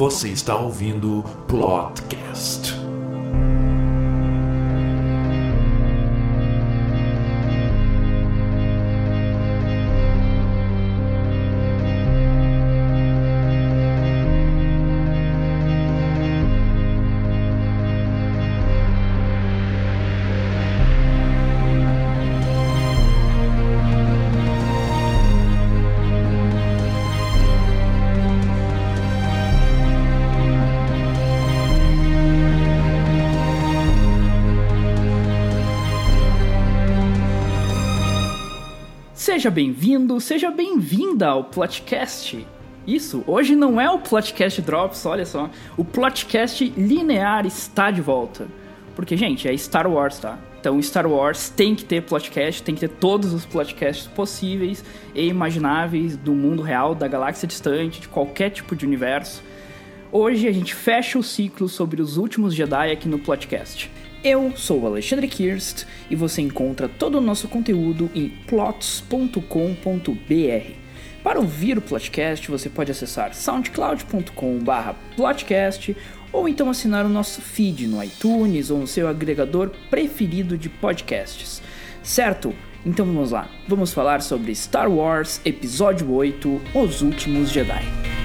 Você está ouvindo Plotcast. Seja bem-vindo, seja bem-vinda ao Plotcast. Isso, hoje não é o Plotcast Drops, olha só. O Plotcast linear está de volta. Porque, gente, é Star Wars, tá? Então, Star Wars tem que ter Plotcast, tem que ter todos os Plotcasts possíveis e imagináveis do mundo real, da galáxia distante, de qualquer tipo de universo. Hoje a gente fecha o ciclo sobre os últimos Jedi aqui no Plotcast. Eu sou o Alexandre Kirst e você encontra todo o nosso conteúdo em plots.com.br. Para ouvir o Plotcast, você pode acessar soundcloud.com/plotcast ou então assinar o nosso feed no iTunes ou no seu agregador preferido de podcasts. Certo? Então vamos lá. Vamos falar sobre Star Wars Episódio 8: Os Últimos Jedi.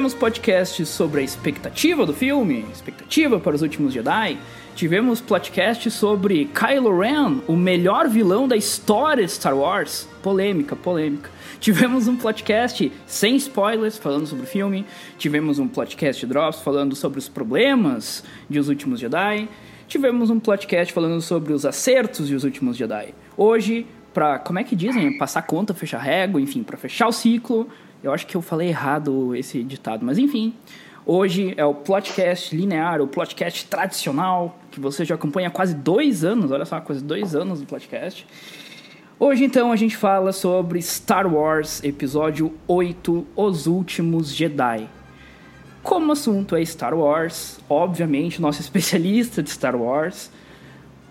Tivemos podcasts sobre a expectativa do filme, expectativa para os últimos Jedi. Tivemos podcast sobre Kylo Ren, o melhor vilão da história de Star Wars. Polêmica, polêmica. Tivemos um podcast sem spoilers falando sobre o filme. Tivemos um podcast Drops falando sobre os problemas de Os Últimos Jedi. Tivemos um podcast falando sobre os acertos de Os Últimos Jedi. Hoje, para como é que dizem, passar conta, fechar régua, enfim, para fechar o ciclo, eu acho que eu falei errado esse ditado, mas enfim. Hoje é o podcast linear, o podcast tradicional, que você já acompanha há quase dois anos, olha só, quase dois anos do podcast. Hoje, então, a gente fala sobre Star Wars Episódio 8 Os Últimos Jedi. Como assunto é Star Wars, obviamente, nosso especialista de Star Wars,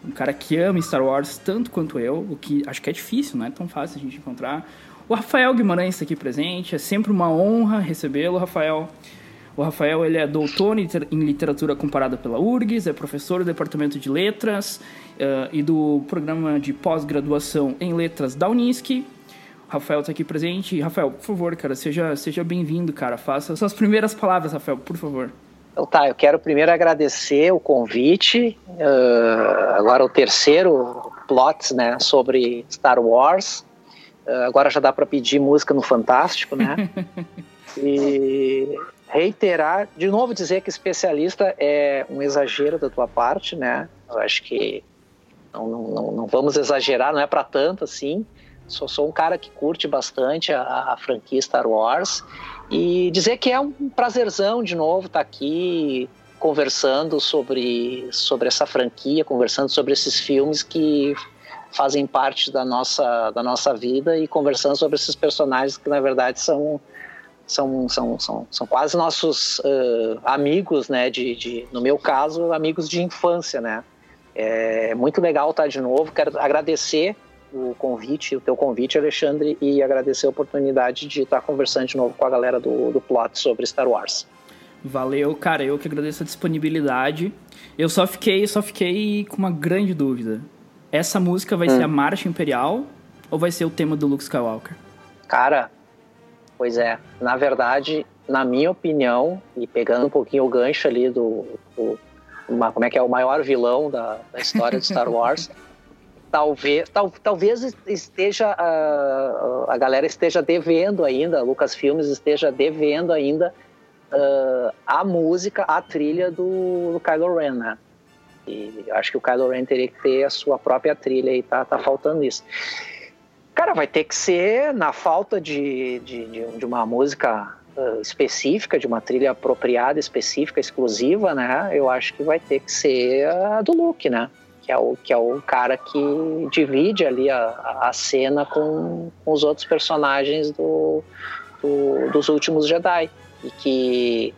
um cara que ama Star Wars tanto quanto eu, o que acho que é difícil, não é tão fácil a gente encontrar o Rafael Guimarães está aqui presente, é sempre uma honra recebê-lo, Rafael. O Rafael ele é doutor em literatura comparada pela URGS, é professor do Departamento de Letras uh, e do programa de pós-graduação em Letras da Unisc. O Rafael está aqui presente. Rafael, por favor, cara, seja, seja bem-vindo, cara. Faça suas primeiras palavras, Rafael, por favor. Então tá, eu quero primeiro agradecer o convite, uh, agora o terceiro plot, né, sobre Star Wars. Uh, agora já dá para pedir música no Fantástico, né? e reiterar, de novo dizer que especialista é um exagero da tua parte, né? Eu acho que não, não, não vamos exagerar, não é para tanto assim. Sou, sou um cara que curte bastante a, a, franquia Star Wars e dizer que é um prazerzão de novo estar tá aqui conversando sobre, sobre essa franquia, conversando sobre esses filmes que fazem parte da nossa, da nossa vida e conversando sobre esses personagens que na verdade são são, são, são, são quase nossos uh, amigos, né? De, de, no meu caso, amigos de infância, né? É muito legal estar de novo. Quero agradecer o convite, o teu convite, Alexandre, e agradecer a oportunidade de estar conversando de novo com a galera do, do Plot sobre Star Wars. Valeu, cara. Eu que agradeço a disponibilidade. Eu só fiquei, só fiquei com uma grande dúvida. Essa música vai hum. ser a Marcha Imperial ou vai ser o tema do Luke Skywalker? Cara, pois é. Na verdade, na minha opinião, e pegando um pouquinho o gancho ali do, do uma, como é que é o maior vilão da, da história de Star Wars, talvez, tal, talvez esteja a, a galera esteja devendo ainda, Lucas Filmes esteja devendo ainda uh, a música, a trilha do, do Kylo Ren, né? E acho que o Kylo Ren teria que ter a sua própria trilha e tá, tá faltando isso. Cara, vai ter que ser na falta de, de, de, uma música uh, específica, de uma trilha apropriada, específica, exclusiva, né? Eu acho que vai ter que ser a do Luke, né? Que é o, que é o cara que divide ali a, a cena com, com os outros personagens do, do, dos últimos Jedi. E que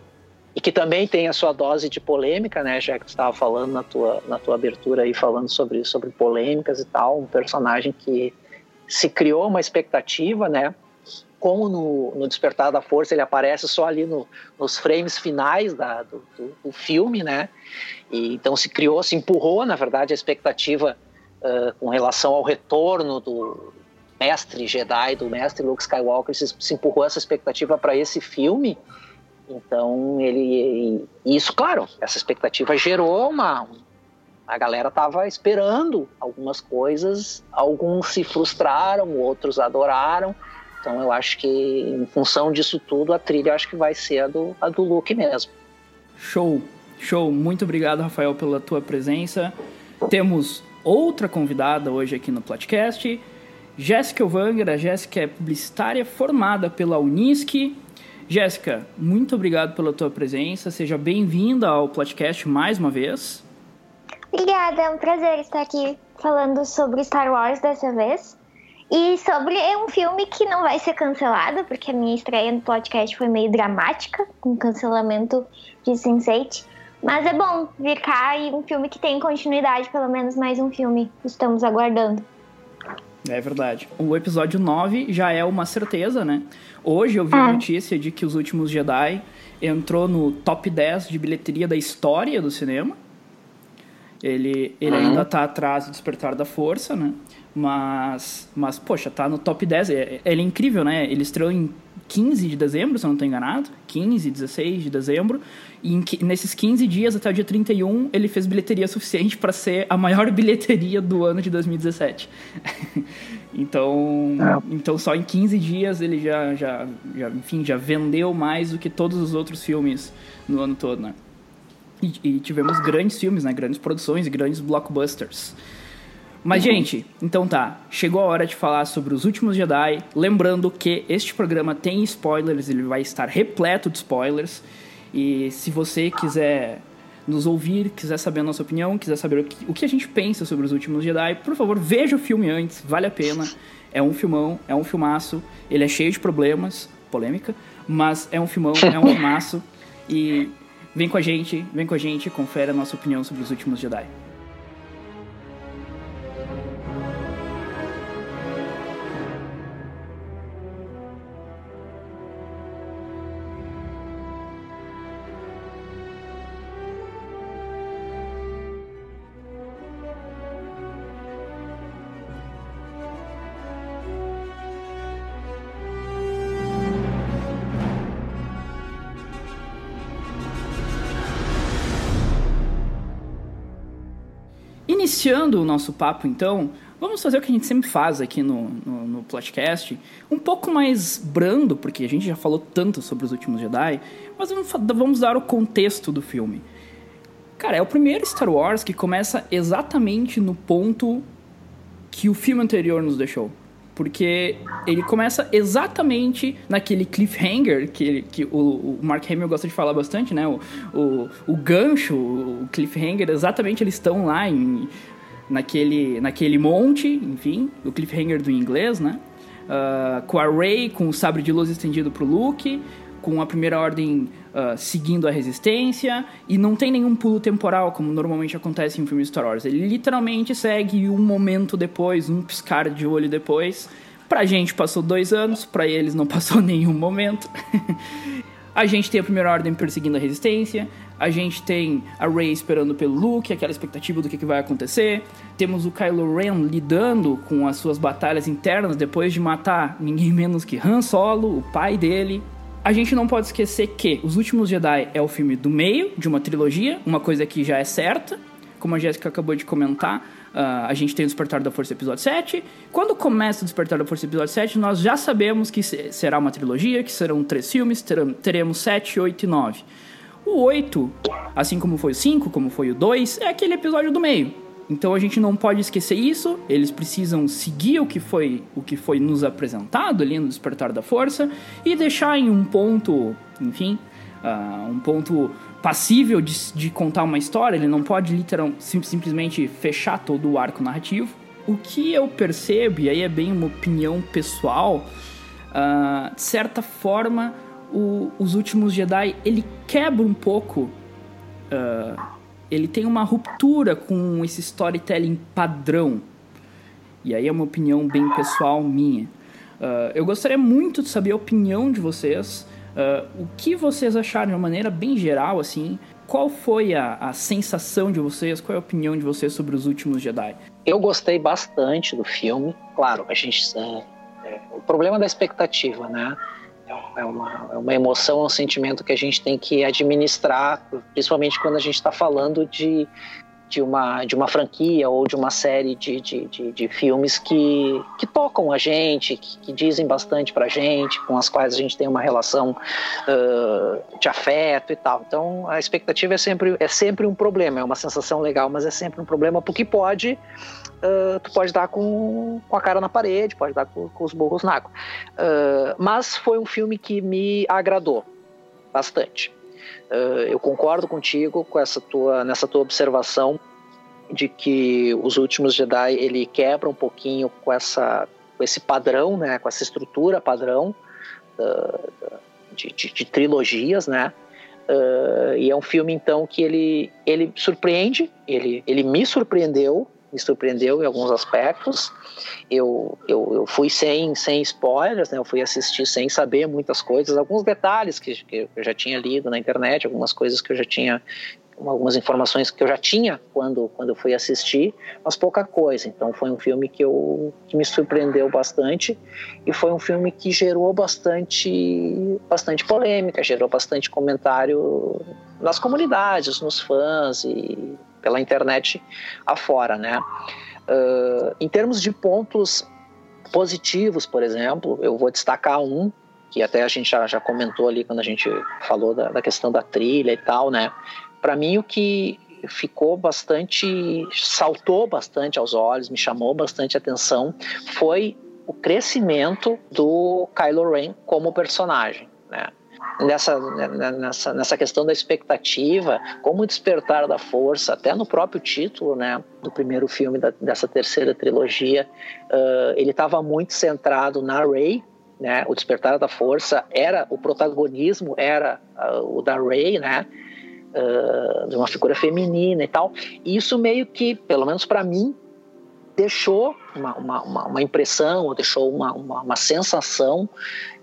e que também tem a sua dose de polêmica, né? Já que estava falando na tua, na tua abertura aí, falando sobre, sobre polêmicas e tal, um personagem que se criou uma expectativa, né? Como no, no Despertar da Força ele aparece só ali no, nos frames finais da, do, do, do, filme, né? E, então se criou, se empurrou, na verdade, a expectativa uh, com relação ao retorno do mestre Jedi, do mestre Luke Skywalker, se, se empurrou essa expectativa para esse filme então, ele. Isso, claro, essa expectativa gerou uma. A galera estava esperando algumas coisas, alguns se frustraram, outros adoraram. Então, eu acho que, em função disso tudo, a trilha acho que vai ser a do, a do Luke mesmo. Show, show. Muito obrigado, Rafael, pela tua presença. Temos outra convidada hoje aqui no podcast. Jéssica Wanger, a Jéssica é publicitária formada pela Unisc, Jéssica, muito obrigado pela tua presença. Seja bem-vinda ao podcast mais uma vez. Obrigada, é um prazer estar aqui falando sobre Star Wars dessa vez. E sobre um filme que não vai ser cancelado, porque a minha estreia no podcast foi meio dramática, com cancelamento de Sense8. Mas é bom vir cá e um filme que tem continuidade, pelo menos mais um filme. Estamos aguardando. É verdade. O episódio 9 já é uma certeza, né? Hoje eu vi a notícia de que Os Últimos Jedi entrou no top 10 de bilheteria da história do cinema. Ele, ele uhum. ainda tá atrás do Despertar da Força, né? Mas, mas, poxa, tá no top 10. Ele é incrível, né? Ele estreou em 15 de dezembro, se eu não estou enganado. 15, 16 de dezembro. E em, nesses 15 dias, até o dia 31, ele fez bilheteria suficiente para ser a maior bilheteria do ano de 2017. então, é. então, só em 15 dias ele já, já, já, enfim, já vendeu mais do que todos os outros filmes no ano todo, né? E, e tivemos grandes filmes, né? Grandes produções e grandes blockbusters. Mas, gente, então tá. Chegou a hora de falar sobre os últimos Jedi. Lembrando que este programa tem spoilers, ele vai estar repleto de spoilers. E se você quiser nos ouvir, quiser saber a nossa opinião, quiser saber o que, o que a gente pensa sobre os últimos Jedi, por favor, veja o filme antes, vale a pena. É um filmão, é um filmaço. Ele é cheio de problemas, polêmica, mas é um filmão, é um filmaço. E vem com a gente, vem com a gente, confere a nossa opinião sobre os últimos Jedi. Iniciando o nosso papo, então, vamos fazer o que a gente sempre faz aqui no, no, no podcast, um pouco mais brando, porque a gente já falou tanto sobre os últimos Jedi, mas vamos, vamos dar o contexto do filme. Cara, é o primeiro Star Wars que começa exatamente no ponto que o filme anterior nos deixou porque ele começa exatamente naquele cliffhanger que, que o, o Mark Hamill gosta de falar bastante, né? O, o, o gancho, o cliffhanger, exatamente eles estão lá em, naquele, naquele monte, enfim, o cliffhanger do inglês, né? Uh, com a Rey, com o sabre de luz estendido pro Luke, com a primeira ordem uh, seguindo a resistência, e não tem nenhum pulo temporal, como normalmente acontece em filmes Star Wars. Ele literalmente segue um momento depois, um piscar de olho depois. Pra gente passou dois anos, pra eles não passou nenhum momento. a gente tem a primeira ordem perseguindo a resistência, A gente tem a Rey esperando pelo Luke, aquela expectativa do que, que vai acontecer. Temos o Kylo Ren lidando com as suas batalhas internas depois de matar ninguém menos que Han Solo, o pai dele. A gente não pode esquecer que Os Últimos Jedi é o filme do meio de uma trilogia, uma coisa que já é certa, como a Jéssica acabou de comentar. Uh, a gente tem o Despertar da Força episódio 7. Quando começa o Despertar da Força episódio 7, nós já sabemos que será uma trilogia, que serão três filmes, teremos 7, 8 e 9. O 8, assim como foi o 5, como foi o 2, é aquele episódio do meio. Então a gente não pode esquecer isso, eles precisam seguir o que foi, o que foi nos apresentado ali no Despertar da Força e deixar em um ponto, enfim, uh, um ponto passível de, de, contar uma história, ele não pode literal, sim, simplesmente fechar todo o arco narrativo. O que eu percebo, e aí é bem uma opinião pessoal, uh, de certa forma o, os últimos Jedi ele quebra um pouco. Uh, ele tem uma ruptura com esse storytelling padrão. E aí é uma opinião bem pessoal minha. Uh, eu gostaria muito de saber a opinião de vocês. Uh, o que vocês acharam de uma maneira bem geral, assim? Qual foi a, a sensação de vocês? Qual é a opinião de vocês sobre os últimos Jedi? Eu gostei bastante do filme. Claro, a gente. É, é, o problema da expectativa, né? É uma, é uma emoção, é um sentimento que a gente tem que administrar, principalmente quando a gente está falando de, de, uma, de uma franquia ou de uma série de, de, de, de filmes que, que tocam a gente, que, que dizem bastante para a gente, com as quais a gente tem uma relação uh, de afeto e tal. Então a expectativa é sempre, é sempre um problema, é uma sensação legal, mas é sempre um problema porque pode uh, tu pode dar com, com a cara na parede, pode dar com, com os burros na água. Uh, mas foi um filme que me agradou bastante. Uh, eu concordo contigo com essa tua, nessa tua observação de que os últimos Jedi ele quebra um pouquinho com essa com esse padrão, né, com essa estrutura padrão de, de, de, trilogias, né? Uh, e é um filme então que ele ele surpreende, ele ele me surpreendeu me surpreendeu em alguns aspectos. Eu, eu, eu fui sem, sem spoilers, né? eu fui assistir sem saber muitas coisas, alguns detalhes que, que eu já tinha lido na internet, algumas coisas que eu já tinha algumas informações que eu já tinha quando quando eu fui assistir, mas pouca coisa. Então foi um filme que eu que me surpreendeu bastante e foi um filme que gerou bastante bastante polêmica, gerou bastante comentário nas comunidades, nos fãs e pela internet afora, né? Uh, em termos de pontos positivos, por exemplo, eu vou destacar um que até a gente já, já comentou ali quando a gente falou da, da questão da trilha e tal, né? Para mim o que ficou bastante, saltou bastante aos olhos, me chamou bastante atenção, foi o crescimento do Kylo Ren como personagem, né? Nessa, né, nessa, nessa questão da expectativa, como despertar da força, até no próprio título né, do primeiro filme da, dessa terceira trilogia, uh, ele estava muito centrado na Rey, né, o despertar da força era o protagonismo era uh, o da Rey, né, uh, de uma figura feminina e tal. E isso meio que, pelo menos para mim, deixou uma, uma, uma, impressão, ou deixou uma, uma, uma, sensação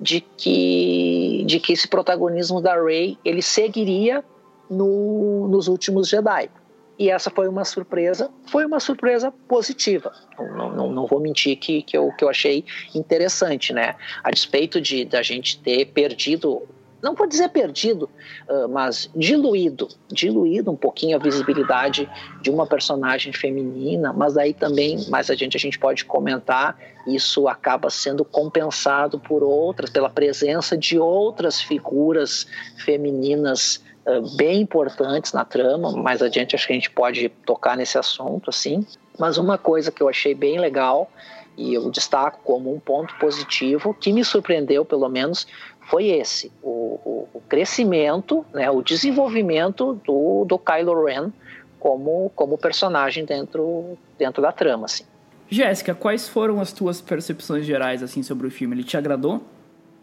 de que, de que esse protagonismo da Rey ele seguiria no, nos últimos Jedi. E essa foi uma surpresa, foi uma surpresa positiva. Não, não, não vou mentir que, que, eu, que eu achei interessante, né? A despeito de da gente ter perdido não vou dizer perdido, uh, mas diluído, diluído um pouquinho a visibilidade de uma personagem feminina, mas aí também, mais adiante a gente pode comentar, isso acaba sendo compensado por outras, pela presença de outras figuras femininas uh, bem importantes na trama, mais adiante acho que a gente pode tocar nesse assunto, assim, mas uma coisa que eu achei bem legal e eu destaco como um ponto positivo que me surpreendeu pelo menos foi esse, o, o, o crescimento, né, o desenvolvimento do, do Kylo Ren como, como personagem dentro, dentro da trama, assim. Jéssica, quais foram as tuas percepções gerais assim sobre o filme? Ele te agradou?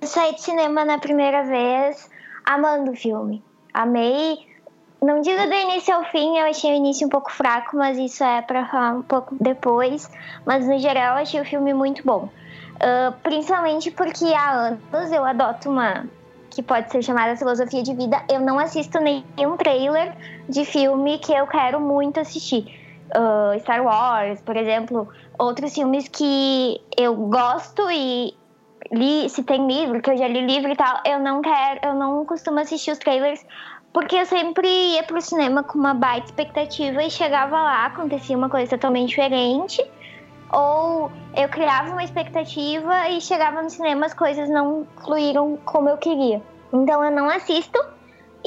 Eu saí de cinema na primeira vez amando o filme. Amei. Não digo do início ao fim, eu achei o início um pouco fraco, mas isso é para falar um pouco depois. Mas no geral, eu achei o filme muito bom. Uh, principalmente porque há anos eu adoto uma que pode ser chamada filosofia de vida, eu não assisto nenhum trailer de filme que eu quero muito assistir. Uh, Star Wars, por exemplo, outros filmes que eu gosto e li, se tem livro, que eu já li livro e tal, eu não quero, eu não costumo assistir os trailers porque eu sempre ia pro cinema com uma baita expectativa e chegava lá, acontecia uma coisa totalmente diferente. Ou eu criava uma expectativa e chegava no cinema as coisas não fluíram como eu queria. Então eu não assisto.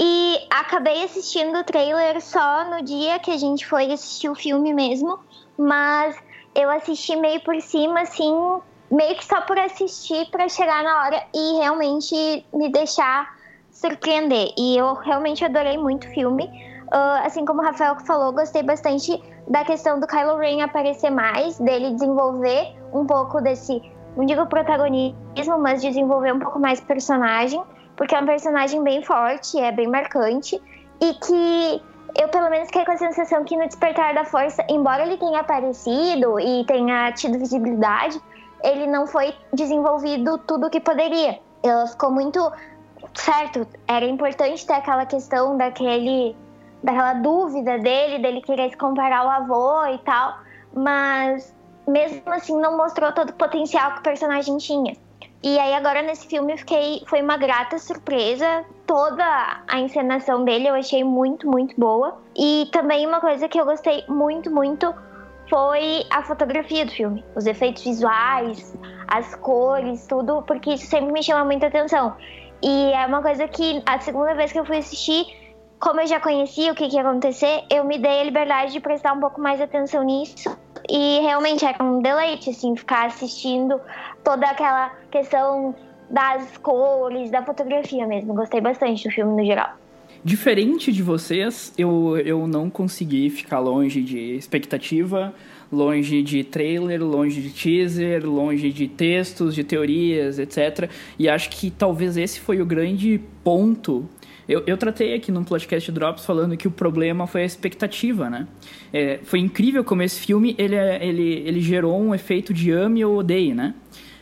E acabei assistindo o trailer só no dia que a gente foi assistir o filme mesmo. Mas eu assisti meio por cima, assim, meio que só por assistir para chegar na hora e realmente me deixar surpreender. E eu realmente adorei muito o filme. Uh, assim como o Rafael falou, gostei bastante da questão do Kylo Ren aparecer mais, dele desenvolver um pouco desse, não digo protagonismo, mas desenvolver um pouco mais personagem, porque é um personagem bem forte, é bem marcante e que eu pelo menos fiquei com a sensação que no Despertar da Força, embora ele tenha aparecido e tenha tido visibilidade, ele não foi desenvolvido tudo o que poderia. Ele ficou muito certo. Era importante ter aquela questão daquele daquela dúvida dele, dele querer se comparar ao avô e tal, mas mesmo assim não mostrou todo o potencial que o personagem tinha. E aí agora nesse filme eu fiquei, foi uma grata surpresa, toda a encenação dele eu achei muito, muito boa. E também uma coisa que eu gostei muito, muito foi a fotografia do filme, os efeitos visuais, as cores, tudo, porque isso sempre me chama muita atenção. E é uma coisa que a segunda vez que eu fui assistir como eu já conhecia o que, que ia acontecer, eu me dei a liberdade de prestar um pouco mais atenção nisso. E realmente era um deleite, assim, ficar assistindo toda aquela questão das cores, da fotografia mesmo. Gostei bastante do filme no geral. Diferente de vocês, eu, eu não consegui ficar longe de expectativa, longe de trailer, longe de teaser, longe de textos, de teorias, etc. E acho que talvez esse foi o grande ponto eu, eu tratei aqui num podcast Drops falando que o problema foi a expectativa, né? É, foi incrível como esse filme ele, é, ele, ele gerou um efeito de ame ou odeie, né?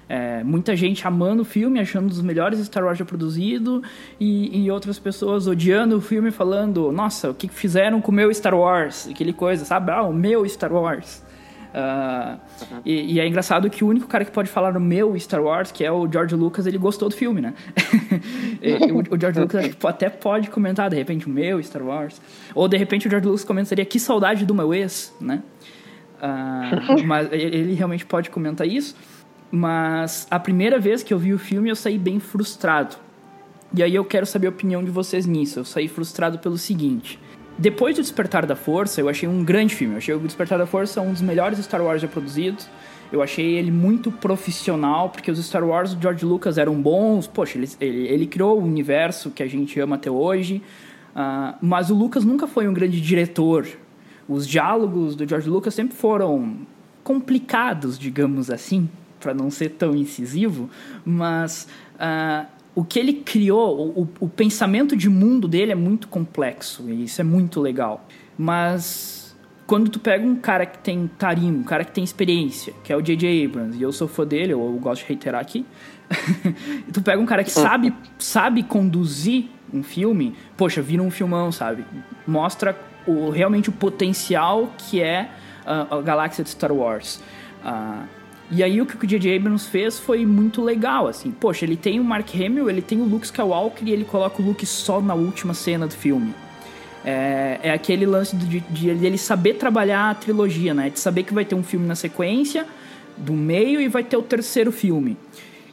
É, muita gente amando o filme, achando um dos melhores Star Wars já produzido, e, e outras pessoas odiando o filme, falando: Nossa, o que fizeram com o meu Star Wars? Aquele coisa, sabe? Ah, o meu Star Wars. Uh, uhum. e, e, é engraçado que o único cara que pode falar no meu Star Wars, que é o George Lucas, ele gostou do filme, né? o, o, George Lucas até pode comentar, de repente, o meu Star Wars. Ou, de repente, o George Lucas comentaria, que saudade do meu ex, né? Uh, mas ele realmente pode comentar isso. Mas a primeira vez que eu vi o filme, eu saí bem frustrado. E aí eu quero saber a opinião de vocês nisso. Eu saí frustrado pelo seguinte depois do Despertar da Força, eu achei um grande filme. Eu achei o Despertar da Força um dos melhores Star Wars já produzidos. Eu achei ele muito profissional, porque os Star Wars do George Lucas eram bons. Poxa, ele, ele, ele criou o universo que a gente ama até hoje. Uh, mas o Lucas nunca foi um grande diretor. Os diálogos do George Lucas sempre foram complicados, digamos assim, para não ser tão incisivo. Mas uh, o que ele criou, o, o pensamento de mundo dele é muito complexo e isso é muito legal. Mas quando tu pega um cara que tem carinho, um cara que tem experiência, que é o J.J. Abrams, e eu sou fã dele, eu, eu gosto de reiterar aqui, tu pega um cara que sabe, sabe conduzir um filme, poxa, vira um filmão, sabe? Mostra o, realmente o potencial que é uh, a galáxia de Star Wars. Uh, e aí o que o J.J. Abrams fez foi muito legal, assim. Poxa, ele tem o Mark Hamill, ele tem o Luke Skywalker e ele coloca o Luke só na última cena do filme. É, é aquele lance de, de, de ele saber trabalhar a trilogia, né? De saber que vai ter um filme na sequência, do meio, e vai ter o terceiro filme.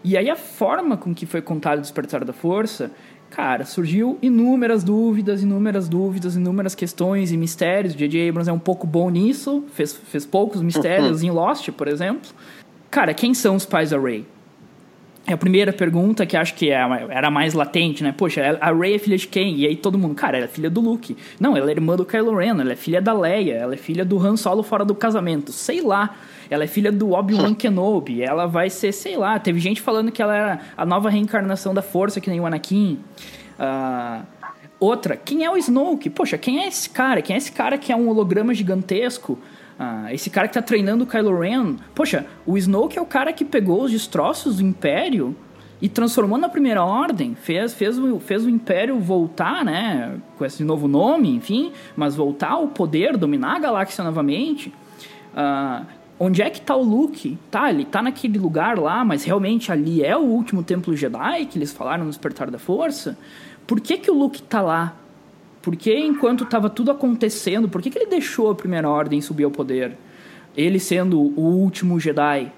E aí a forma com que foi contado o Despertar da Força, cara, surgiu inúmeras dúvidas, inúmeras dúvidas, inúmeras questões e mistérios. J.J. Abrams é um pouco bom nisso, fez, fez poucos mistérios em Lost, por exemplo. Cara, quem são os pais da Ray? É a primeira pergunta que acho que é, era mais latente, né? Poxa, a Ray é filha de quem? E aí todo mundo, cara, ela é filha do Luke. Não, ela é irmã do Kylo Ren, ela é filha da Leia, ela é filha do Han Solo fora do casamento. Sei lá. Ela é filha do Obi-Wan Kenobi. Ela vai ser, sei lá. Teve gente falando que ela era a nova reencarnação da força, que nem o Anakin. Uh, outra, quem é o Snoke? Poxa, quem é esse cara? Quem é esse cara que é um holograma gigantesco? Ah, esse cara que tá treinando o Kylo Ren. Poxa, o Snoke é o cara que pegou os destroços do Império e transformou na Primeira Ordem, fez, fez, o, fez o Império voltar, né, com esse novo nome, enfim, mas voltar ao poder, dominar a galáxia novamente. Uh, onde é que tá o Luke? Tá, ele tá naquele lugar lá, mas realmente ali é o último templo Jedi que eles falaram no Despertar da Força. Por que que o Luke tá lá? Por que enquanto tava tudo acontecendo, por que que ele deixou a Primeira Ordem subir ao poder? Ele sendo o último Jedi,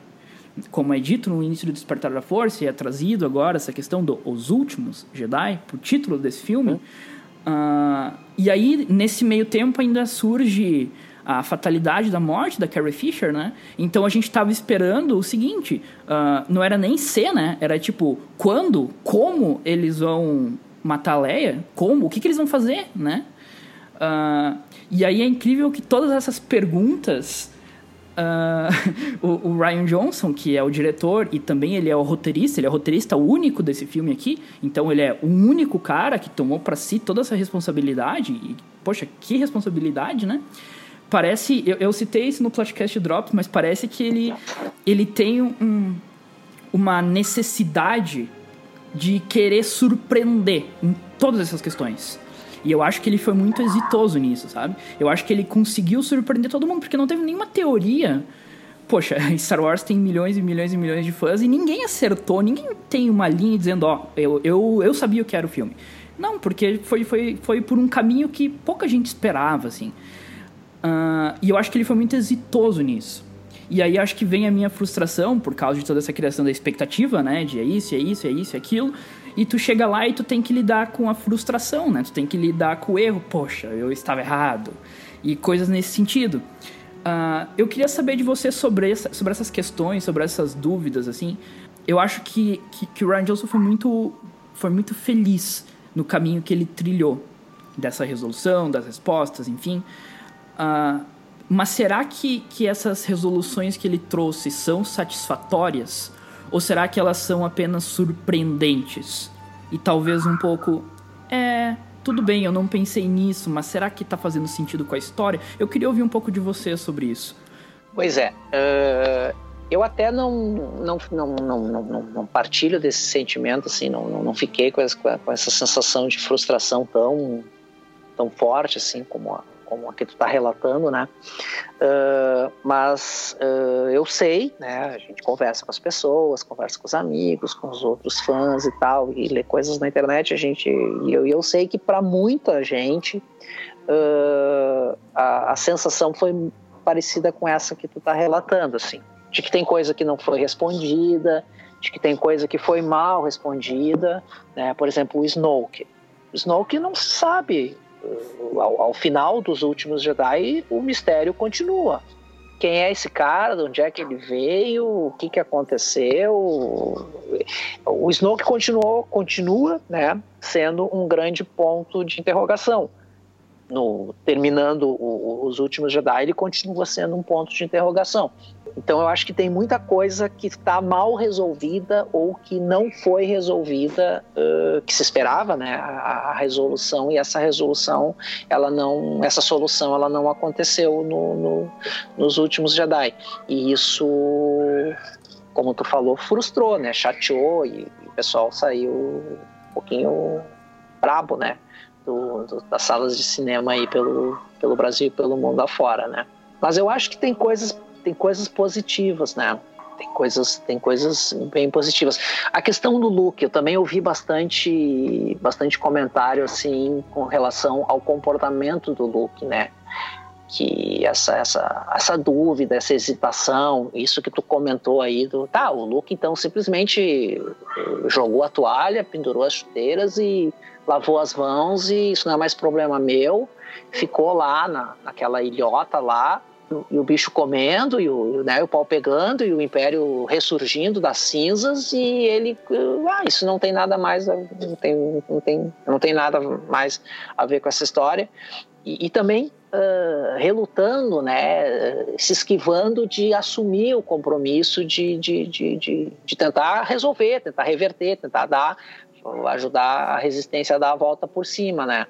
como é dito no início do Despertar da Força, e é trazido agora essa questão dos Os Últimos Jedi, pro título desse filme. Uh, e aí, nesse meio tempo, ainda surge a fatalidade da morte da Carrie Fisher, né? Então a gente estava esperando o seguinte: uh, não era nem ser, né? Era tipo, quando, como eles vão matar a Leia? Como? O que, que eles vão fazer, né? Uh, e aí é incrível que todas essas perguntas. Uh, o, o, Ryan Johnson, que é o diretor e também ele é o roteirista, ele é o roteirista único desse filme aqui, então ele é o único cara que tomou para si toda essa responsabilidade. E, poxa, que responsabilidade, né? parece. Eu, eu citei isso no podcast Drops, mas parece que ele, ele tem um, uma necessidade de querer surpreender em todas essas questões. E eu acho que ele foi muito exitoso nisso, sabe? Eu acho que ele conseguiu surpreender todo mundo, porque não teve nenhuma teoria. Poxa, Star Wars tem milhões e milhões e milhões de fãs e ninguém acertou, ninguém tem uma linha dizendo, ó, oh, eu, eu, eu sabia o que era o filme. Não, porque foi, foi, foi por um caminho que pouca gente esperava, assim. Uh, e eu acho que ele foi muito exitoso nisso. E aí acho que vem a minha frustração por causa de toda essa criação da expectativa, né? De é isso, é isso, é isso, é aquilo. E tu chega lá e tu tem que lidar com a frustração, né? Tu tem que lidar com o erro. Poxa, eu estava errado. E coisas nesse sentido. Uh, eu queria saber de você sobre, essa, sobre essas questões, sobre essas dúvidas, assim. Eu acho que, que, que o Ryan Johnson foi muito, foi muito feliz no caminho que ele trilhou dessa resolução, das respostas, enfim. Uh, mas será que, que essas resoluções que ele trouxe são satisfatórias? Ou será que elas são apenas surpreendentes? E talvez um pouco. É. Tudo bem, eu não pensei nisso, mas será que está fazendo sentido com a história? Eu queria ouvir um pouco de você sobre isso. Pois é. Uh, eu até não, não, não, não, não, não partilho desse sentimento, assim, não, não, não fiquei com essa, com essa sensação de frustração tão, tão forte assim como a, como a que tu está relatando, né? Uh, mas uh, eu sei, né? A gente conversa com as pessoas, conversa com os amigos, com os outros fãs e tal, e lê coisas na internet. A gente, e eu, eu sei que para muita gente uh, a, a sensação foi parecida com essa que tu está relatando, assim, de que tem coisa que não foi respondida, de que tem coisa que foi mal respondida, né? Por exemplo, o Snoke. O Snoke não sabe ao, ao, final dos últimos Jedi, o mistério continua. Quem é esse cara? De onde é que ele veio? O que, que aconteceu? O Snoke continuou, continua né, sendo um grande ponto de interrogação. No, terminando o, os últimos Jedi, ele continua sendo um ponto de interrogação. Então eu acho que tem muita coisa que está mal resolvida ou que não foi resolvida, uh, que se esperava, né, a, a, resolução e essa resolução, ela não, essa solução, ela não aconteceu no, no, nos últimos Jedi. E isso, como tu falou, frustrou, né, chateou e, e o pessoal saiu um pouquinho brabo, né, do, do, das salas de cinema aí pelo, pelo Brasil e pelo mundo afora, né. Mas eu acho que tem coisas tem coisas positivas, né? Tem coisas, tem coisas bem positivas. A questão do look, eu também ouvi bastante, bastante comentário assim com relação ao comportamento do look, né? que essa, essa, essa dúvida, essa hesitação, isso que tu comentou aí do, tá, o Luke então simplesmente jogou a toalha, pendurou as chuteiras e lavou as mãos e isso não é mais problema meu, ficou lá na, naquela ilhota lá e o bicho comendo, e o, né, o pau pegando, e o império ressurgindo das cinzas, e ele, ah, isso não tem nada mais, não tem, não tem, não tem nada mais a ver com essa história. E, e também uh, relutando, né, se esquivando de assumir o compromisso de, de, de, de, de tentar resolver, tentar reverter, tentar dar, ajudar a resistência a dar a volta por cima, né.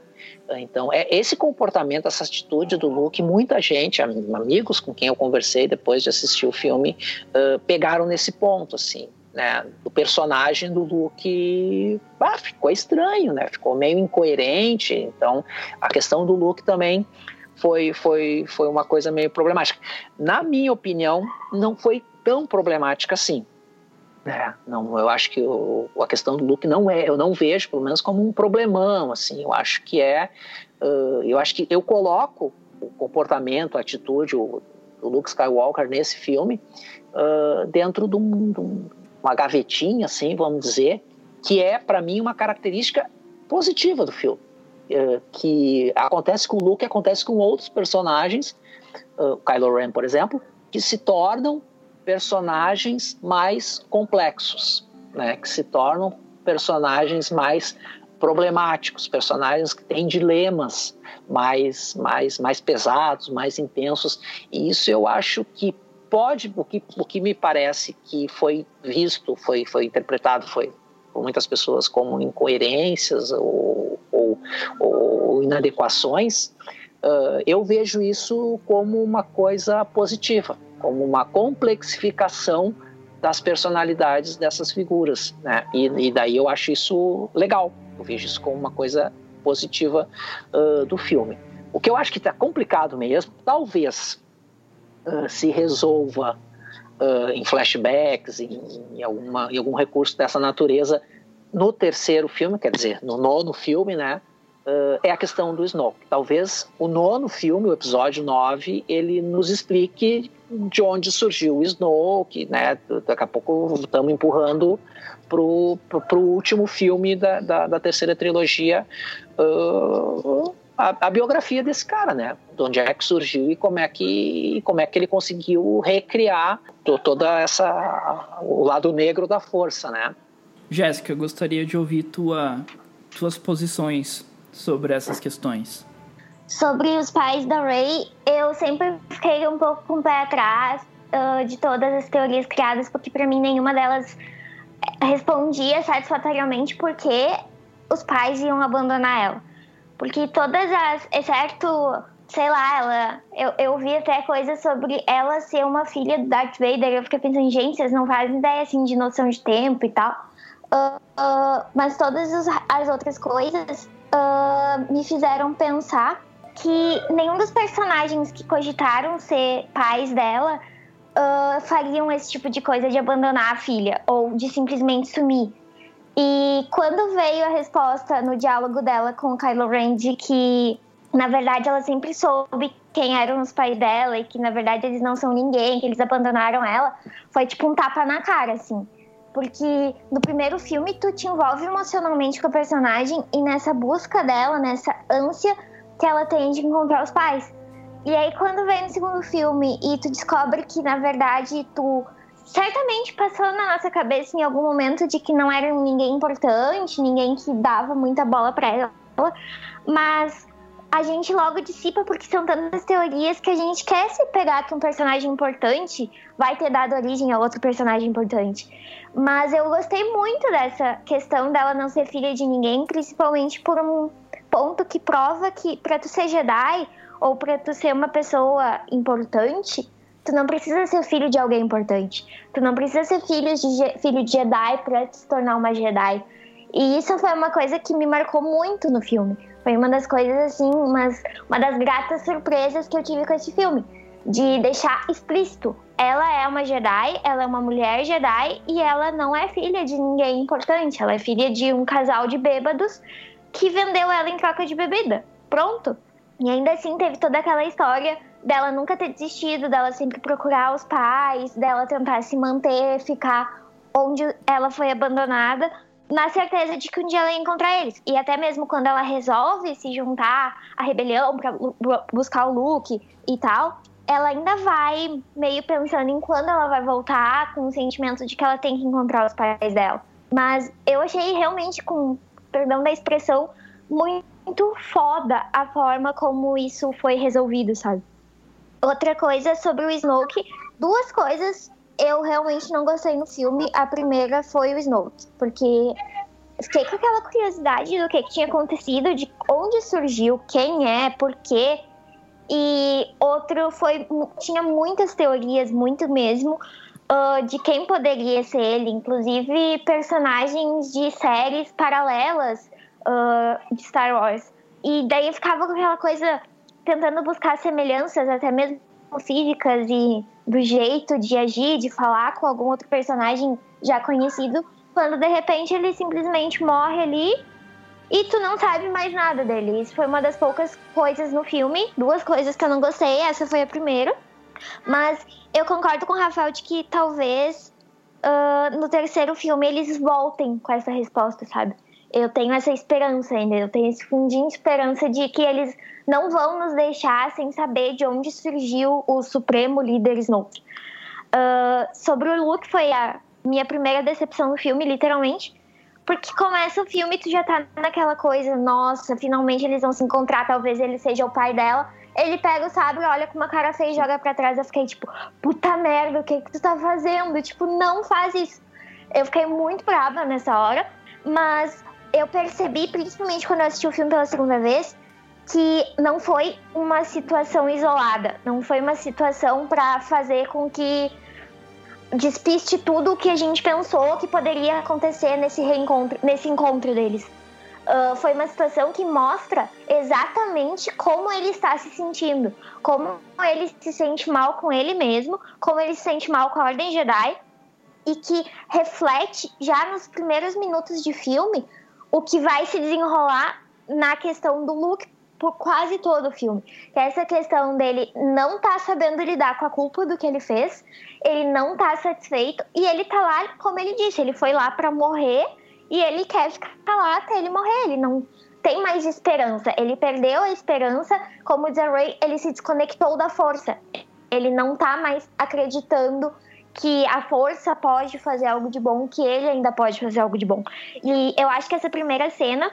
Então, é esse comportamento, essa atitude do Luke, muita gente, amigos com quem eu conversei depois de assistir o filme, uh, pegaram nesse ponto, assim. né, do personagem do Luke ah, ficou estranho, né? Ficou meio incoerente. Então, a questão do Luke também foi, foi, foi uma coisa meio problemática. Na minha opinião, não foi tão problemática assim. É, não, eu acho que o, a questão do Luke não é, eu não vejo, pelo menos, como um problemão, assim. Eu acho que é, uh, eu acho que eu coloco o comportamento, a atitude, o, o Luke Skywalker nesse filme uh, dentro de, um, de, uma gavetinha, assim, vamos dizer, que é para mim uma característica positiva do filme, uh, que acontece com o Luke, acontece com outros personagens, Kylo Ren, por exemplo, que se tornam personagens mais complexos, né? que se tornam personagens mais problemáticos, personagens que têm dilemas mais, mais, mais pesados, mais intensos. E isso eu acho que pode, o que, o que me parece que foi visto, foi, foi interpretado, foi por muitas pessoas como incoerências ou, ou, ou inadequações, uh, eu vejo isso como uma coisa positiva como uma complexificação das personalidades dessas figuras, né? E, e, daí eu acho isso legal. Eu vejo isso como uma coisa positiva uh, do filme. O que eu acho que está complicado mesmo, talvez uh, se resolva uh, em flashbacks, em, em, alguma, em algum recurso dessa natureza no terceiro filme, quer dizer, no nono filme, né? é a questão do Snoke. Talvez o nono filme, o episódio 9, ele nos explique de onde surgiu o Snoke, né? Daqui a pouco estamos empurrando pro, pro último filme da, da, da terceira trilogia uh, a, a, biografia desse cara, né? De onde é que surgiu e como é que, como é que ele conseguiu recriar toda essa o lado negro da força, né? Jéssica, gostaria de ouvir tua, tuas posições sobre essas questões? Sobre os pais da Ray, eu sempre fiquei um pouco com o pé atrás uh, de todas as teorias criadas, porque para mim nenhuma delas respondia satisfatoriamente porque os pais iam abandonar ela. Porque todas as, exceto, sei lá, ela, eu, eu vi até coisas sobre ela ser uma filha do Darth Vader. Eu fiquei pensando, gente, vocês não fazem ideia assim de noção de tempo e tal. Uh, uh, mas todas as outras coisas uh, me fizeram pensar que nenhum dos personagens que cogitaram ser pais dela uh, fariam esse tipo de coisa de abandonar a filha ou de simplesmente sumir. E quando veio a resposta no diálogo dela com o Kylo Ren de que, na verdade, ela sempre soube quem eram os pais dela e que, na verdade, eles não são ninguém, que eles abandonaram ela, foi tipo um tapa na cara, assim. Porque no primeiro filme tu te envolve emocionalmente com a personagem e nessa busca dela, nessa ânsia que ela tem de encontrar os pais. E aí quando vem no segundo filme e tu descobre que na verdade tu certamente passou na nossa cabeça em algum momento de que não era ninguém importante, ninguém que dava muita bola para ela, mas a gente logo dissipa porque são tantas teorias que a gente quer se pegar que um personagem importante vai ter dado origem a outro personagem importante. Mas eu gostei muito dessa questão dela não ser filha de ninguém, principalmente por um ponto que prova que para tu ser Jedi ou para tu ser uma pessoa importante, tu não precisa ser filho de alguém importante. Tu não precisa ser filho de, filho de Jedi para se tornar uma Jedi. E isso foi uma coisa que me marcou muito no filme. Foi uma das coisas, assim, umas, uma das gratas surpresas que eu tive com esse filme. De deixar explícito ela é uma Jedi, ela é uma mulher Jedi e ela não é filha de ninguém importante. Ela é filha de um casal de bêbados que vendeu ela em troca de bebida. Pronto. E ainda assim teve toda aquela história dela nunca ter desistido, dela sempre procurar os pais, dela tentar se manter, ficar onde ela foi abandonada, na certeza de que um dia ela ia encontrar eles. E até mesmo quando ela resolve se juntar à rebelião para buscar o Luke e tal, ela ainda vai meio pensando em quando ela vai voltar, com o sentimento de que ela tem que encontrar os pais dela. Mas eu achei realmente, com perdão da expressão, muito foda a forma como isso foi resolvido, sabe? Outra coisa sobre o Snoke, duas coisas eu realmente não gostei no filme. A primeira foi o Snoke, porque fiquei com aquela curiosidade do que, que tinha acontecido, de onde surgiu, quem é, por quê. E outro foi. Tinha muitas teorias, muito mesmo. Uh, de quem poderia ser ele, inclusive personagens de séries paralelas uh, de Star Wars. E daí eu ficava com aquela coisa tentando buscar semelhanças, até mesmo físicas e do jeito de agir, de falar com algum outro personagem já conhecido, quando de repente ele simplesmente morre ali e tu não sabe mais nada dele. Isso foi uma das poucas coisas no filme, duas coisas que eu não gostei, essa foi a primeira. Mas eu concordo com o Rafael de que talvez uh, no terceiro filme eles voltem com essa resposta, sabe? Eu tenho essa esperança ainda, eu tenho esse fundinho de esperança de que eles não vão nos deixar sem saber de onde surgiu o supremo líder Snoke. Uh, sobre o Luke, foi a minha primeira decepção no filme, literalmente. Porque começa o filme e tu já tá naquela coisa, nossa, finalmente eles vão se encontrar, talvez ele seja o pai dela. Ele pega o sabre, olha com uma cara feia e joga pra trás. Eu fiquei tipo, puta merda, o que, que tu tá fazendo? Tipo, não faz isso. Eu fiquei muito brava nessa hora, mas eu percebi, principalmente quando eu assisti o filme pela segunda vez, que não foi uma situação isolada, não foi uma situação para fazer com que despiste tudo o que a gente pensou que poderia acontecer nesse reencontro, nesse encontro deles. Uh, foi uma situação que mostra exatamente como ele está se sentindo, como ele se sente mal com ele mesmo, como ele se sente mal com a Ordem Jedi, e que reflete já nos primeiros minutos de filme o que vai se desenrolar na questão do Luke por quase todo o filme. Que é essa questão dele não tá sabendo lidar com a culpa do que ele fez, ele não tá satisfeito e ele tá lá, como ele disse, ele foi lá para morrer e ele quer ficar lá até ele morrer, ele não tem mais esperança, ele perdeu a esperança, como diz a Ray, ele se desconectou da força. Ele não tá mais acreditando que a força pode fazer algo de bom, que ele ainda pode fazer algo de bom. E eu acho que essa primeira cena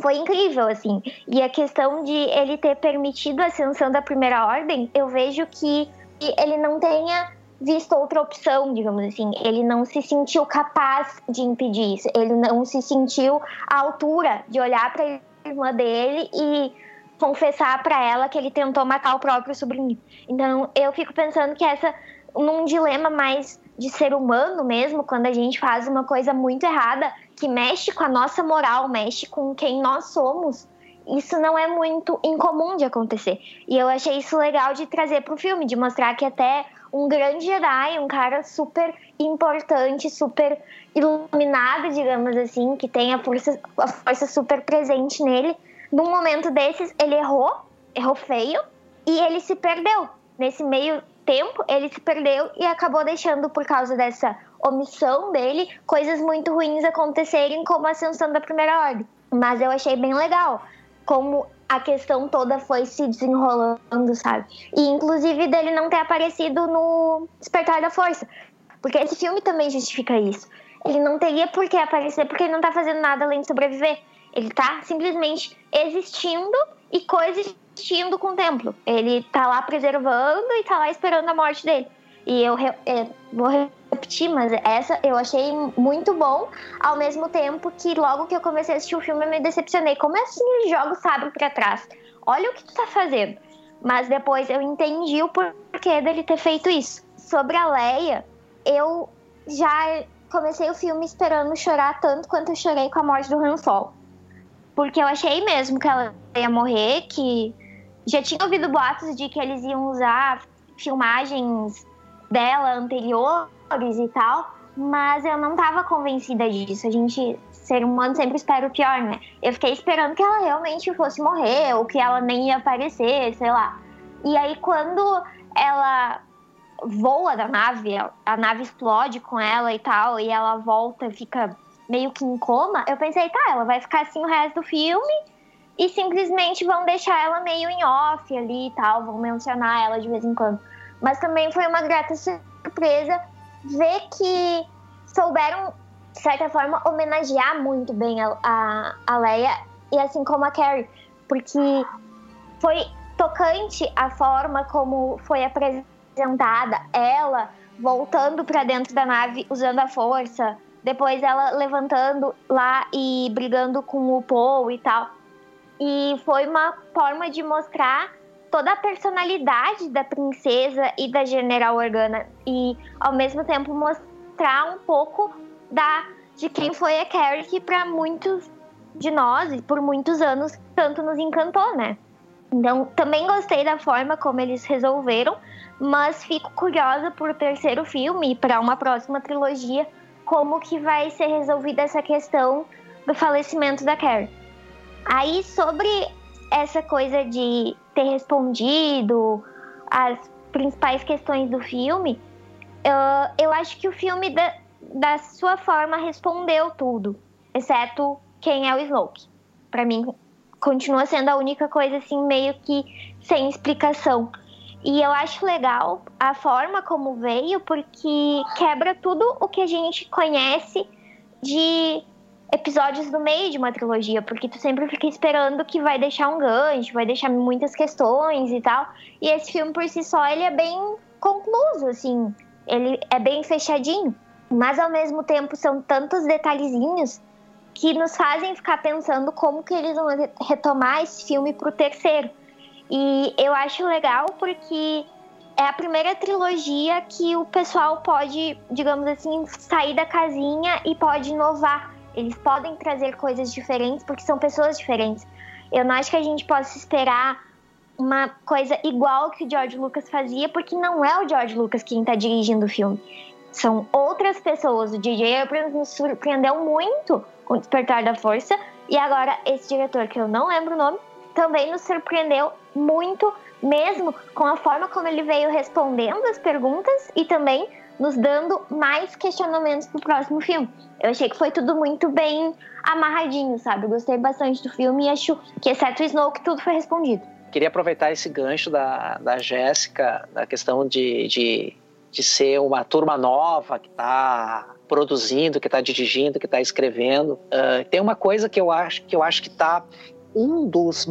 foi incrível, assim. E a questão de ele ter permitido a ascensão da primeira ordem, eu vejo que ele não tenha visto outra opção, digamos assim. Ele não se sentiu capaz de impedir isso. Ele não se sentiu à altura de olhar para a irmã dele e confessar para ela que ele tentou matar o próprio sobrinho. Então, eu fico pensando que essa num dilema mais de ser humano mesmo, quando a gente faz uma coisa muito errada, que mexe com a nossa moral, mexe com quem nós somos, isso não é muito incomum de acontecer. E eu achei isso legal de trazer para o filme, de mostrar que até um grande Jedi, um cara super importante, super iluminado, digamos assim, que tem a força, a força super presente nele, num momento desses ele errou, errou feio, e ele se perdeu. Nesse meio tempo, ele se perdeu e acabou deixando, por causa dessa omissão dele, coisas muito ruins acontecerem, como a ascensão da Primeira Ordem. Mas eu achei bem legal como a questão toda foi se desenrolando, sabe? E inclusive dele não ter aparecido no Despertar da Força. Porque esse filme também justifica isso. Ele não teria por que aparecer porque ele não tá fazendo nada além de sobreviver. Ele tá simplesmente existindo e coexistindo com o templo. Ele tá lá preservando e tá lá esperando a morte dele. E eu é, vou repetir, mas essa eu achei muito bom, ao mesmo tempo que logo que eu comecei a assistir o filme eu me decepcionei. Como é assim ele joga o sabre pra trás? Olha o que tu tá fazendo. Mas depois eu entendi o porquê dele ter feito isso. Sobre a Leia, eu já comecei o filme esperando chorar tanto quanto eu chorei com a morte do Han Solo. Porque eu achei mesmo que ela ia morrer, que já tinha ouvido boatos de que eles iam usar filmagens dela anteriores e tal, mas eu não tava convencida disso. A gente, ser humano, sempre espera o pior, né? Eu fiquei esperando que ela realmente fosse morrer, ou que ela nem ia aparecer, sei lá. E aí, quando ela voa da nave, a nave explode com ela e tal, e ela volta, fica meio que em coma, eu pensei, tá, ela vai ficar assim o resto do filme e simplesmente vão deixar ela meio em off ali e tal, vão mencionar ela de vez em quando. Mas também foi uma grata surpresa ver que souberam, de certa forma, homenagear muito bem a, a, a Leia e assim como a Carrie, porque foi tocante a forma como foi apresentada ela voltando para dentro da nave usando a força, depois ela levantando lá e brigando com o Paul e tal. E foi uma forma de mostrar toda a personalidade da princesa e da General Organa e ao mesmo tempo mostrar um pouco da de quem foi a Carrie que para muitos de nós e por muitos anos tanto nos encantou, né? Então, também gostei da forma como eles resolveram, mas fico curiosa por terceiro filme e para uma próxima trilogia como que vai ser resolvida essa questão do falecimento da Carrie. Aí sobre essa coisa de ter respondido as principais questões do filme, uh, eu acho que o filme da, da sua forma respondeu tudo, exceto quem é o Snoke. Para mim continua sendo a única coisa assim meio que sem explicação. E eu acho legal a forma como veio, porque quebra tudo o que a gente conhece de episódios no meio de uma trilogia, porque tu sempre fica esperando que vai deixar um gancho, vai deixar muitas questões e tal. E esse filme por si só, ele é bem concluso, assim, ele é bem fechadinho, mas ao mesmo tempo são tantos detalhezinhos que nos fazem ficar pensando como que eles vão retomar esse filme pro terceiro. E eu acho legal porque é a primeira trilogia que o pessoal pode, digamos assim, sair da casinha e pode inovar. Eles podem trazer coisas diferentes porque são pessoas diferentes. Eu não acho que a gente possa esperar uma coisa igual que o George Lucas fazia, porque não é o George Lucas quem está dirigindo o filme. São outras pessoas. O DJ Abrams nos surpreendeu muito com o Despertar da Força. E agora, esse diretor, que eu não lembro o nome, também nos surpreendeu muito, mesmo com a forma como ele veio respondendo as perguntas e também nos dando mais questionamentos pro próximo filme. Eu achei que foi tudo muito bem amarradinho, sabe? Eu gostei bastante do filme e acho que, exceto o Snoke, tudo foi respondido. Queria aproveitar esse gancho da, da Jéssica, da questão de, de, de ser uma turma nova que está produzindo, que está dirigindo, que está escrevendo. Uh, tem uma coisa que eu acho que eu acho que está um dos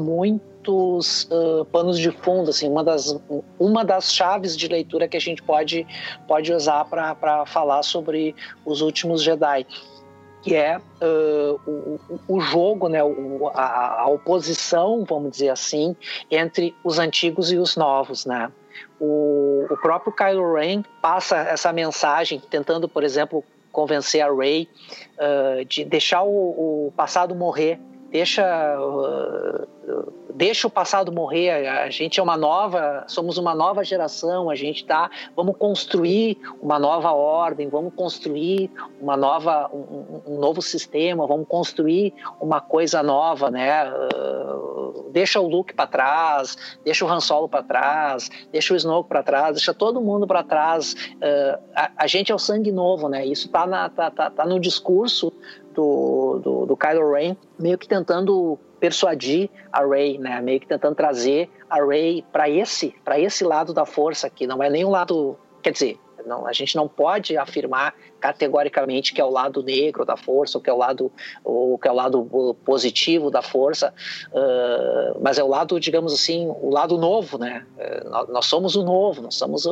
muitos uh, panos de fundo, assim, uma das, uma das chaves de leitura que a gente pode, pode usar para falar sobre os últimos Jedi que é uh, o, o, jogo, né, o, a, a, oposição, vamos dizer assim, entre os antigos e os novos, né? O, o próprio Kylo Ren passa essa mensagem, tentando, por exemplo, convencer a Rey uh, de deixar o, o passado morrer, deixa deixa o passado morrer. A gente é uma nova somos uma nova geração. A gente tá vamos construir uma nova ordem vamos construir uma nova um, um novo sistema vamos construir uma coisa nova né? Deixa o Luke para trás deixa o Han Solo para trás deixa o Snoke para trás deixa todo mundo para trás. Uh, a, a, gente é o sangue novo né? Isso tá na tá, tá, tá no discurso do, do, do Kylo Ren, meio que tentando persuadir a Rey, né? Meio que tentando trazer a Rey para esse, para esse lado da força que não é nem um lado, quer dizer, não, a gente não pode afirmar categoricamente que é o lado negro da força, ou que é o lado, ou que é o lado positivo da força, uh, mas é o lado, digamos assim, o lado novo, né? Uh, nós, somos o novo, nós somos o,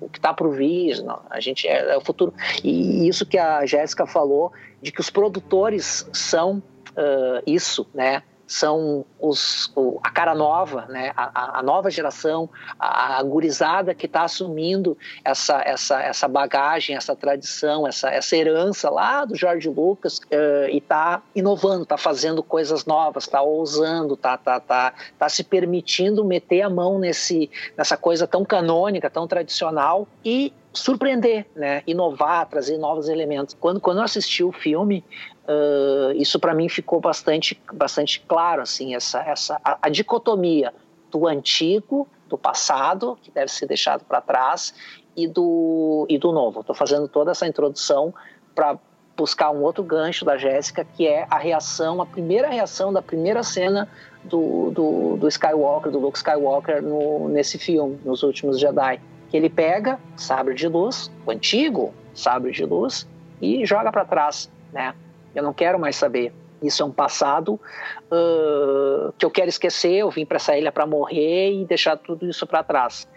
o que está por vir, não, a gente é, é, o futuro. E isso que a Jéssica falou, de que os produtores são uh, isso, né? São os, a cara nova, né? a, a nova geração, a, a gurizada que está assumindo essa, essa, essa bagagem, essa tradição, essa, essa herança lá do George Lucas uh, e está inovando, está fazendo coisas novas, está ousando, está tá, tá, tá se permitindo meter a mão nesse, nessa coisa tão canônica, tão tradicional e surpreender, né? inovar, trazer novos elementos. Quando, quando eu assisti o filme, uh, isso para mim ficou bastante, bastante claro, assim, essa, essa, a, a dicotomia do antigo, do passado, que deve ser deixado para trás, e do, e do novo. Estou fazendo toda essa introdução para buscar um outro gancho da Jéssica, que é a reação, a primeira reação da primeira cena do, do, do Skywalker, do Luke Skywalker no, nesse filme, nos últimos Jedi que ele pega sabre de luz, o antigo sabre de luz, e joga para trás, né? Eu não quero mais saber. Isso é um passado uh, que eu quero esquecer. Eu vim para essa ilha para morrer e deixar tudo isso para trás.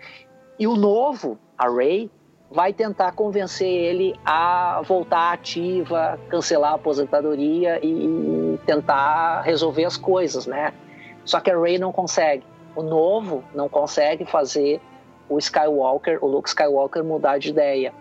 E o novo, a Ray, vai tentar convencer ele a voltar ativa, cancelar a aposentadoria e tentar resolver as coisas, né? Só que a Ray não consegue. o novo não consegue fazer o Skywalker, o Luke Skywalker mudar de ideia.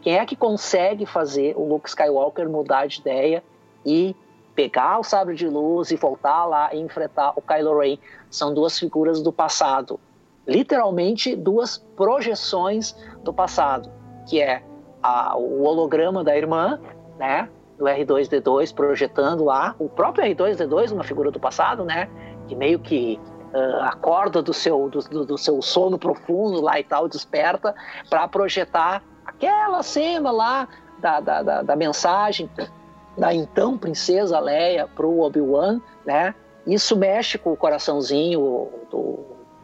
Quem é que consegue fazer o Luke Skywalker mudar de ideia e pegar o sabre de luz e voltar lá e enfrentar o Kylo Ren? São duas figuras do passado, literalmente duas projeções do passado, que é a, o holograma da irmã, né, do R2D2 projetando lá o próprio R2D2, uma figura do passado, né, que meio que uh, acorda do seu, do, do, seu sono profundo lá e tal, desperta, para projetar aquela cena lá da, da, da, da mensagem da então princesa Leia para o Obi-Wan, né? Isso mexe com o coraçãozinho do,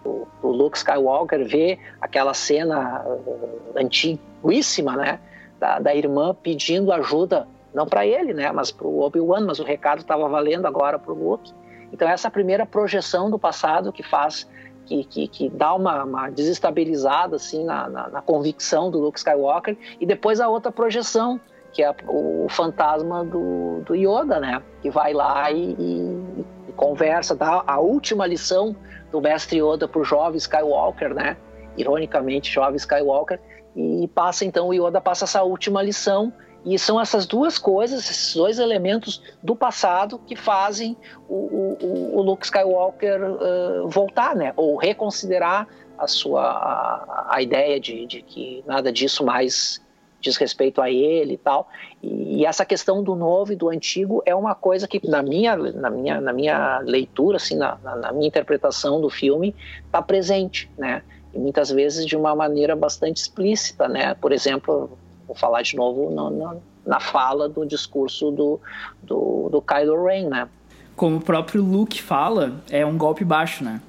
do, do, Luke Skywalker, ver aquela cena uh, antiguíssima, né? Da, da irmã pedindo ajuda, não para ele, né? Mas para o Obi-Wan, mas o recado estava valendo agora para o Luke. Então essa primeira projeção do passado que faz que, que, que dá uma, uma, desestabilizada assim na, na, na, convicção do Luke Skywalker e depois a outra projeção que é o fantasma do, do Yoda, né? Que vai lá e, e, e conversa, dá a última lição do mestre Yoda para o jovem Skywalker, né? Ironicamente, jovem Skywalker, e passa então o Yoda passa essa última lição e são essas duas coisas, esses dois elementos do passado que fazem o, o, o Luke Skywalker uh, voltar, né? Ou reconsiderar a sua a, a ideia de, de, que nada disso mais diz respeito a ele e tal. E, e, essa questão do novo e do antigo é uma coisa que na minha na minha na minha leitura, assim, na, na minha interpretação do filme, está presente, né? E muitas vezes de uma maneira bastante explícita, né? Por exemplo, vou falar de novo no, no, na fala do discurso do, do, do Kylo Ren, né? Como o próprio Luke fala, é um golpe baixo, né?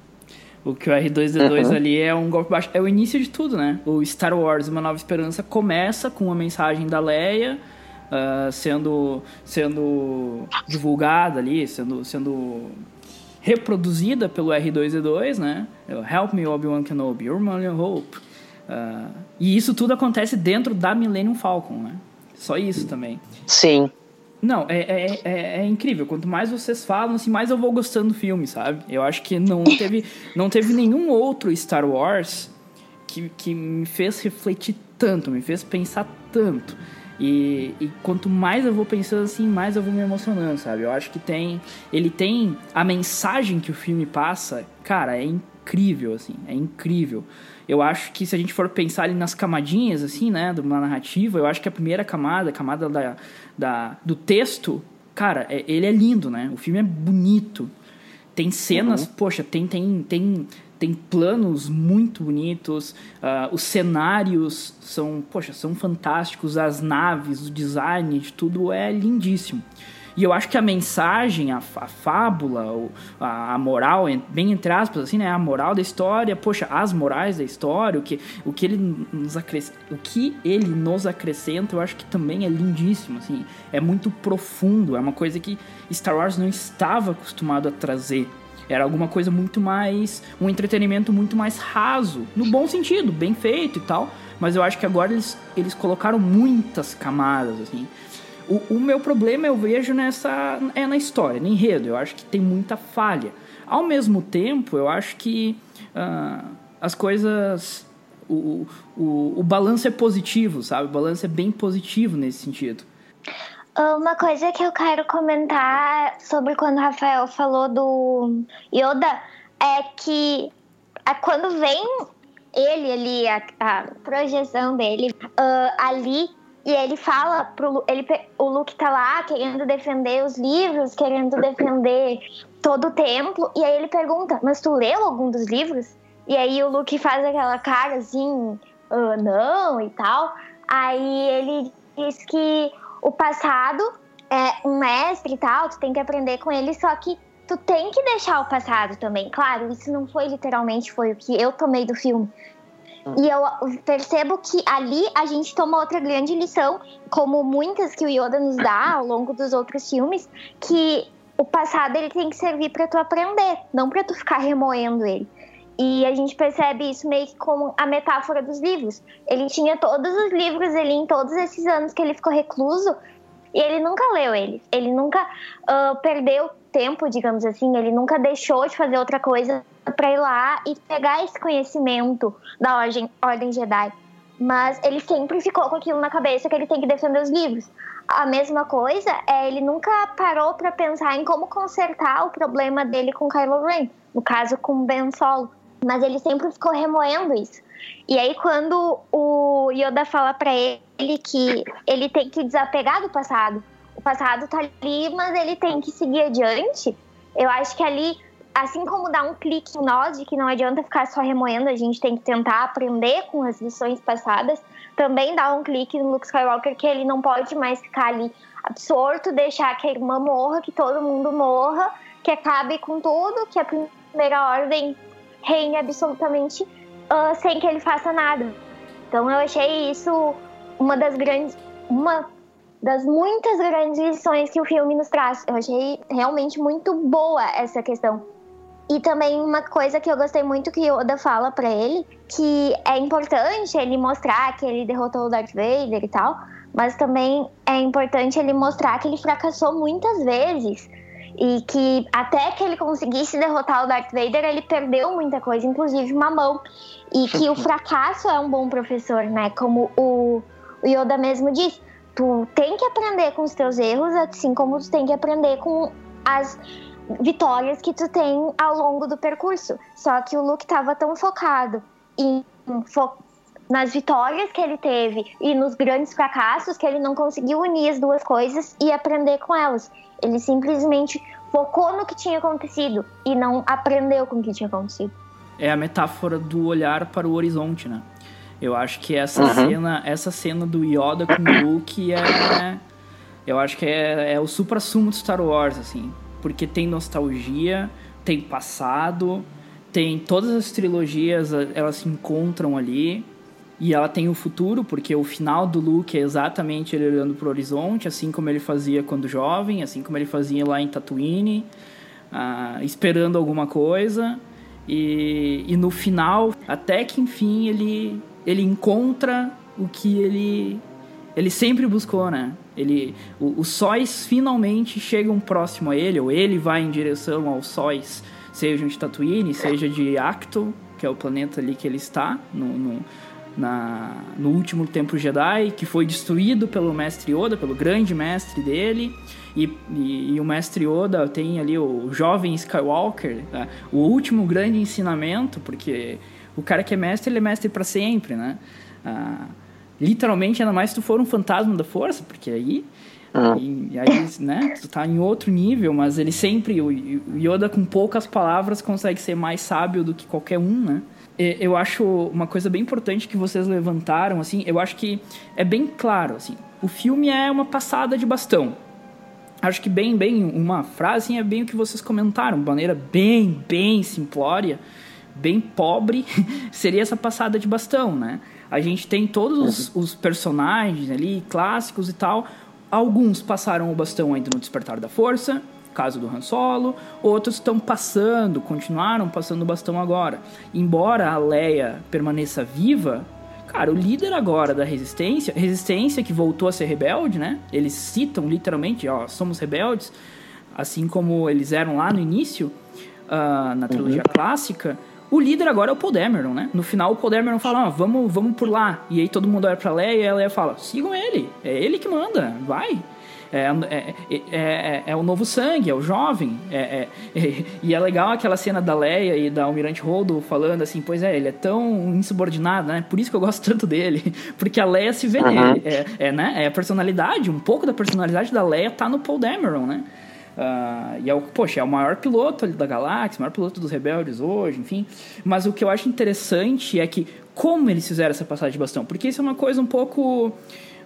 O que o R2D2 uhum. ali é um golpe baixo. É o início de tudo, né? O Star Wars Uma Nova Esperança começa com uma mensagem da Leia uh, sendo, sendo divulgada ali, sendo, sendo reproduzida pelo R2D2, né? Help me, Obi-Wan Kenobi, you're my hope. Uh, e isso tudo acontece dentro da Millennium Falcon, né? Só isso também. Sim. Não, é, é, é, é, incrível. Quanto mais vocês falam, assim, mais eu vou gostando do filme, sabe? Eu acho que não teve, não teve nenhum outro Star Wars que, que me fez refletir tanto, me fez pensar tanto. E, e, quanto mais eu vou pensando assim, mais eu vou me emocionando, sabe? Eu acho que tem. Ele tem. A mensagem que o filme passa, cara, é incrível, assim. É incrível. Eu acho que se a gente for pensar ali nas camadinhas, assim, né, de uma narrativa, eu acho que a primeira camada, a camada da, da, do texto, cara, é, ele é lindo, né? O filme é bonito. Tem cenas, uhum. poxa, tem, tem, tem, tem planos muito bonitos, uh, os cenários são, poxa, são fantásticos, as naves, o design de tudo é lindíssimo. E eu acho que a mensagem, a, a fábula, a, a, moral, bem entre aspas, assim, né? A moral da história, poxa, as morais da história, o que, o que, ele, nos acrescenta, o que ele nos acrescenta, eu acho que também é lindíssimo, assim. É muito profundo, é uma coisa que Star Wars não estava acostumado a trazer. Era alguma coisa muito mais. um entretenimento muito mais raso, no bom sentido, bem feito e tal. Mas eu acho que agora eles, eles colocaram muitas camadas, assim. O, o, meu problema eu vejo nessa é na história, no enredo. Eu acho que tem muita falha. Ao mesmo tempo, eu acho que uh, as coisas. O, o, o balanço é positivo, sabe? O balanço é bem positivo nesse sentido. Uma coisa que eu quero comentar sobre quando o Rafael falou do Yoda é que quando vem ele ali, a, a projeção dele uh, ali e ele fala pro ele o Luke tá lá querendo defender os livros, querendo defender todo o templo, e aí ele pergunta: "Mas tu leu algum dos livros?" E aí o Luke faz aquela cara assim, ah, não e tal. Aí ele diz que o passado é um mestre e tal, tu tem que aprender com ele, só que tu tem que deixar o passado também. Claro, isso não foi literalmente foi o que eu tomei do filme, e eu percebo que ali a gente toma outra grande lição, como muitas que o Yoda nos dá ao longo dos outros filmes, que o passado ele tem que servir para tu aprender, não para tu ficar remoendo ele. E a gente percebe isso meio que como a metáfora dos livros. Ele tinha todos os livros ali em todos esses anos que ele ficou recluso, e ele nunca leu eles. Ele nunca uh, perdeu tempo, digamos assim, ele nunca deixou de fazer outra coisa para ir lá e pegar esse conhecimento da Ordem, Ordem Jedi. Mas ele sempre ficou com aquilo na cabeça que ele tem que defender os livros. A mesma coisa é ele nunca parou para pensar em como consertar o problema dele com Kylo Ren, no caso com Ben Solo. Mas ele sempre ficou remoendo isso. E aí quando o Yoda fala para ele que ele tem que desapegar do passado, o passado tá ali, mas ele tem que seguir adiante. Eu acho que ali, assim como dá um clique em nós de que não adianta ficar só remoendo, a gente tem que tentar aprender com as lições passadas, também dá um clique no Luke Skywalker que ele não pode mais ficar ali absorto, deixar que a irmã morra, que todo mundo morra, que acabe com tudo, que a primeira ordem reine absolutamente uh, sem que ele faça nada. Então eu achei isso uma das grandes, uma das muitas grandes lições que o filme nos traz. Eu achei realmente muito boa essa questão. E também uma coisa que eu gostei muito que Yoda fala para ele, que é importante ele mostrar que ele derrotou o Darth Vader e tal, mas também é importante ele mostrar que ele fracassou muitas vezes e que até que ele conseguisse derrotar o Darth Vader, ele perdeu muita coisa, inclusive uma mão. E que o fracasso é um bom professor, né? Como o Yoda mesmo diz tu tem que aprender com os teus erros, assim como tu tem que aprender com as vitórias que tu tem ao longo do percurso. Só que o Luke estava tão focado em fo nas vitórias que ele teve e nos grandes fracassos que ele não conseguiu unir as duas coisas e aprender com elas. Ele simplesmente focou no que tinha acontecido e não aprendeu com o que tinha acontecido. É a metáfora do olhar para o horizonte, né? Eu acho que essa uhum. cena, essa cena do Yoda com o Luke é eu acho que é, é o supra-sumo de Star Wars assim, porque tem nostalgia, tem passado, tem todas as trilogias, elas se encontram ali. E ela tem o futuro, porque o final do Luke é exatamente ele olhando para o horizonte, assim como ele fazia quando jovem, assim como ele fazia lá em Tatooine, uh, esperando alguma coisa. E, e no final, até que enfim ele ele encontra o que ele ele sempre buscou, né? Ele, o, os sóis finalmente chegam próximo a ele, ou ele vai em direção aos sóis, seja de Tatooine, seja de Acto, que é o planeta ali que ele está, no, no, na, no último Templo Jedi, que foi destruído pelo Mestre Yoda, pelo grande mestre dele. E, e, e o Mestre Yoda tem ali o jovem Skywalker, né? o último grande ensinamento, porque o cara que é mestre, ele é mestre para sempre, né? Ah, literalmente, ainda mais se tu for um fantasma da força, porque aí. Ah. E, aí, né, tu tá em outro nível, mas ele sempre, o Yoda com poucas palavras consegue ser mais sábio do que qualquer um, né? Eu acho uma coisa bem importante que vocês levantaram, assim, eu acho que é bem claro, assim, o filme é uma passada de bastão. Acho que bem, bem, uma frase assim, é bem o que vocês comentaram, de maneira bem, bem simplória bem pobre seria essa passada de bastão, né? A gente tem todos os, os, personagens ali, clássicos e tal. Alguns passaram o bastão ainda no Despertar da Força, caso do Han Solo. Outros estão passando, continuaram passando o bastão agora. Embora a Leia permaneça viva, cara, o líder agora da Resistência, Resistência que voltou a ser rebelde, né? Eles citam literalmente, ó, somos rebeldes, assim como eles eram lá no início, uh, na trilogia uhum. clássica o líder agora é o Paul Dameron, né? No final, o Paul Dameron fala, ah, vamos, vamos por lá. E aí todo mundo olha pra Leia e a Leia fala, sigam ele. É ele que manda, vai. É, é, é, é, é o novo sangue, é o jovem. É, é, e é legal aquela cena da Leia e da Almirante Holdo falando assim, pois é, ele é tão insubordinado, né? Por isso que eu gosto tanto dele. Porque a Leia se vê nele. É, é, né? é a personalidade, um pouco da personalidade da Leia tá no Paul Dameron, né? Uh, e é o, poxa, é o maior piloto da galáxia, o maior piloto dos rebeldes hoje, enfim. Mas o que eu acho interessante é que como eles fizeram essa passagem de bastão, porque isso é uma coisa um pouco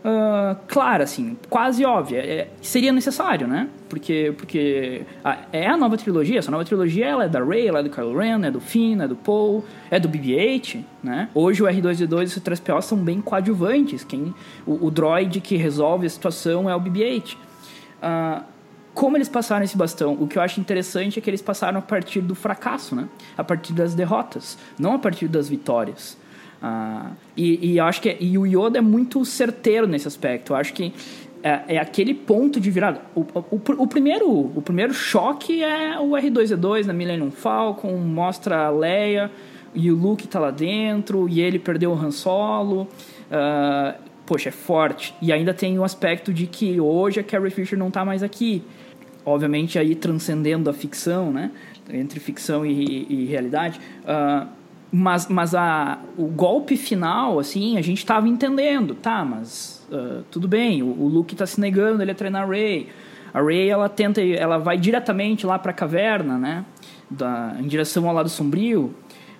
uh, clara, assim, quase óbvia. É, seria necessário, né? Porque, porque a, é a nova trilogia, essa nova trilogia ela é da Rey, ela é do Kylo Ren, é do Finn, é do Paul, é do BB-8, né? Hoje o R2-D2 e o C-3PO são bem coadjuvantes, quem, o, o droid que resolve a situação é o BB-8. Uh, como eles passaram esse bastão? O que eu acho interessante é que eles passaram a partir do fracasso, né? A partir das derrotas, não a partir das vitórias. Ah, e, e acho que e o Yoda é muito certeiro nesse aspecto. Eu acho que é, é aquele ponto de virada. O, o, o, primeiro, o primeiro choque é o R2-D2 na Millennium Falcon, mostra a Leia e o Luke tá lá dentro, e ele perdeu o Han Solo. Uh, poxa, é forte. E ainda tem o aspecto de que hoje a Carrie Fisher não tá mais aqui. Obviamente aí transcendendo a ficção, né? Entre ficção e, e realidade. Uh, mas mas a, o golpe final, assim, a gente estava entendendo, tá, mas uh, tudo bem, o, o Luke está se negando, ele é treinar a Rey. A Rey, ela tenta, ela vai diretamente lá para a caverna, né, da, em direção ao lado sombrio.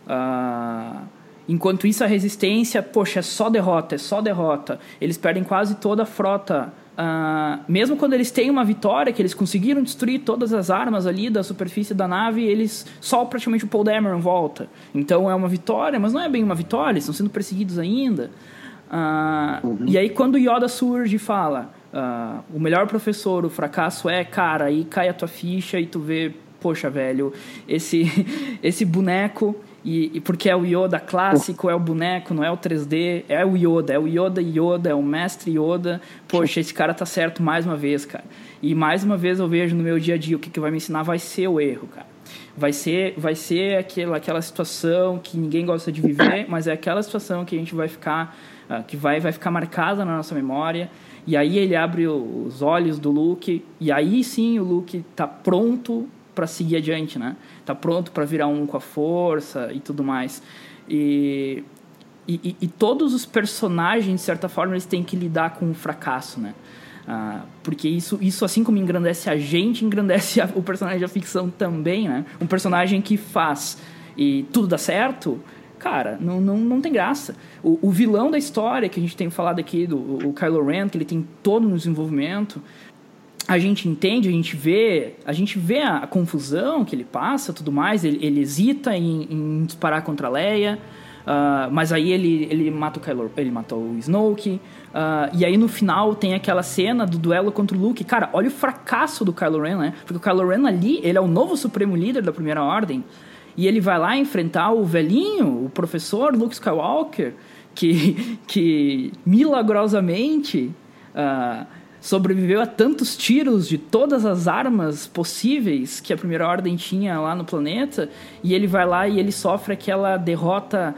Uh, enquanto isso, a resistência, poxa, é só derrota, é só derrota. Eles perdem quase toda a frota Uh, mesmo quando eles têm uma vitória, que eles conseguiram destruir todas as armas ali da superfície da nave, eles só praticamente o Paul Dameron volta. Então é uma vitória, mas não é bem uma vitória, eles estão sendo perseguidos ainda. Uh, uhum. E aí quando Yoda surge e fala, uh, o melhor professor, o fracasso é, cara, aí cai a tua ficha e tu vê, poxa, velho, esse, esse boneco e, e, porque é o Yoda clássico, é o boneco, não é o 3D, é o Yoda, é o Yoda Yoda, é o mestre Yoda. Poxa, esse cara tá certo mais uma vez, cara. E mais uma vez eu vejo no meu dia a dia o que, que vai me ensinar vai ser o erro, cara. Vai ser, vai ser aquela, aquela situação que ninguém gosta de viver, mas é aquela situação que a gente vai ficar, uh, que vai, vai ficar marcada na nossa memória. E aí ele abre os olhos do Luke, e aí sim o Luke tá pronto para seguir adiante, né? Tá pronto para virar um com a força e tudo mais. E, e, e, todos os personagens, de certa forma, eles têm que lidar com o fracasso, né? Ah, porque isso, isso, assim como engrandece a gente, engrandece a, o personagem da ficção também, né? Um personagem que faz e tudo dá certo, cara, não, não, não tem graça. O, o vilão da história, que a gente tem falado aqui, do o Kylo Ren, que ele tem todo no desenvolvimento, a gente entende, a gente vê, a gente vê a, confusão que ele passa, tudo mais. Ele, ele hesita em, em, disparar contra a Leia, uh, mas aí ele, ele mata o Kylo, ele matou o Snoke. Uh, e aí no final tem aquela cena do duelo contra o Luke. Cara, olha o fracasso do Kylo Ren, né? Porque o Kylo Ren ali, ele é o novo supremo líder da Primeira Ordem. E ele vai lá enfrentar o velhinho, o professor Luke Skywalker, que, que milagrosamente... Uh, sobreviveu a tantos tiros de todas as armas possíveis que a Primeira Ordem tinha lá no planeta, e ele vai lá e ele sofre aquela derrota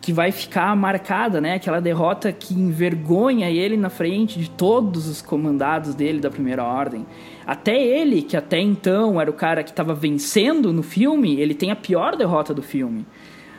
que vai ficar marcada, né? Aquela derrota que envergonha ele na frente de todos os comandados dele da Primeira Ordem. Até ele, que até então era o cara que estava vencendo no filme, ele tem a pior derrota do filme.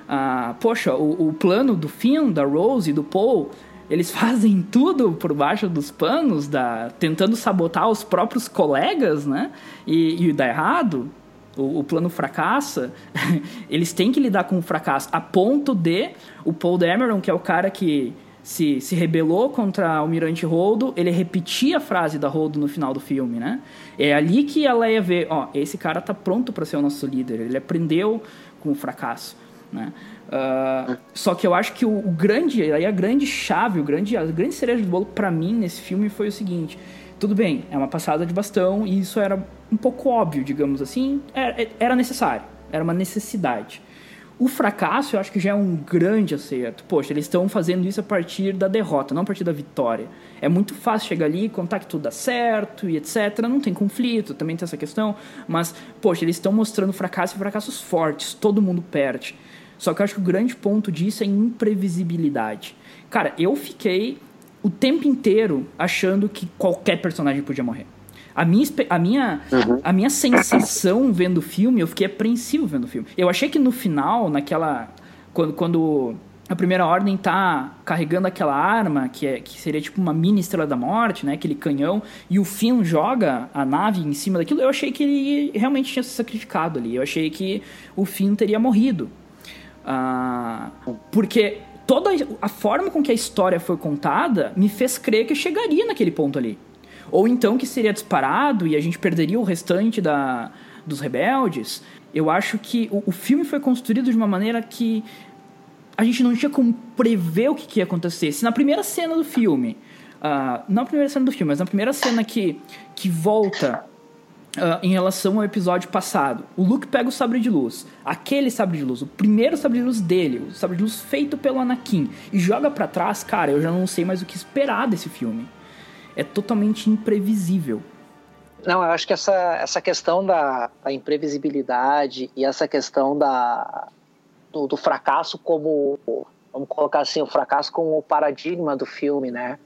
Ah, poxa, o, o plano do Finn, da Rose e do Paul eles fazem tudo por baixo dos panos, da, tentando sabotar os próprios colegas, né? E, e dá errado. O, o, plano fracassa. eles têm que lidar com o fracasso a ponto de o Paul Dameron, que é o cara que se, se rebelou contra o Almirante Holdo, ele repetia a frase da Holdo no final do filme, né? É ali que a Leia vê, ó, esse cara tá pronto para ser o nosso líder. Ele aprendeu com o fracasso, né? Uh, só que eu acho que o, o, grande, aí a grande chave, o grande, a grande cereja do bolo para mim nesse filme foi o seguinte: tudo bem, é uma passada de bastão e isso era um pouco óbvio, digamos assim, era, era necessário, era uma necessidade. O fracasso eu acho que já é um grande acerto. Poxa, eles estão fazendo isso a partir da derrota, não a partir da vitória. É muito fácil chegar ali, contar que tudo dá certo e etc. Não tem conflito, também tem essa questão. Mas, poxa, eles estão mostrando fracasso e fracassos fortes, todo mundo perde. Só que eu acho que o grande ponto disso é imprevisibilidade. Cara, eu fiquei o tempo inteiro achando que qualquer personagem podia morrer. A minha, a minha, uhum. a minha sensação vendo o filme, eu fiquei apreensivo vendo o filme. Eu achei que no final, naquela. Quando, quando a primeira ordem tá carregando aquela arma, que, é, que seria tipo uma mini estrela da morte, né? Aquele canhão, e o Finn joga a nave em cima daquilo, eu achei que ele realmente tinha se sacrificado ali. Eu achei que o Finn teria morrido. Ah, porque toda a forma com que a história foi contada me fez crer que chegaria naquele ponto ali. Ou então que seria disparado e a gente perderia o restante da, dos rebeldes. Eu acho que o, o filme foi construído de uma maneira que a gente não tinha como prever o que, que ia acontecer. Se na primeira cena do filme, uh, não na primeira cena do filme, mas na primeira cena que, que volta Uh, em relação ao episódio passado. O Luke pega o sabre de luz, aquele sabre de luz, o primeiro sabre de luz dele, o sabre de luz feito pelo Anakin, e joga para trás, cara, eu já não sei mais o que esperar desse filme. é totalmente imprevisível. Não, eu acho que essa, essa questão da, da imprevisibilidade e essa questão da, do, do, fracasso como, vamos colocar assim, o fracasso como o paradigma do filme, né?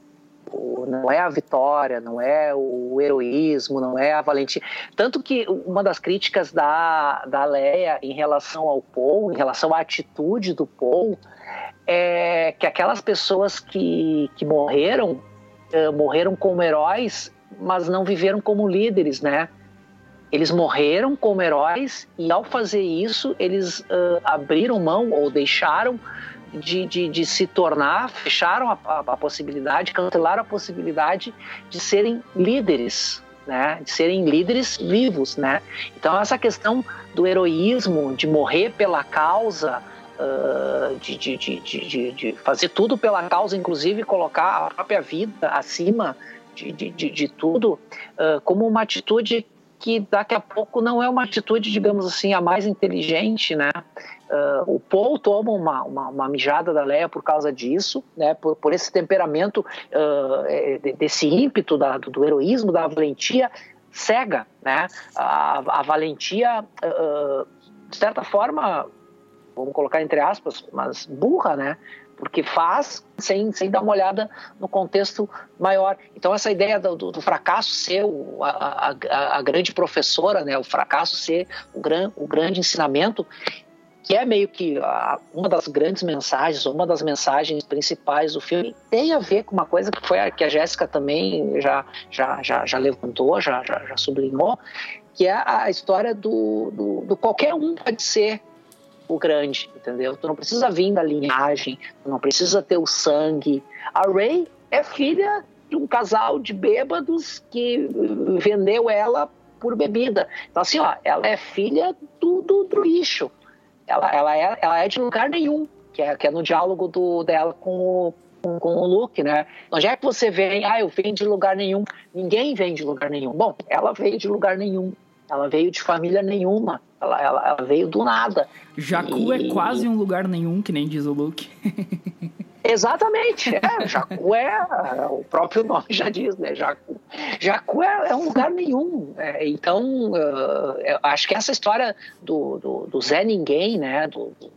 Não é a vitória, não é o heroísmo, não é a valentia. Tanto que uma das críticas da, da Leia em relação ao Paul, em relação à atitude do Paul, é que aquelas pessoas que, que morreram, uh, morreram como heróis mas não viveram como líderes, né? Eles morreram como heróis e, ao fazer isso, eles uh, abriram mão ou deixaram de, de, de se tornar, fecharam a, a, a, possibilidade, cancelaram a possibilidade de serem líderes, né? De serem líderes vivos, né? Então, essa questão do heroísmo, de morrer pela causa, uh, de, de, de, de fazer tudo pela causa, inclusive colocar a própria vida acima de, tudo uh, como uma atitude que daqui a pouco não é uma atitude, digamos assim, a mais inteligente, né? Uh, o Paul toma uma, uma, uma, mijada da Leia por causa disso, né? Por, por esse temperamento, uh, desse ímpeto da, do, do, heroísmo, da valentia cega, né? A, a valentia, uh, de certa forma, vamos colocar entre aspas, mas burra, né? Porque faz sem, sem dar uma olhada no contexto maior. Então, essa ideia do, do, fracasso ser o, a, a, a, grande professora, né, o fracasso ser o, gran, o grande ensinamento, que é meio que uma das grandes mensagens, uma das mensagens principais do filme, tem a ver com uma coisa que foi a, que a Jéssica também já, já, já, já levantou, já, já, já sublinhou, que é a história do, do, do qualquer um pode ser grande, entendeu? Tu não precisa vir da linhagem, tu não precisa ter o sangue. A Ray é filha de um casal de bêbados que vendeu ela por bebida. Então, assim, ó, ela é filha do, do, do lixo. Ela, ela, é, ela é de lugar nenhum, que é, que é no diálogo do, dela com o, com, com, o Luke, né? Onde é que você vem? Ah, eu venho de lugar nenhum. Ninguém vem de lugar nenhum. Bom, ela veio de lugar nenhum. Ela veio de família nenhuma. Ela, ela, ela veio do nada. Jacu é e... é quase um lugar nenhum, que nem diz o Luke. Exatamente, é, Jacu é, o próprio nome já diz, né, Jacu. Jacu é, é um lugar nenhum, é, então uh, acho que essa história do, do, do Zé Ninguém, né, do, do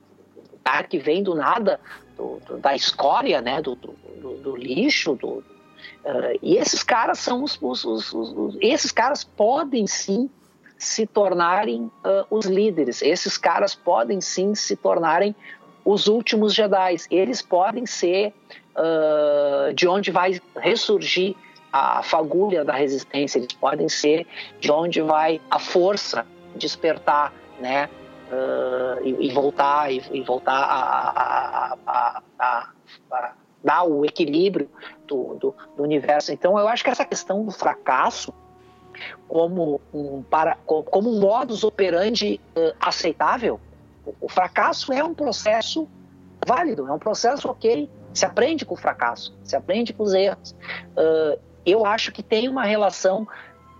cara que vem do nada, do, do, da escória, né, do, do lixo, do, uh, e esses caras são os, os, os, os, esses caras podem sim se tornarem uh, os líderes. Esses caras podem sim se tornarem os últimos Jedi. Eles podem ser uh, de onde vai ressurgir a fagulha da resistência. Eles podem ser de onde vai a força despertar, né? Uh, e, e, voltar e, e voltar a, a, a, a, dar o equilíbrio do, do, do universo. Então, eu acho que essa questão do fracasso como um, para, como um modus operandi uh, aceitável, o fracasso é um processo válido, é um processo ok. Se aprende com o fracasso, se aprende com os erros. Uh, eu acho que tem uma relação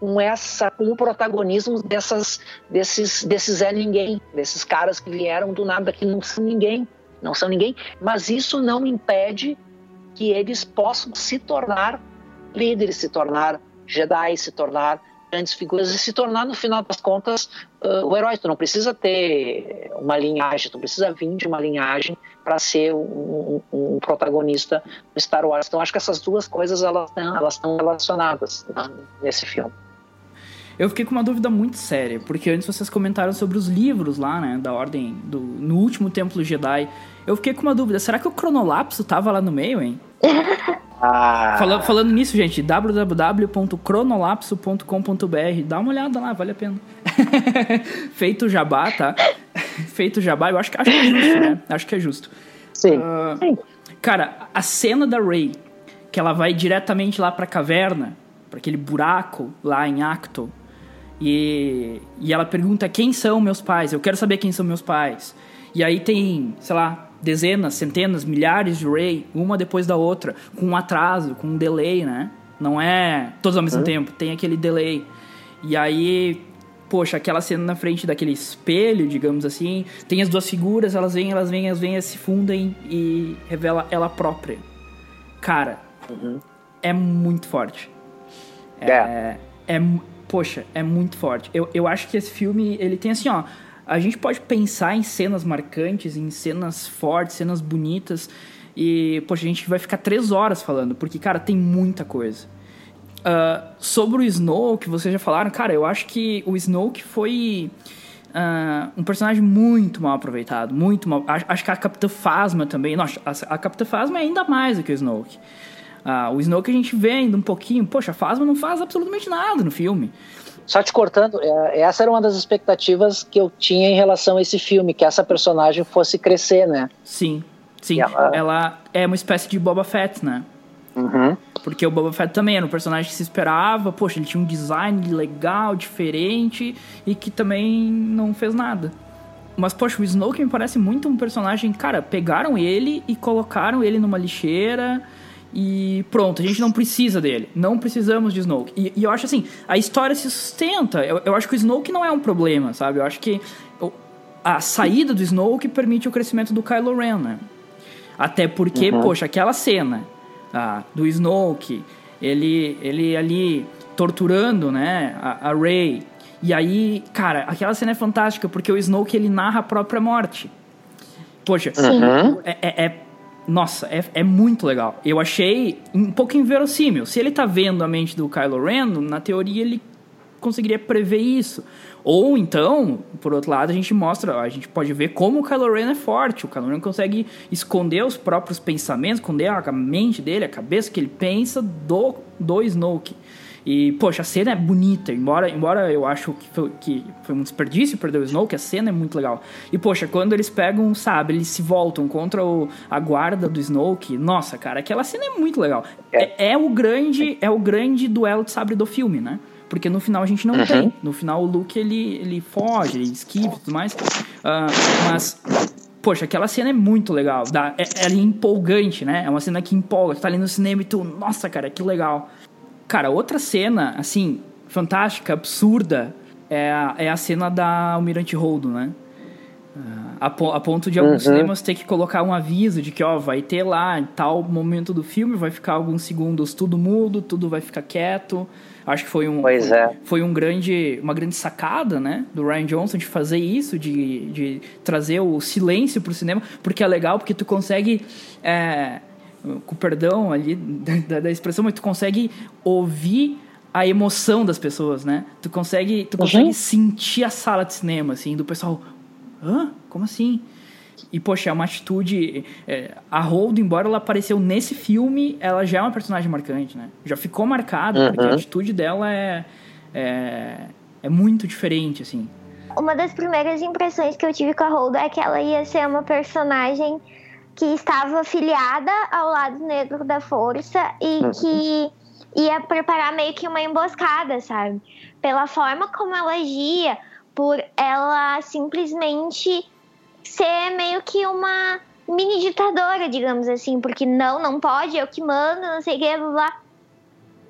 com essa, com o protagonismo dessas, desses, desses é ninguém, desses caras que vieram do nada que não são ninguém, não são ninguém. Mas isso não impede que eles possam se tornar líderes, se tornar Jedi, se tornar grandes figuras e se tornar, no final das contas, uh, o herói. Tu não precisa ter uma linhagem, tu precisa vir de uma linhagem para ser um, um, um, protagonista do Star Wars. Então, acho que essas duas coisas elas elas estão relacionadas né, nesse filme. Eu fiquei com uma dúvida muito séria, porque antes vocês comentaram sobre os livros lá, né, da ordem do no último templo Jedi. Eu fiquei com uma dúvida, será que o cronolapso tava lá no meio, hein? Ah. Falando, falando nisso, gente, www.cronolapso.com.br, dá uma olhada lá, vale a pena. Feito jabá, tá? Feito jabá, eu acho que, acho que é justo, né? Acho que é justo. Sim. Uh, cara, a cena da Rey, que ela vai diretamente lá pra caverna, para aquele buraco lá em Acto, e, e ela pergunta quem são meus pais, eu quero saber quem são meus pais. E aí tem, sei lá, dezenas, centenas, milhares de Ray, uma depois da outra, com um atraso, com um delay, né? Não é todos ao mesmo é. tempo, tem aquele delay. E aí, poxa, aquela cena na frente daquele espelho, digamos assim, tem as duas figuras, elas vêm, elas vêm, elas vêm, elas se fundem e revela ela própria. Cara, uhum. é muito forte. É, é. é poxa, é muito forte. Eu, eu acho que esse filme, ele tem assim, ó. A gente pode pensar em cenas marcantes, em cenas fortes, cenas bonitas. E, poxa, a gente vai ficar três horas falando, porque, cara, tem muita coisa. Uh, sobre o Snow, que vocês já falaram, cara, eu acho que o Snow que foi uh, um personagem muito mal aproveitado, muito mal. Acho, que a Capitã Phasma também. Nossa, a, Capitã Phasma é ainda mais do que o Snoke. Uh, o Snoke a gente vê ainda um pouquinho. Poxa, a Phasma não faz absolutamente nada no filme. Só te cortando, é, essa era uma das expectativas que eu tinha em relação a esse filme, que essa personagem fosse crescer, né? Sim, sim. Ela... ela... é uma espécie de Boba Fett, né? Uhum. Porque o Boba Fett também era um personagem que se esperava, poxa, ele tinha um design legal, diferente, e que também não fez nada. Mas, poxa, o Snoke me parece muito um personagem. Cara, pegaram ele e colocaram ele numa lixeira e pronto, a gente não precisa dele. Não precisamos de Snoke. E, e eu acho assim, a história se sustenta. Eu, eu, acho que o Snoke não é um problema, sabe? Eu acho que a saída do Snoke permite o crescimento do Kylo Ren, né? Até porque, uhum. poxa, aquela cena ah, do Snoke, ele, ele ali torturando, né, a, a Rey. E aí, cara, aquela cena é fantástica porque o Snoke ele narra a própria morte. Poxa, uhum. é, é, é nossa, é, é muito legal. Eu achei um pouco inverossímil. Se ele tá vendo a mente do Kylo Ren, na teoria ele conseguiria prever isso. Ou então, por outro lado, a gente mostra, a gente pode ver como o Kylo Ren é forte. O Kylo Ren consegue esconder os próprios pensamentos, esconder a mente dele, a cabeça que ele pensa do, do Snoke. E, poxa, a cena é bonita, embora, embora eu acho que foi, que foi um desperdício perder o Snoke, a cena é muito legal. E, poxa, quando eles pegam, sabe, eles se voltam contra o, a guarda do Snoke, nossa, cara, aquela cena é muito legal. É, é, é o grande é o grande duelo de sabre do filme, né? Porque no final a gente não uhum. tem. No final o Luke ele, ele foge, ele esquiva e tudo mais. Uh, mas poxa, aquela cena é muito legal. Dá, é, é empolgante, né? É uma cena que empolga. Tu tá ali no cinema e tu, nossa, cara, que legal. Cara, outra cena, assim, fantástica, absurda, é a, é a cena da Almirante Holdo, né? A, a, ponto de alguns uhum. cinemas ter que colocar um aviso de que, ó, vai ter lá em tal momento do filme, vai ficar alguns segundos tudo mudo, tudo vai ficar quieto. Acho que foi um, pois é. foi um grande, uma grande sacada, né, do Ryan Johnson de fazer isso, de, de trazer o silêncio pro cinema, porque é legal, porque tu consegue é, com perdão ali da, da, expressão, mas tu consegue ouvir a emoção das pessoas, né? Tu consegue, tu uhum. consegue sentir a sala de cinema, assim, do pessoal, hã? Como assim? E, poxa, é uma atitude. É, a Hold, embora ela apareceu nesse filme, ela já é uma personagem marcante, né? Já ficou marcada, uhum. porque a atitude dela é, é, é muito diferente, assim. Uma das primeiras impressões que eu tive com a Hold é que ela ia ser uma personagem que estava afiliada ao lado negro da força e uhum. que ia preparar meio que uma emboscada, sabe? Pela forma como ela agia, por ela simplesmente ser meio que uma mini ditadora, digamos assim, porque não, não pode, eu que mando, não sei o que, blá, blá.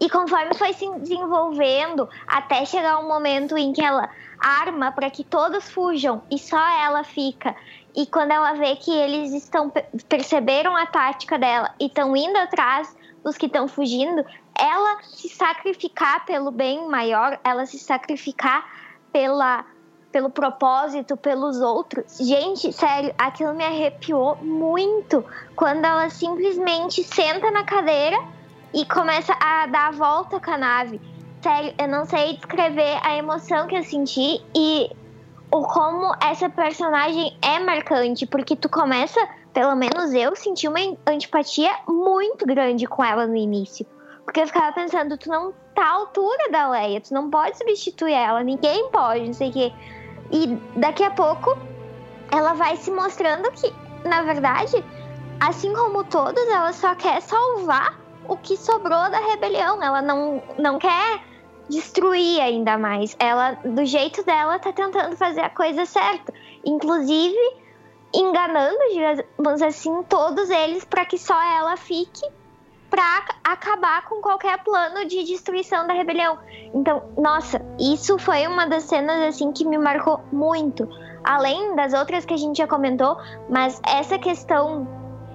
E conforme foi se desenvolvendo, até chegar um momento em que ela arma para que todos fujam e só ela fica e quando ela vê que eles estão perceberam a tática dela e estão indo atrás dos que estão fugindo, ela se sacrificar pelo bem maior, ela se sacrificar pela pelo propósito, pelos outros. Gente, sério, aquilo me arrepiou muito quando ela simplesmente senta na cadeira e começa a dar a volta com a nave. Sério, eu não sei descrever a emoção que eu senti e o como essa personagem é marcante, porque tu começa, pelo menos eu, senti uma antipatia muito grande com ela no início. Porque eu ficava pensando, tu não tá à altura da Leia, tu não pode substituir ela, ninguém pode, não sei o quê. E daqui a pouco ela vai se mostrando que, na verdade, assim como todos, ela só quer salvar o que sobrou da rebelião. Ela não, não quer destruir ainda mais. Ela, do jeito dela, tá tentando fazer a coisa certa. Inclusive, enganando, digamos assim, todos eles para que só ela fique para acabar com qualquer plano de destruição da rebelião. Então, nossa, isso foi uma das cenas assim que me marcou muito. Além das outras que a gente já comentou, mas essa questão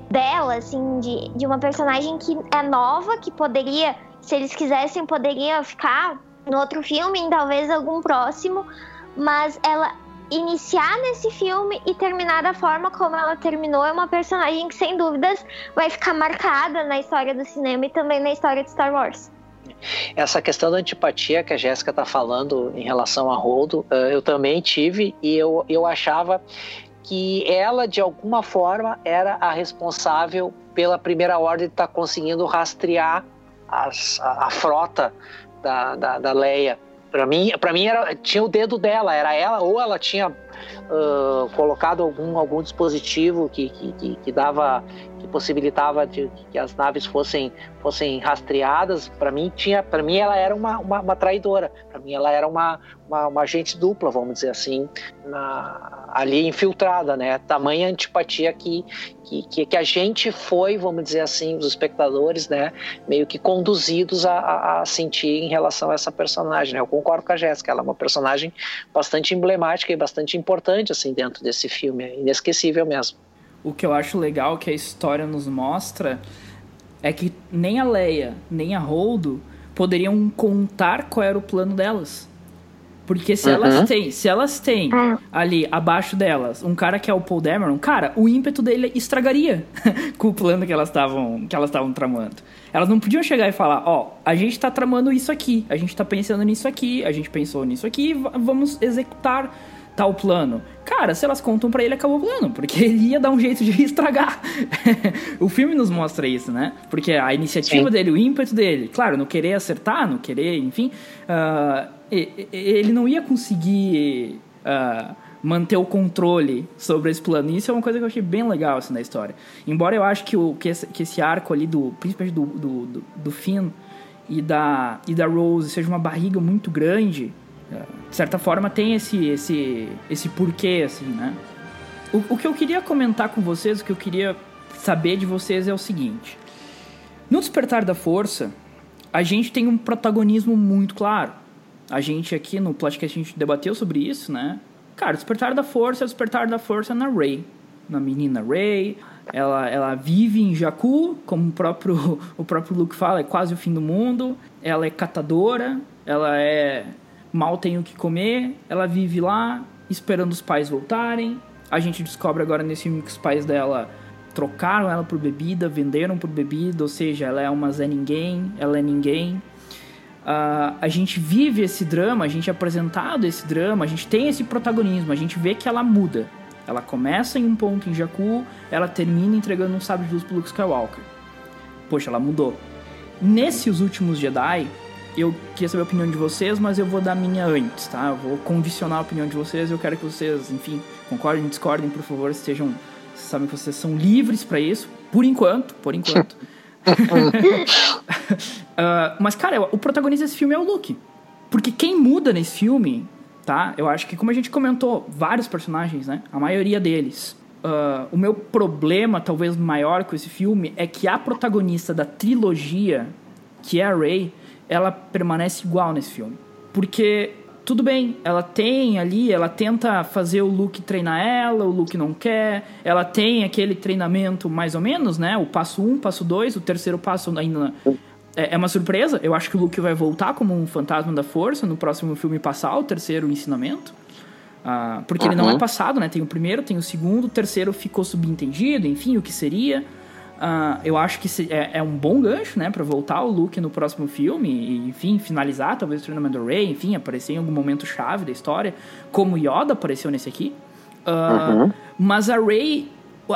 dela, assim, de, de uma personagem que é nova, que poderia, se eles quisessem, poderia ficar no outro filme, em talvez algum próximo, mas ela iniciar nesse filme e terminar da forma como ela terminou é uma personagem que sem dúvidas vai ficar marcada na história do cinema e também na história de Star Wars. Essa questão da antipatia que a Jéssica está falando em relação a Holdo, eh, eu também tive e eu, eu achava que ela, de alguma forma, era a responsável pela primeira ordem de estar tá conseguindo rastrear as, a, a, frota da, da, da Leia. Para mim, para mim era, tinha o dedo dela, era ela, ou ela tinha uh, colocado algum, algum dispositivo que, que, que, dava que possibilitava de, que as naves fossem fossem rastreadas para mim tinha para mim ela era uma, uma, uma traidora. Para mim ela era uma, uma, uma, agente dupla vamos dizer assim na, ali infiltrada né? Tamanha antipatia que, que que a gente foi vamos dizer assim os espectadores né? Meio que conduzidos a, a sentir em relação a essa personagem né? eu concordo com a Jéssica ela é uma personagem bastante emblemática e bastante importante assim dentro desse filme é inesquecível mesmo o que eu acho legal que a história nos mostra é que nem a Leia, nem a Holdo poderiam contar qual era o plano delas. Porque se uhum. elas têm, se elas têm ah. ali abaixo delas um cara que é o Paul Dameron, cara, o ímpeto dele estragaria com o plano que elas estavam que elas estavam tramando. Elas não podiam chegar e falar, ó, oh, a gente tá tramando isso aqui, a gente tá pensando nisso aqui, a gente pensou nisso aqui, vamos executar tal plano. Cara, se elas contam para ele, acabou o plano, porque ele ia dar um jeito de estragar. o filme nos mostra isso, né? Porque a iniciativa Sim. dele, o ímpeto dele, claro, não querer acertar, não querer, enfim, uh, ele não ia conseguir uh, manter o controle sobre esse plano. Isso é uma coisa que eu achei bem legal assim, na história. Embora eu acho que, o, que, esse, que esse arco ali, do, principalmente do, do, do, do Finn e da, e da Rose, seja uma barriga muito grande de certa forma tem esse esse esse porquê assim, né? O, o que eu queria comentar com vocês, o que eu queria saber de vocês é o seguinte: no Despertar da Força, a gente tem um protagonismo muito claro. A gente aqui no podcast a gente debateu sobre isso, né? Cara, Despertar da Força é Despertar da Força na Rey, na menina Rey. Ela, ela vive em Jakku, como o próprio, o próprio Luke fala, é quase o fim do mundo. Ela é catadora, ela é mal tem o que comer, ela vive lá esperando os pais voltarem. A gente descobre agora nesse filme que os pais dela trocaram ela por bebida, venderam por bebida, ou seja, ela é uma Zé Ninguém, ela é ninguém. Uh, a gente vive esse drama, a gente é apresentado esse drama, a gente tem esse protagonismo, a gente vê que ela muda. Ela começa em um ponto em Jakku, ela termina entregando um sábio de luz pro Luke Skywalker. Poxa, ela mudou. Nesses últimos Jedi, eu queria saber a opinião de vocês, mas eu vou dar a minha antes, tá? Eu vou condicionar a opinião de vocês. Eu quero que vocês, enfim, concordem, discordem, por favor, estejam, vocês sabem que vocês são livres para isso, por enquanto, por enquanto. uh, mas, cara, o protagonista desse filme é o Luke. Porque quem muda nesse filme, tá? Eu acho que, como a gente comentou, vários personagens, né? A maioria deles. Uh, o meu problema, talvez maior com esse filme, é que a protagonista da trilogia, que é a Rey, ela permanece igual nesse filme. Porque tudo bem, ela tem ali, ela tenta fazer o Luke treinar ela, o Luke não quer, ela tem aquele treinamento mais ou menos, né? O passo um, passo dois, o terceiro passo ainda é, é uma surpresa. Eu acho que o Luke vai voltar como um fantasma da força no próximo filme passar o terceiro ensinamento. Uh, porque uhum. ele não é passado, né? Tem o primeiro, tem o segundo, o terceiro ficou subentendido, enfim, o que seria. Uh, eu acho que é, é, um bom gancho, né, para voltar o Luke no próximo filme e, enfim, finalizar talvez o treinamento do Rey, enfim, aparecer em algum momento chave da história, como Yoda apareceu nesse aqui. Uh, uhum. Mas a Rey,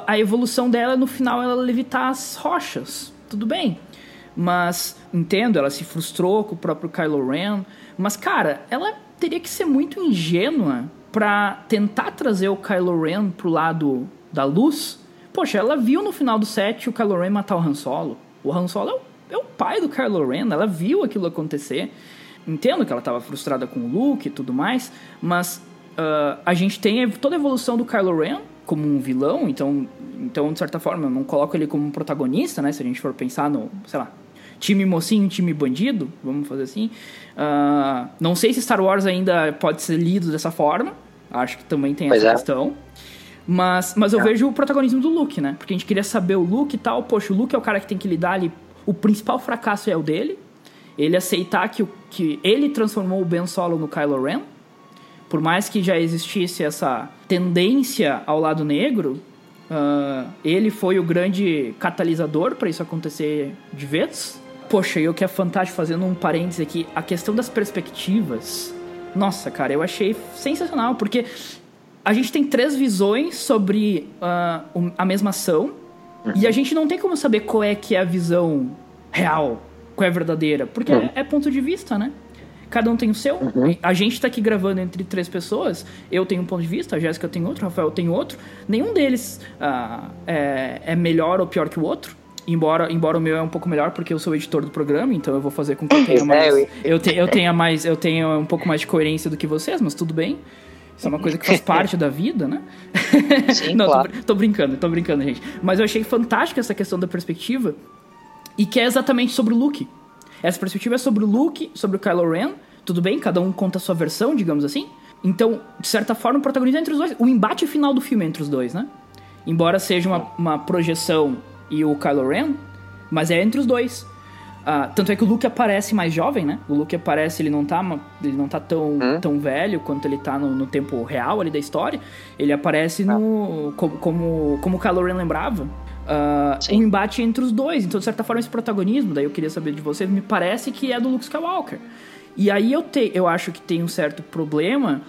a evolução dela no final ela levitar as rochas, tudo bem. Mas entendo, ela se frustrou com o próprio Kylo Ren, mas cara, ela teria que ser muito ingênua para tentar trazer o Kylo Ren pro lado da luz Poxa, ela viu no final do set o Kylo Ren matar o Han Solo. O Han Solo é o, é o pai do Kylo Ren, ela viu aquilo acontecer. Entendo que ela estava frustrada com o Luke e tudo mais, mas uh, a gente tem toda a evolução do Kylo Ren como um vilão, então, então de certa forma, eu não coloco ele como um protagonista, né? Se a gente for pensar no, sei lá, time mocinho, time bandido, vamos fazer assim. Uh, não sei se Star Wars ainda pode ser lido dessa forma, acho que também tem pois essa é. questão. Mas, mas eu É. vejo o protagonismo do Luke, né? Porque a gente queria saber o Luke e tal. Poxa, o Luke é o cara que tem que lidar ali. O principal fracasso é o dele. Ele aceitar que, o, que ele transformou o Ben Solo no Kylo Ren. Por mais que já existisse essa tendência ao lado negro, ah, ele foi o grande catalisador para isso acontecer de vez. Poxa, e o que é fantástico, fazendo um parênteses aqui, a questão das perspectivas. Nossa, cara, eu achei sensacional, porque a gente tem três visões sobre um- a mesma ação e a gente não tem como saber qual é que é a visão real, qual é a verdadeira, porque é, é ponto de vista, né? Cada um tem o seu. A gente tá aqui gravando entre três pessoas. Eu tenho um ponto de vista, a Jéssica tem outro, o Rafael tem outro. Nenhum deles ah, é, é melhor ou pior que o outro. Embora, embora o meu é um pouco melhor porque eu sou o editor do programa, então eu vou fazer com que eu tenha É, mais. eu- Eu, te- eu tenha mais. Eu tenha um pouco mais de coerência do que vocês, mas tudo bem. Isso é uma coisa que faz parte da vida, né? Sim, Não, tô claro. brin- tô, brincando, tô brincando, gente. Mas eu achei fantástico essa questão da perspectiva. E que é exatamente sobre o Luke. Essa perspectiva é sobre o Luke, sobre o Kylo Ren. Tudo bem, cada um conta a sua versão, digamos assim. Então, de certa forma, o protagonismo é entre os dois. O embate final do filme é entre os dois, né? Embora seja uma, uma projeção e o Kylo Ren, mas é entre os dois. Ah, tanto é que o Luke aparece mais jovem, né? O Luke aparece, ele não tá, ele não tá tão, tão velho quanto ele tá no, no tempo real ali da história. Ele aparece no. Como, como, como o Kylo Ren lembrava. ah, Sim. um embate entre os dois. Então, de certa forma, esse protagonismo, daí eu queria saber de vocês, me parece que é do Luke Skywalker. E aí eu, te, eu acho que tem um certo problema,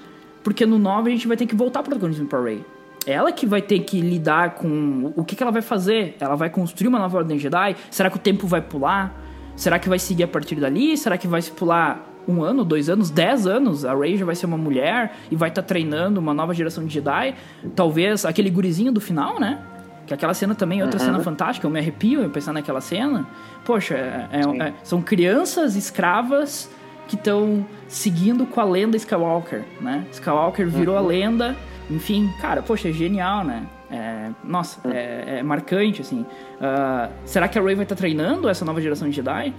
porque no 9 a gente vai ter que voltar o protagonismo pra Rey. Ela que vai ter que lidar com o que, que ela vai fazer. Ela vai construir uma nova ordem Jedi? Será que o tempo vai pular? Será que vai seguir a partir dali? Será que vai se pular um ano, dois anos, dez anos? A Rey já vai ser uma mulher e vai estar treinando uma nova geração de Jedi? Talvez aquele gurizinho do final, né? Que aquela cena também é outra cena fantástica. Eu me arrepio em pensar naquela cena. Poxa, é- é- é- são crianças escravas que estão seguindo com a lenda Skywalker, né? Skywalker virou a lenda. Enfim, cara, poxa, é genial, né? É, nossa, é, é marcante, assim. Ah, será que a Rey vai estar treinando essa nova geração de Jedi?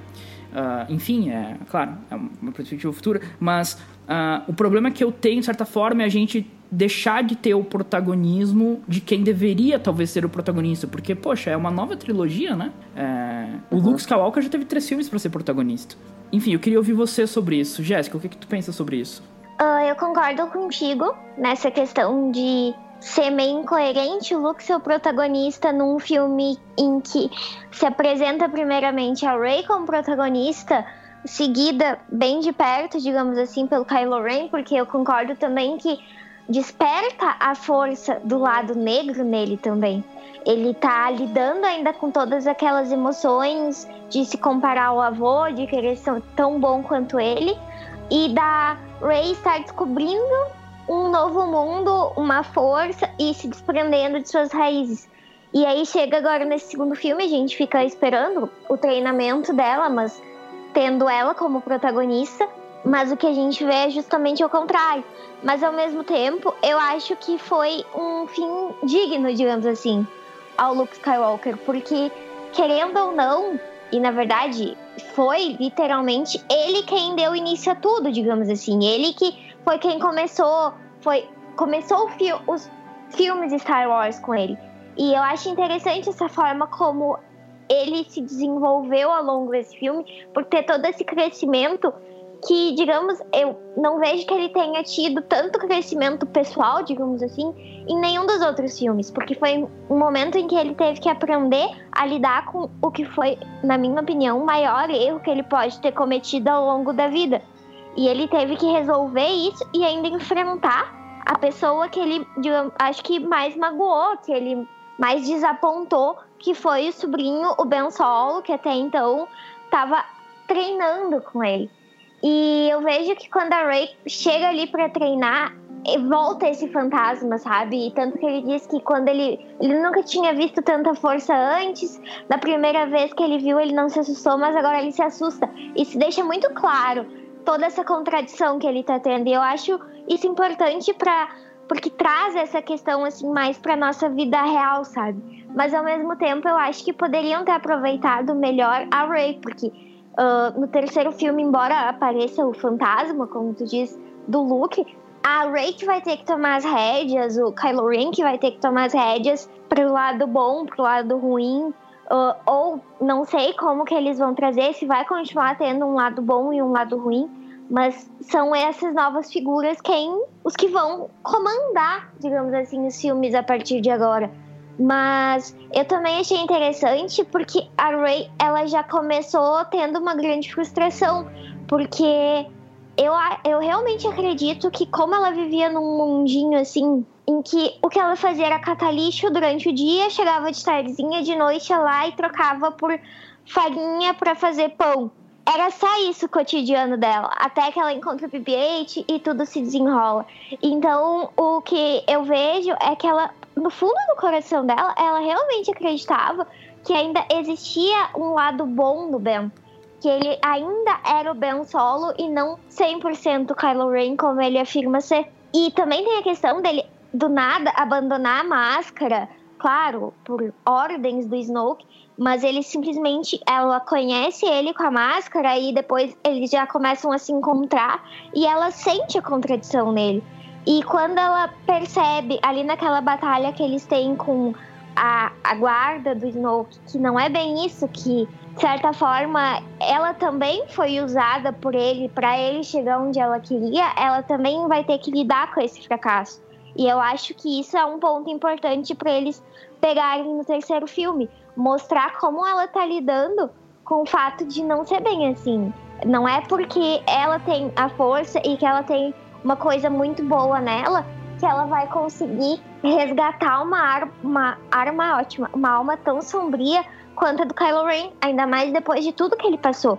Ah, enfim, é claro, é uma perspectiva futura, mas ah, o problema que eu tenho, de certa forma, é a gente deixar de ter o protagonismo de quem deveria talvez ser o protagonista, porque, poxa, é uma nova trilogia, né? É, O Luke Skywalker já teve três filmes para ser protagonista. Enfim, eu queria ouvir você sobre isso. Jéssica, o que, que tu pensa sobre isso? Ah, eu concordo contigo nessa questão de ser meio incoerente o Luke ser o protagonista num filme em que se apresenta primeiramente a Rey como protagonista, seguida bem de perto, digamos assim, pelo Kylo Ren, porque eu concordo também que desperta a força do lado negro nele também. Ele tá lidando ainda com todas aquelas emoções de se comparar ao avô, de querer ser tão bom quanto ele, e da Rey estar descobrindo um novo mundo, uma força e se desprendendo de suas raízes. E aí chega agora nesse segundo filme, a gente fica esperando o treinamento dela, mas tendo ela como protagonista, mas o que a gente vê é justamente o contrário. Mas ao mesmo tempo, eu acho que foi um fim digno, digamos assim, ao Luke Skywalker, porque querendo ou não, e na verdade foi literalmente ele quem deu início a tudo, digamos assim, ele que foi quem começou, foi começou fi os filmes de Star Wars com ele. E eu acho interessante essa forma como ele se desenvolveu ao longo desse filme, por ter todo esse crescimento que, digamos, eu não vejo que ele tenha tido tanto crescimento pessoal, digamos assim, em nenhum dos outros filmes, porque foi um momento em que ele teve que aprender a lidar com o que foi, na minha opinião, o maior erro que ele pode ter cometido ao longo da vida. E ele teve que resolver isso e ainda enfrentar a pessoa que ele, digamos, acho que mais magoou, que ele mais desapontou, que foi o sobrinho, o Ben Solo, que até então estava treinando com ele. E eu vejo que quando a Rey chega ali para treinar, volta esse fantasma, sabe? E tanto que ele diz que quando ele ele nunca tinha visto tanta força antes, da primeira vez que ele viu, ele não se assustou, mas agora ele se assusta. Se deixa muito claro toda essa contradição que ele tá tendo. E eu acho isso importante para porque traz essa questão assim mais para nossa vida real, sabe? Mas ao mesmo tempo eu acho que poderiam ter aproveitado melhor a Rey, porque uh, no terceiro filme, embora apareça o fantasma, como tu diz, do Luke, a Rey que vai ter que tomar as rédeas, o Kylo Ren que vai ter que tomar as rédeas pro lado bom, pro lado ruim. Uh, ou não sei como que eles vão trazer, se vai continuar tendo um lado bom e um lado ruim, mas são essas novas figuras quem os que vão comandar, digamos assim, os filmes a partir de agora. Mas eu também achei interessante porque a Ray ela já começou tendo uma grande frustração, porque eu, eu realmente acredito que como ela vivia num mundinho assim em que o que ela fazia era catar lixo durante o dia, chegava de tardezinha, de noite lá e trocava por farinha para fazer pão. Era só isso o cotidiano dela, até que ela encontra o BB-8 e tudo se desenrola. Então, o que eu vejo é que ela, no fundo do coração dela, ela realmente acreditava que ainda existia um lado bom do Ben. Que ele ainda era o Ben Solo e não 100% Kylo Ren, como ele afirma ser. E também tem a questão dele do nada abandonar a máscara, claro, por ordens do Snoke, mas ele simplesmente ela conhece ele com a máscara e depois eles já começam a se encontrar e ela sente a contradição nele. E quando ela percebe ali naquela batalha que eles têm com a, a guarda do Snoke, que não é bem isso, que de certa forma ela também foi usada por ele para ele chegar onde ela queria, ela também vai ter que lidar com esse fracasso. E eu acho que isso é um ponto importante para eles pegarem no terceiro filme, mostrar como ela tá lidando com o fato de não ser bem assim. Não é porque ela tem a força e que ela tem uma coisa muito boa nela que ela vai conseguir resgatar uma, ar uma arma ótima, uma alma tão sombria quanto a do Kylo Ren, ainda mais depois de tudo que ele passou.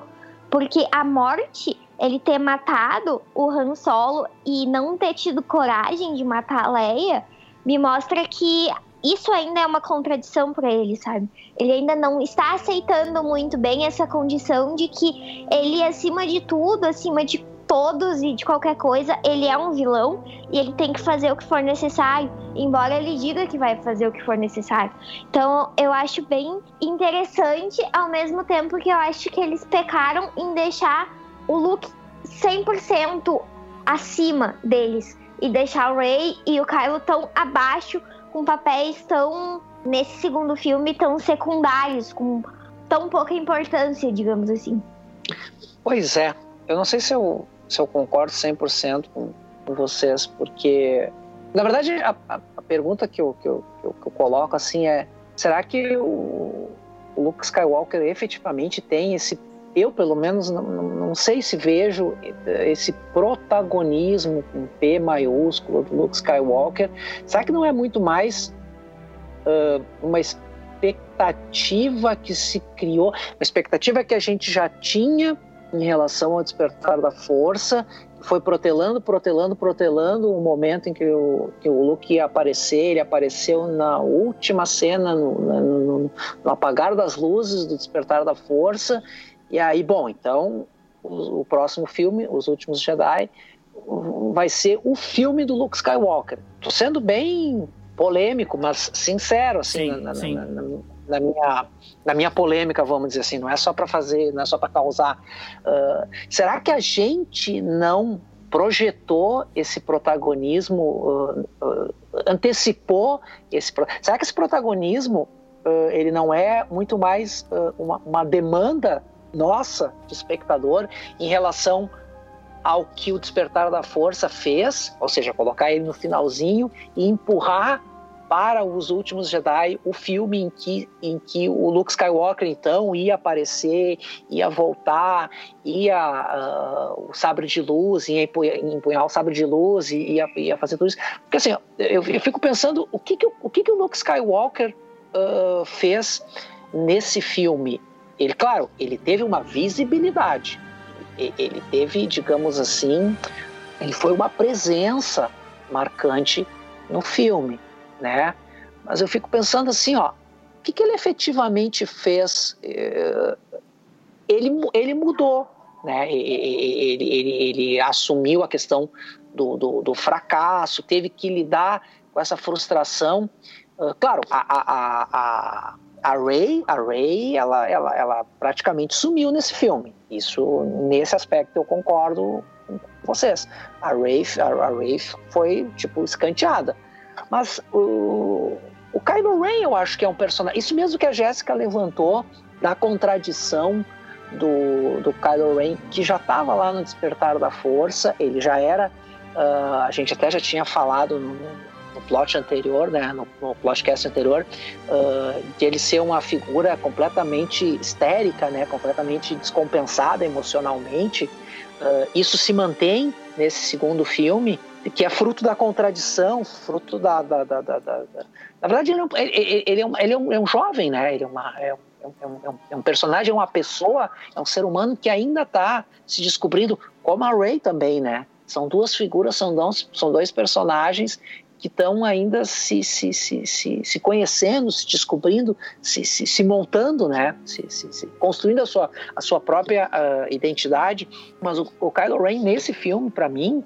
Porque a morte ele ter matado o Han Solo e não ter tido coragem de matar a Leia, me mostra que isso ainda é uma contradição para ele, sabe? Ele ainda não está aceitando muito bem essa condição de que ele, acima de tudo, acima de todos e de qualquer coisa, ele é um vilão e ele tem que fazer o que for necessário, embora ele diga que vai fazer o que for necessário. Então, eu acho bem interessante, ao mesmo tempo que eu acho que eles pecaram em deixar o Luke 100% acima deles e deixar o Rey e o Kylo tão abaixo com papéis tão nesse segundo filme tão secundários, com tão pouca importância, digamos assim. Pois é. Eu não sei se eu, se eu concordo 100% com, com vocês, porque na verdade a, a, pergunta que eu, que, eu, que, eu, que eu coloco assim é será que o, o Luke Skywalker efetivamente tem esse eu pelo menos não, não, sei se vejo esse protagonismo com P maiúsculo do Luke Skywalker. Será que não é muito mais uh, uma expectativa que se criou, uma expectativa que a gente já tinha em relação ao despertar da força, foi protelando, protelando, protelando o momento em que o, que o Luke ia aparecer. Ele apareceu na última cena, no, no, no apagar das luzes do despertar da força, e aí, bom, então o, o, próximo filme, Os Últimos Jedi, vai ser o filme do Luke Skywalker. Tô sendo bem polêmico, mas sincero, assim, sim, na, sim. Na, na, minha, na minha polêmica, vamos dizer assim, não é só para fazer, não é só para causar. Uh, será que a gente não projetou esse protagonismo, uh, uh, antecipou esse. Será que esse protagonismo ele não é muito mais uma, uma demanda nossa, de espectador, em relação ao que o Despertar da Força fez, ou seja, colocar ele no finalzinho e empurrar para os últimos Jedi o filme em que, em que o Luke Skywalker então ia aparecer, ia voltar, ia uh, o sabre de luz, ia empunhar o sabre de luz ia, ia fazer tudo isso. Porque assim, eu, eu fico pensando o que, que, o, que, que o Luke Skywalker uh, fez nesse filme. Ele, claro, ele teve uma visibilidade, ele teve, digamos assim, ele foi uma presença marcante no filme, né? Mas eu fico pensando assim, ó, o que, que ele efetivamente fez? Eh, ele, ele mudou, né? Ele, ele, ele assumiu a questão do, do, do fracasso, teve que lidar com essa frustração. Ah, claro, a, a, a, a Ray, a Ray, ela, ela, ela praticamente sumiu nesse filme. Isso, nesse aspecto, eu concordo com vocês. A Rafe, a, a foi, tipo, escanteada. Mas o, o Kylo Ren, eu acho que é um personagem. Isso mesmo que a Jéssica levantou da contradição do, do Kylo Ren, que já estava lá no Despertar da Força, ele já era. Uh, a gente até já tinha falado no, no plot anterior, né, no, no plotcast anterior, uh, de ele ser uma figura completamente histérica, né, completamente descompensada emocionalmente. Uh, isso se mantém nesse segundo filme, que é fruto da contradição, fruto da. da, da, da, da na verdade, ele é, um, ele, ele, é um, ele é, um, é um jovem, né? Ele é, uma, é, um, é, um, é um personagem, é uma pessoa, é um ser humano que ainda está se descobrindo, como a Ray também, né? São duas figuras, são dois, são dois personagens que estão ainda se, se, se, se, se conhecendo, se descobrindo, se, se, se montando, né? Se, se, se, construindo a sua, a sua própria uh, identidade. Mas o, o Kylo Ren, nesse filme, para mim,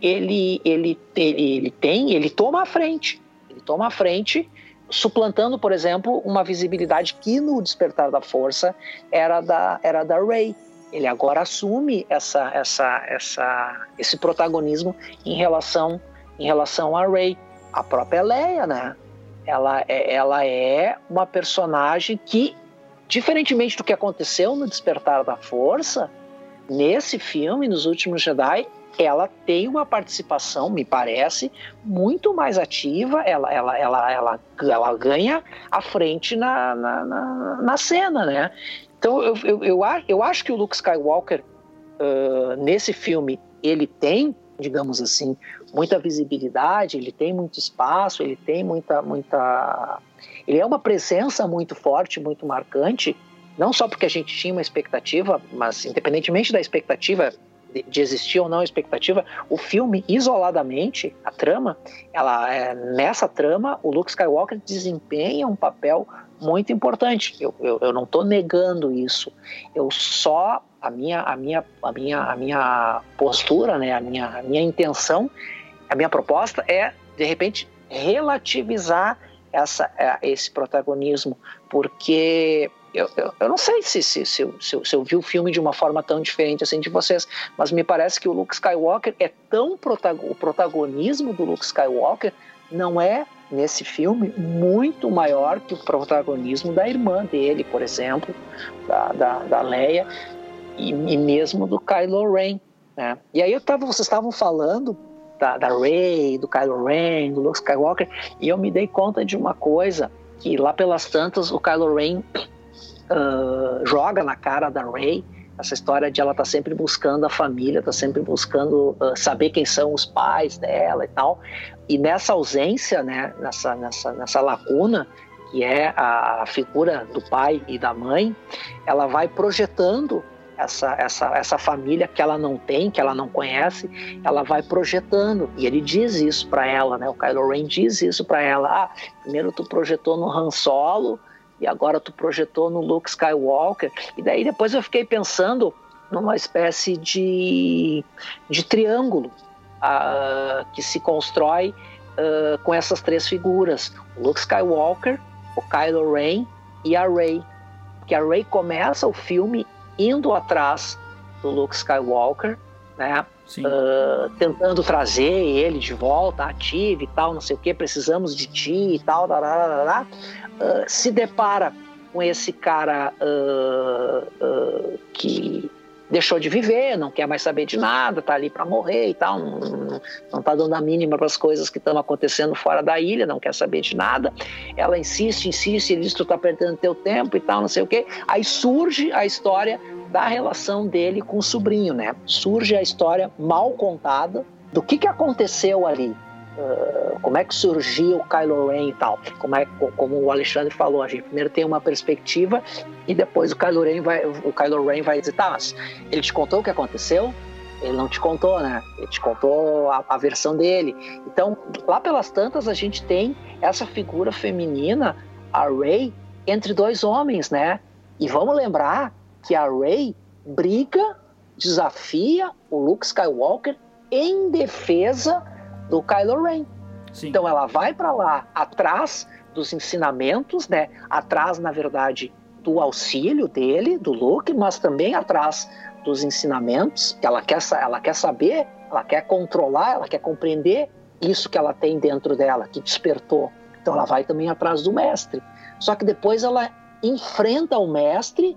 ele, ele, ele, ele tem, ele toma a frente. Ele toma a frente, suplantando, por exemplo, uma visibilidade que no Despertar da Força era da, era da Rey. Ele agora assume essa, essa, essa, esse protagonismo em relação em relação a Rey. A própria Leia, né? Ela é, ela é uma personagem que, diferentemente do que aconteceu no Despertar da Força, nesse filme, nos últimos Jedi, ela tem uma participação, me parece, muito mais ativa, ela, ela, ela, ela, ela ganha a frente na, na, na, na cena, né? Então eu, eu, eu, eu, acho que o Luke Skywalker, uh, nesse filme, ele tem digamos assim, muita visibilidade, ele tem muito espaço, ele tem muita, muita. Ele é uma presença muito forte, muito marcante, não só porque a gente tinha uma expectativa, mas independentemente da expectativa, de existir ou não a expectativa, o filme isoladamente, a trama, ela é, nessa trama, o Luke Skywalker desempenha um papel muito importante. Eu, eu, eu não estou negando isso. Eu só a minha, a minha, a minha, a minha postura, né, a minha, a minha intenção, a minha proposta é de repente relativizar essa, é, esse protagonismo, porque eu, eu, eu não sei se, se, se, eu, se, se eu vi o filme de uma forma tão diferente assim de vocês, mas me parece que o Luke Skywalker é tão o protagonismo do Luke Skywalker não é nesse filme muito maior que o protagonismo da irmã dele, por exemplo, da, da, da Leia, e, e mesmo do Kylo Ren. Né? E aí eu tava, vocês estavam falando da, da Rey, do Kylo Ren, do Luke Skywalker, e eu me dei conta de uma coisa, que lá pelas tantas o Kylo Ren joga na cara da Rey essa história de ela tá sempre buscando a família, tá sempre buscando uh, saber quem são os pais dela e tal. E nessa ausência, né, nessa, nessa, nessa lacuna, que é a figura do pai e da mãe, ela vai projetando essa, essa, essa família que ela não tem, que ela não conhece, ela vai projetando. E ele diz isso para ela, né? O Kylo Ren diz isso para ela. Ah, primeiro tu projetou no Han Solo e agora tu projetou no Luke Skywalker. E daí depois eu fiquei pensando numa espécie de, de triângulo uh, que se constrói uh, com essas três figuras: o Luke Skywalker, o Kylo Ren e a Rey. Que a Rey começa o filme indo atrás do Luke Skywalker, né? Uh, tentando trazer ele de volta, ativo e tal, não sei o que, precisamos de ti e tal, uh, se depara com esse cara uh, que deixou de viver, não quer mais saber de nada, tá ali para morrer e tal, não, não, não tá dando a mínima para as coisas que estão acontecendo fora da ilha, não quer saber de nada. Ela insiste, insiste, ele diz: tu tá perdendo teu tempo e tal, não sei o quê. Aí surge a história da relação dele com o sobrinho, né? Surge a história mal contada do que, que aconteceu ali. Uh, como é que surgiu o Kylo Ren e tal. Como, é, como o Alexandre falou, a gente primeiro tem uma perspectiva e depois o Kylo Ren vai, o Kylo Ren vai dizer, tá, mas ele te contou o que aconteceu? Ele não te contou, né? Ele te contou a, a versão dele. Então, lá pelas tantas, a gente tem essa figura feminina, a Rey, entre dois homens, né? E vamos lembrar que a Rey briga, desafia o Luke Skywalker em defesa do Kylo Ren. Sim. Então ela vai para lá atrás dos ensinamentos, né? Atrás, na verdade, do auxílio dele, do Luke, mas também atrás dos ensinamentos, ela quer, ela quer saber, ela quer controlar, ela quer compreender isso que ela tem dentro dela, que despertou. Então ela vai também atrás do mestre. Só que depois ela enfrenta o mestre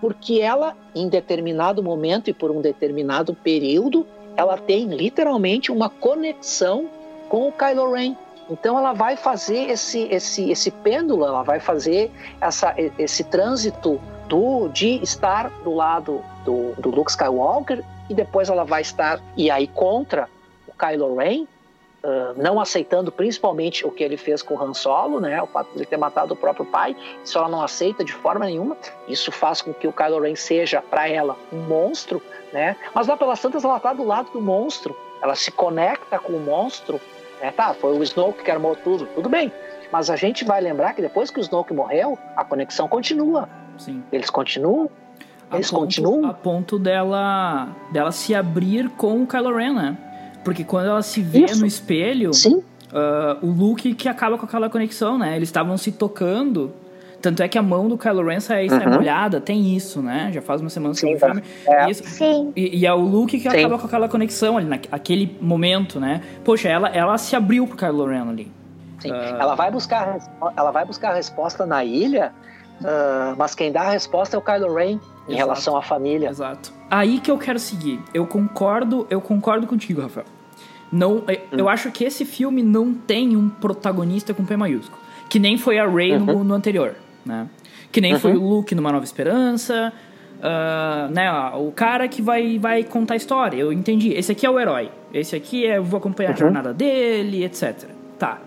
porque ela, em determinado momento e por um determinado período, ela tem literalmente uma conexão com o Kylo Ren. Então ela vai fazer esse, esse, esse pêndulo, ela vai fazer essa, esse trânsito do, de estar do lado do, do Luke Skywalker e depois ela vai estar e aí contra o Kylo Ren, uh, não aceitando principalmente o que ele fez com o Han Solo, né, o fato de ele ter matado o próprio pai, isso ela não aceita de forma nenhuma. Isso faz com que o Kylo Ren seja para ela um monstro, né? Mas lá pelas tantas ela está do lado do monstro, ela se conecta com o monstro, né? Tá, foi o Snoke que armou tudo, tudo bem. Mas a gente vai lembrar que depois que o Snoke morreu, a conexão continua. Sim. Eles continuam. A Eles ponto, continuam. A ponto dela, dela se abrir com o Kylo Ren, né? Porque quando ela se vê Isso. no espelho, Sim. uh, o Luke que acaba com aquela conexão, né? Eles estavam se tocando. Tanto é que a mão do Kylo Ren sai, Uhum. molhada, tem isso, né? Já faz uma semana que eu vi o Sim, filme. é. Isso. Sim. E, e é o Luke que Sim. acaba com aquela conexão ali, naquele momento, né? Poxa, ela, ela se abriu pro Kylo Ren ali. Sim. Ah. Ela, vai buscar, ela vai buscar a resposta na ilha, ah, mas quem dá a resposta é o Kylo Ren em Exato. relação à família. Exato. Aí que eu quero seguir. Eu concordo, eu concordo contigo, Rafael. Não, eu- Hum. acho que esse filme não tem um protagonista com P maiúsculo. Que nem foi a Rey no, no anterior, né? Que nem foi o Luke numa Nova Esperança. ah, né, ó, o cara que vai, vai contar a história. Eu entendi. Esse aqui é o herói. Esse aqui é, eu vou acompanhar a jornada dele, etc. Tá.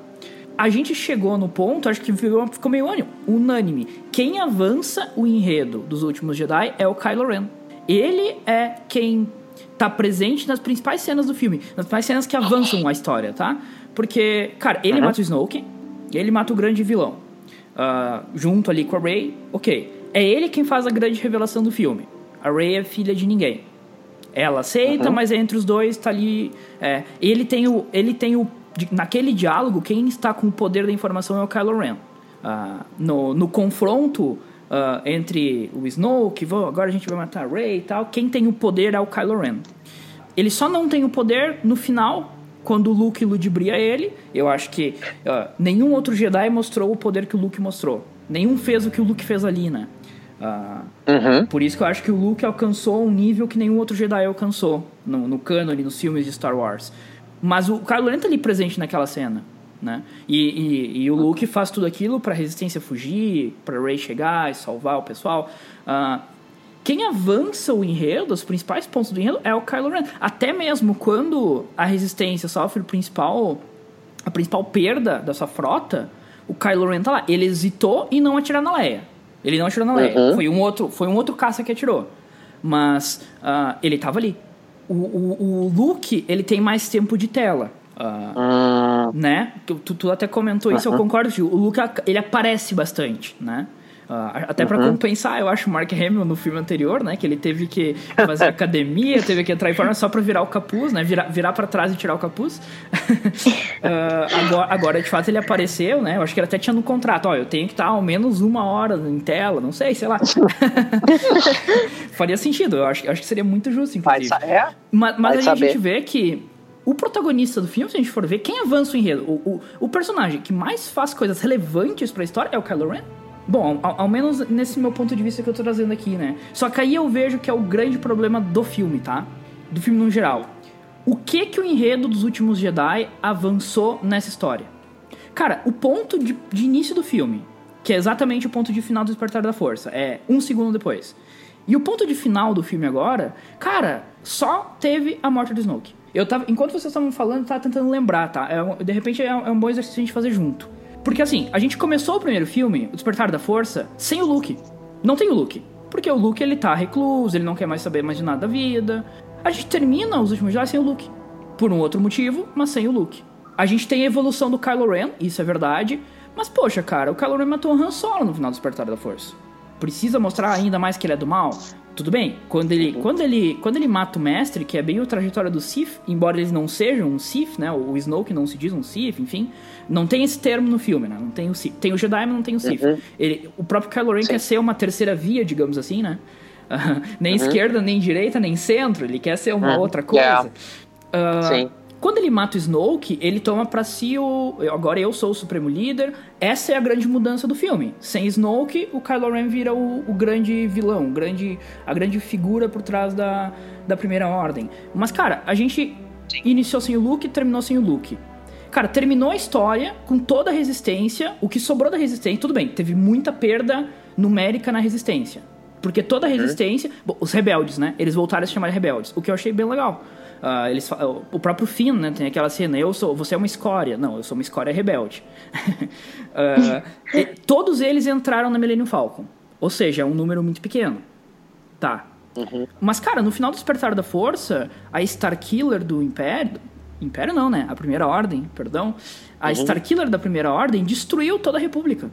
A gente chegou no ponto, acho que ficou ficou meio unânime. Quem avança o enredo dos últimos Jedi é o Kylo Ren. Ele é quem tá presente nas principais cenas do filme, nas principais cenas que avançam a história, tá? Porque, cara, ele mata o Snoke, ele mata o grande vilão. Ah, junto ali com a Rey, ok. É ele quem faz a grande revelação do filme. A Rey é filha de ninguém. Ela aceita, mas entre os dois tá ali. é, ele tem o. Ele tem o. Naquele diálogo, quem está com o poder da informação é o Kylo Ren. Ah, no, no confronto ah, entre o Snoke, "Vou- agora a gente vai matar a Rey e tal, quem tem o poder é o Kylo Ren. Ele só não tem o poder no final, quando o Luke ludibria ele. Eu acho que ah, nenhum outro Jedi mostrou o poder que o Luke mostrou. Nenhum fez o que o Luke fez ali, né? Ah, Uhum. por isso que eu acho que o Luke alcançou um nível que nenhum outro Jedi alcançou no, no cânone, nos filmes de Star Wars. Mas o Kylo Ren tá ali presente naquela cena, né? E, e, e o Luke faz tudo aquilo pra Resistência fugir, pra Rey chegar e salvar o pessoal. Ah, quem avança o enredo, os principais pontos do enredo, é o Kylo Ren. Até mesmo quando a Resistência sofre o principal, a principal perda da sua frota, o Kylo Ren tá lá. Ele hesitou em não atirar na Leia. Ele não atirou na Leia. Uhum. Foi, um outro, foi um outro caça que atirou. Mas ah, ele tava ali. O, o, o Luke, ele tem mais tempo de tela. Ah, Hum, né? Tu, tu- até comentou isso, eu concordo. Tio. O Luke, ele aparece bastante, né? Ah, até pra compensar, eu acho o Mark Hamill no filme anterior, né? Que ele teve que fazer academia, teve que entrar em forma só pra virar o capuz, né? Virar, virar pra trás e tirar o capuz. Ah, agora, agora, de fato, ele apareceu, né? Eu acho que ele até tinha no contrato, ó, eu tenho que estar ao menos uma hora em tela, não sei, sei lá. Faria sentido, eu acho, eu acho que seria muito justo, vai inclusive. sa- é? Mas, mas Vai aí a saber. gente vê que o protagonista do filme, se a gente for ver, quem avança o enredo, o, o, o personagem que mais faz coisas relevantes pra história é o Kylo Ren. Bom, ao, ao menos nesse meu ponto de vista que eu tô trazendo aqui, né? Só que aí eu vejo que é o grande problema do filme, tá? Do filme no geral. O que que o enredo dos últimos Jedi avançou nessa história? Cara, o ponto de, de início do filme, que é exatamente o ponto de final do Despertar da Força, é um segundo depois. E o ponto de final do filme agora, cara, só teve a morte do Snoke. Eu tava, enquanto vocês estavam falando, eu tava tentando lembrar, tá? É de repente é um, é um bom exercício a gente fazer junto. Porque assim, a gente começou o primeiro filme, O Despertar da Força, sem o Luke. Não tem o Luke. Porque o Luke, ele tá recluso, ele não quer mais saber mais de nada da vida. A gente termina os últimos Jedi sem o Luke. Por um outro motivo, mas sem o Luke. A gente tem a evolução do Kylo Ren, isso é verdade. Mas, poxa, cara, o Kylo Ren matou o Han Solo no final do Despertar da Força. Precisa mostrar ainda mais que ele é do mal? Tudo bem, quando ele, quando ele, quando ele mata o mestre, que é bem a trajetória do Sith, embora eles não sejam um Sith, né? O Snoke não se diz um Sith, enfim. Não tem esse termo no filme, né? Não tem o Sith. Tem o Jedi, mas não tem o Sith. Ele, o próprio Kylo Ren quer ser uma terceira via, digamos assim, né? nem uhum. esquerda, nem direita, nem centro. Ele quer ser uma uhum. outra coisa. Yeah. Uh, Sim. Quando ele mata o Snoke, ele toma para si o. Agora eu sou o Supremo Líder. Essa é a grande mudança do filme. Sem Snoke, o Kylo Ren vira o, o grande vilão, o grande, a grande figura por trás da, da Primeira Ordem. Mas, cara, a gente iniciou sem o Luke e terminou sem o Luke. Cara, terminou a história com toda a resistência. O que sobrou da resistência, tudo bem, teve muita perda numérica na resistência. Porque toda a uhum. resistência. Uhum. Bom, os rebeldes, né? Eles voltaram a se chamar de rebeldes. O que eu achei bem legal. Uh, eles, o próprio Finn, né? Tem aquela cena, eu sou, você é uma escória. Não, eu sou uma escória rebelde. uh, todos eles entraram na Millennium Falcon. Ou seja, é um número muito pequeno. Tá. Uhum. Mas, cara, no final do Despertar da Força, a Starkiller do Império... Império não, né? A Primeira Ordem, perdão. A uhum. Starkiller da Primeira Ordem destruiu toda a República.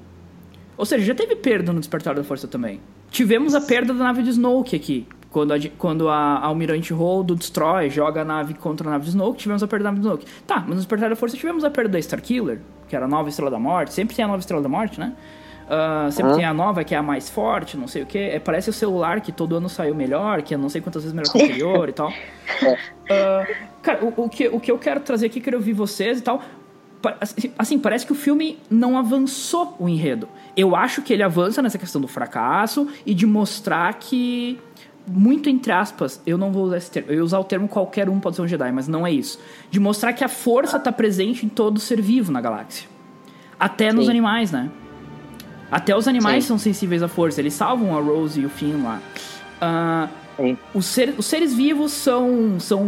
Ou seja, já teve perda no Despertar da Força também. Tivemos a perda da nave de Snoke aqui. Quando a, quando a Almirante Holdo destrói, joga a nave contra a nave de Snoke, tivemos a perda da nave de Snoke. Tá, mas no Despertar da Força tivemos a perda da Starkiller, que era a nova Estrela da Morte. Sempre tem a nova Estrela da Morte, né? Uh, sempre tem a nova que é a mais forte, não sei o que. É, parece o celular que todo ano saiu melhor, que é não sei quantas vezes melhor que o anterior e tal. Uh, cara, o, o, que, o que eu quero trazer aqui, quero ouvir vocês e tal. Assim, assim, parece que o filme não avançou o enredo. Eu acho que ele avança nessa questão do fracasso e de mostrar que muito entre aspas, eu não vou usar esse termo, eu ia usar o termo qualquer um pode ser um Jedi, mas não é isso. De mostrar que a força está presente em todo ser vivo na galáxia. Até Sim. nos animais, né? Até os animais Sim. são sensíveis à força, eles salvam a Rose e o Finn lá. Uh, os, ser, os, seres vivos são, são,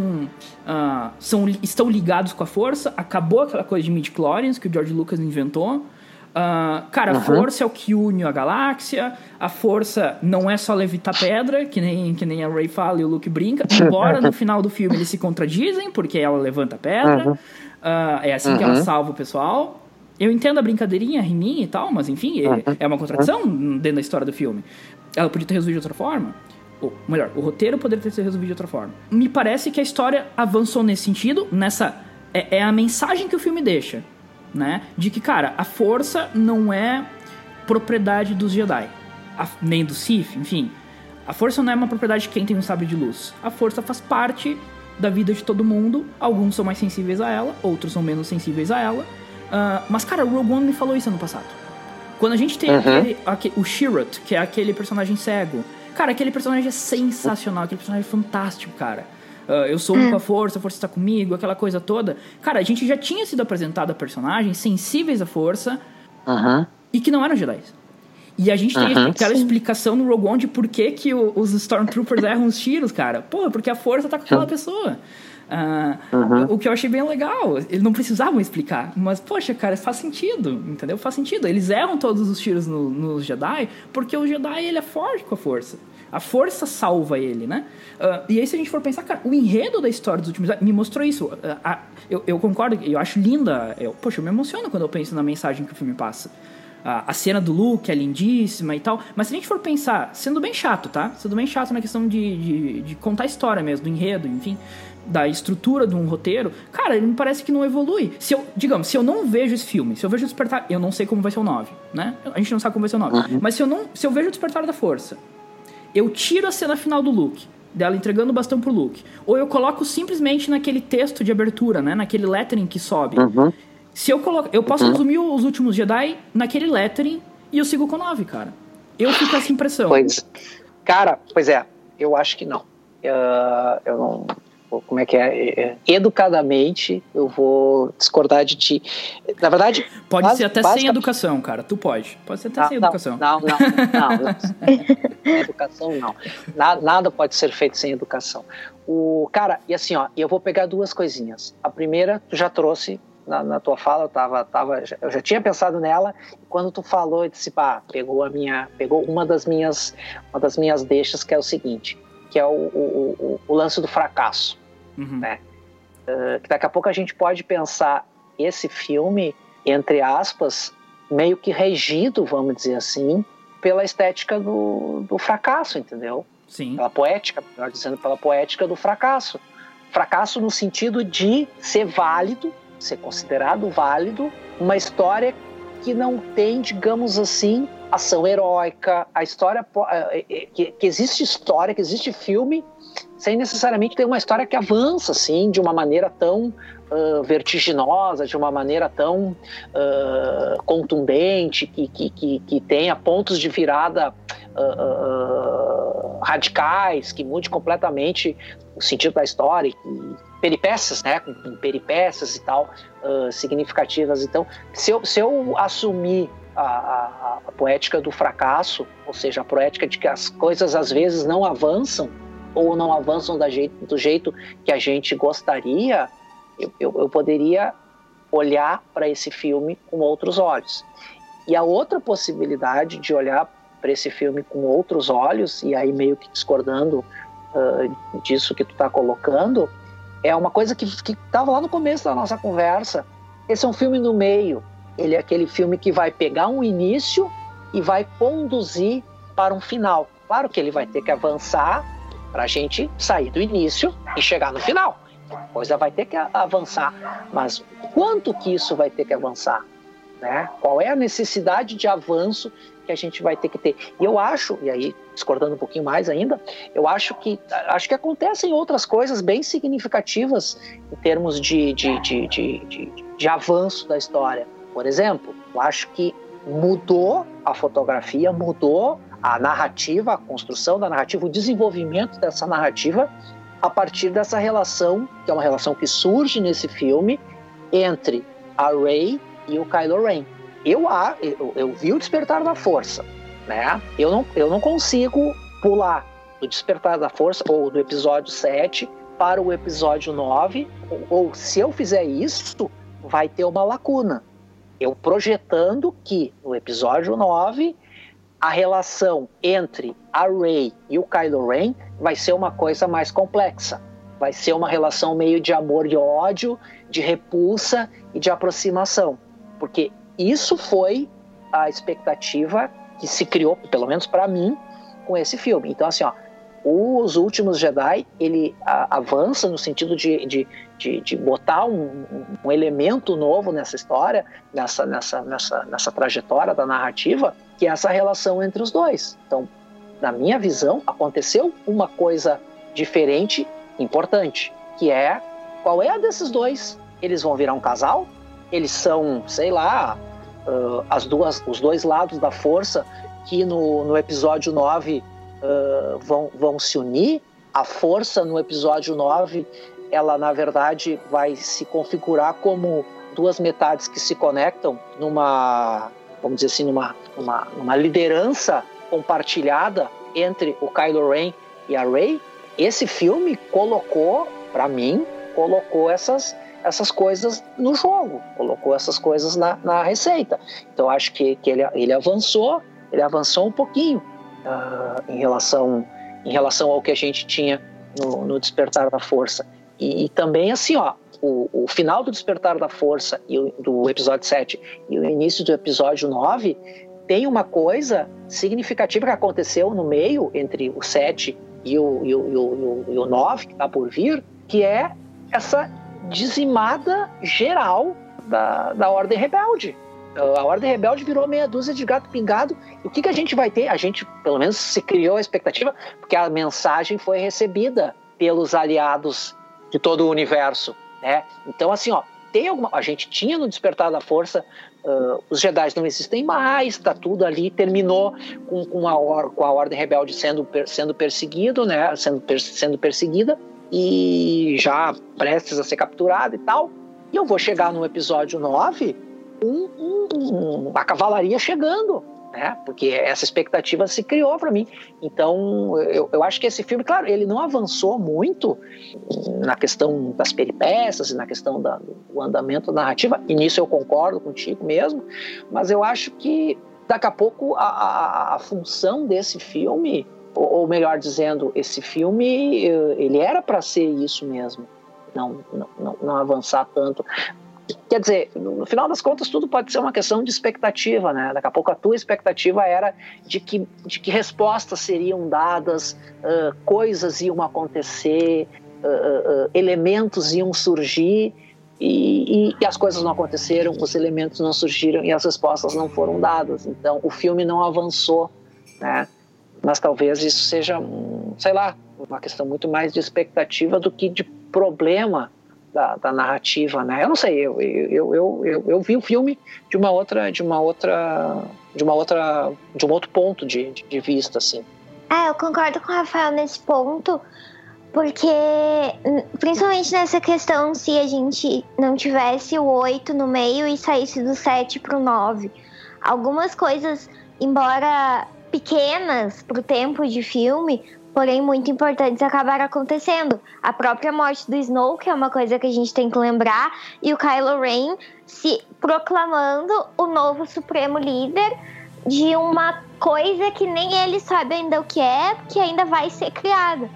uh, são, estão ligados com a força. Acabou aquela coisa de midi-chlorians que o George Lucas inventou. Uh, cara, uhum. a força é o que une a galáxia. A força não é só levitar pedra, que nem, que nem a Ray fala e o Luke brinca. Embora no final do filme eles se contradizem, porque ela levanta pedra. Uhum. Uh, é assim uhum. que ela uhum. salva o pessoal. Eu entendo a brincadeirinha, a riminha e tal, mas enfim, é, é uma contradição dentro da história do filme. Ela podia ter resolvido de outra forma. Ou, melhor, o roteiro poderia ter sido resolvido de outra forma. Me parece que a história avançou nesse sentido, nessa. É, é a mensagem que o filme deixa né? De que, cara, a força não é propriedade dos Jedi, a, nem do Sith, enfim. A força não é uma propriedade de quem tem um sabre de luz. A força faz parte da vida de todo mundo. Alguns são mais sensíveis a ela, outros são menos sensíveis a ela. Uh, mas, cara, o Rogue One me falou isso ano passado. Quando a gente tem uhum. aquele, aquele, o Shirot, que é aquele personagem cego. Cara, aquele personagem é sensacional, aquele personagem é fantástico, cara uh, eu sou um com a força, a força está comigo, aquela coisa toda. Cara, a gente já tinha sido apresentado a personagens sensíveis à força uhum. e que não eram Jedi. E a gente tem uhum, aquela sim. explicação no Rogue One de por que, que os Stormtroopers erram os tiros, cara. Pô, porque a força tá com aquela pessoa. Uh, uhum. O que eu achei bem legal. Eles não precisavam explicar. Mas, poxa, cara, faz sentido, entendeu? Faz sentido. Eles erram todos os tiros nos no Jedi porque o Jedi, ele é forte com a força. A força salva ele, né? Uh, e aí, se a gente for pensar, cara, o enredo da história dos últimos me mostrou isso. Uh, uh, eu, eu, concordo, eu acho linda. Eu, poxa, eu me emociono quando eu penso na mensagem que o filme passa. a cena do Luke é lindíssima e tal. Mas se a gente for pensar, sendo bem chato, tá? Sendo bem chato na questão de, de, de contar a história mesmo, do enredo, enfim da estrutura de um roteiro, cara, ele me parece que não evolui. Se eu, digamos, se eu não vejo esse filme, se eu vejo o Despertar, eu não sei como vai ser o 9, né? A gente não sabe como vai ser o 9. Uhum. Mas se eu não, se eu vejo o Despertar da Força eu tiro a cena final do Luke, dela entregando o bastão pro Luke, ou eu coloco simplesmente naquele texto de abertura, né, naquele lettering que sobe. Uhum. Se eu coloco, eu posso uhum. resumir os últimos Jedi naquele lettering e eu sigo com 9, cara. Eu fico com essa impressão. Pois, cara, pois é, eu acho que não. Uh, eu não como é que é, é, é, educadamente eu vou discordar de ti. Na verdade. Pode base, ser até sem educação, cara. Tu pode. Pode ser até não, sem não, educação. Não, não, não. não. educação não. Nada, nada pode ser feito sem educação. O, cara, e assim, ó, eu vou pegar duas coisinhas. A primeira, tu já trouxe na, na, tua fala, eu tava, tava, eu já tinha pensado nela, e quando tu falou, eu disse, pá, pegou a minha, pegou uma das minhas, uma das minhas deixas, que é o seguinte, que é o, o, o, o lance do fracasso uhum. né? Uh, daqui a pouco a gente pode pensar esse filme, entre aspas, meio que regido, vamos dizer assim, pela estética do, do fracasso, entendeu? Sim. Pela poética, melhor dizendo, pela poética do fracasso. Fracasso no sentido de ser válido, ser considerado válido, uma história que não tem, digamos assim, ação heróica, a história é, é, que, que existe história, que existe filme, sem necessariamente ter uma história que avança assim de uma maneira tão uh, vertiginosa, de uma maneira tão uh, contundente, que, que, que, que, tenha pontos de virada uh, radicais, que mude completamente o sentido da história, e peripécias, né, com, peripécias e tal significativas. Então, se eu, se eu assumir a, a, a, poética do fracasso, ou seja, a poética de que as coisas às vezes não avançam ou não avançam jeito, do jeito que a gente gostaria, eu, eu, eu poderia olhar para esse filme com outros olhos. E a outra possibilidade de olhar para esse filme com outros olhos, e aí meio que discordando uh, disso que tu está colocando, é uma coisa que estava lá no começo da nossa conversa. Esse é um filme no meio. Ele é aquele filme que vai pegar um início e vai conduzir para um final. Claro que ele vai ter que avançar para a gente sair do início e chegar no final. A coisa vai ter que avançar, mas quanto que isso vai ter que avançar? Né? Qual é a necessidade de avanço que a gente vai ter que ter? E eu acho, e aí discordando um pouquinho mais ainda, eu acho que acho que acontecem outras coisas bem significativas em termos de, de, de, de, de, avanço da história. Por exemplo, eu acho que mudou a fotografia, mudou a narrativa, a construção da narrativa, o desenvolvimento dessa narrativa a partir dessa relação, que é uma relação que surge nesse filme, entre a Rey e o Kylo Ren. Eu, eu, eu vi o Despertar da Força, né? Eu não, eu não consigo pular do Despertar da Força ou do episódio 7 para o episódio 9, ou, ou se eu fizer isso, vai ter uma lacuna. Eu projetando que no episódio 9 a relação entre a Rey e o Kylo Ren vai ser uma coisa mais complexa. Vai ser uma relação meio de amor e ódio, de repulsa e de aproximação. Porque isso foi a expectativa que se criou, pelo menos para mim, com esse filme. Então, assim, ó, os Últimos Jedi, ele a, avança no sentido de, de, de, de botar um, um, elemento novo nessa história, nessa, nessa, nessa, nessa trajetória da narrativa, que é essa relação entre os dois. Então, na minha visão, aconteceu uma coisa diferente, importante, que é qual é a desses dois? Eles vão virar um casal? Eles são, sei lá, uh, as duas, os dois lados da força que no, no episódio 9 uh, vão, vão se unir. A força no episódio 9, ela na verdade vai se configurar como duas metades que se conectam numa, vamos dizer assim, numa, numa, liderança compartilhada entre o Kylo Ren e a Rey. Esse filme colocou, para mim, colocou essas essas coisas no jogo, colocou essas coisas na, na receita. Então acho que, que ele, ele avançou, ele avançou um pouquinho uh, em, relação, em relação ao que a gente tinha no, no Despertar da Força. E, e, também, assim, ó, o, o, final do Despertar da Força e o, do episódio 7 e o início do episódio 9 tem uma coisa significativa que aconteceu no meio entre o 7 e o, e o, e o, e o 9, que está por vir, que é essa dizimada geral da, da Ordem Rebelde a Ordem Rebelde virou meia dúzia de gato pingado. O que, que a gente vai ter? A gente, pelo menos, se criou a expectativa, porque a mensagem foi recebida pelos aliados de todo o universo. Né? Então, assim, ó, tem alguma. A gente tinha no Despertar da Força, uh, os Jedi não existem mais, tá tudo ali, terminou com, com, a, or, com a Ordem Rebelde sendo, sendo perseguido, né? Sendo, per, sendo perseguida e já prestes a ser capturada e tal. E eu vou chegar no episódio 9 um, um, uma cavalaria chegando, né? Porque essa expectativa se criou para mim. Então, eu, eu acho que esse filme, claro, ele não avançou muito na questão das peripécias na questão da, do andamento da narrativa, e nisso eu concordo contigo mesmo, mas eu acho que daqui a pouco a, a, a função desse filme, ou, ou melhor dizendo, esse filme, eh, ele era para ser isso mesmo. Não, não, não, avançar tanto. Quer dizer, no final das contas, tudo pode ser uma questão de expectativa, né? Daqui a pouco a tua expectativa era de que, de que respostas seriam dadas, uh, coisas iam acontecer, uh, uh, elementos iam surgir, e, e, e, as coisas não aconteceram, os elementos não surgiram e as respostas não foram dadas. Então, o filme não avançou, né? Mas talvez isso seja, sei lá, uma questão muito mais de expectativa do que de problema da, da narrativa, né? Eu não sei, eu, eu, eu, eu, eu vi o filme de uma outra, de uma outra, de uma outra, de um outro ponto de, de, vista, assim. É, eu concordo com o Rafael nesse ponto, porque principalmente nessa questão se a gente não tivesse o 8 no meio e saísse do 7 pro 9. Algumas coisas, embora pequenas pro tempo de filme, porém muito importantes acabaram acontecendo. A própria morte do Snow, que é uma coisa que a gente tem que lembrar, e o Kylo Ren se proclamando o novo supremo líder de uma coisa que nem ele sabe ainda o que é, que ainda vai ser criada.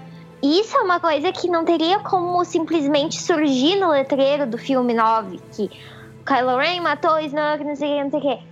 Isso é uma coisa que não teria como simplesmente surgir no letreiro do filme 9, que Kylo Ren matou o Snoke, não sei o que, não sei o que.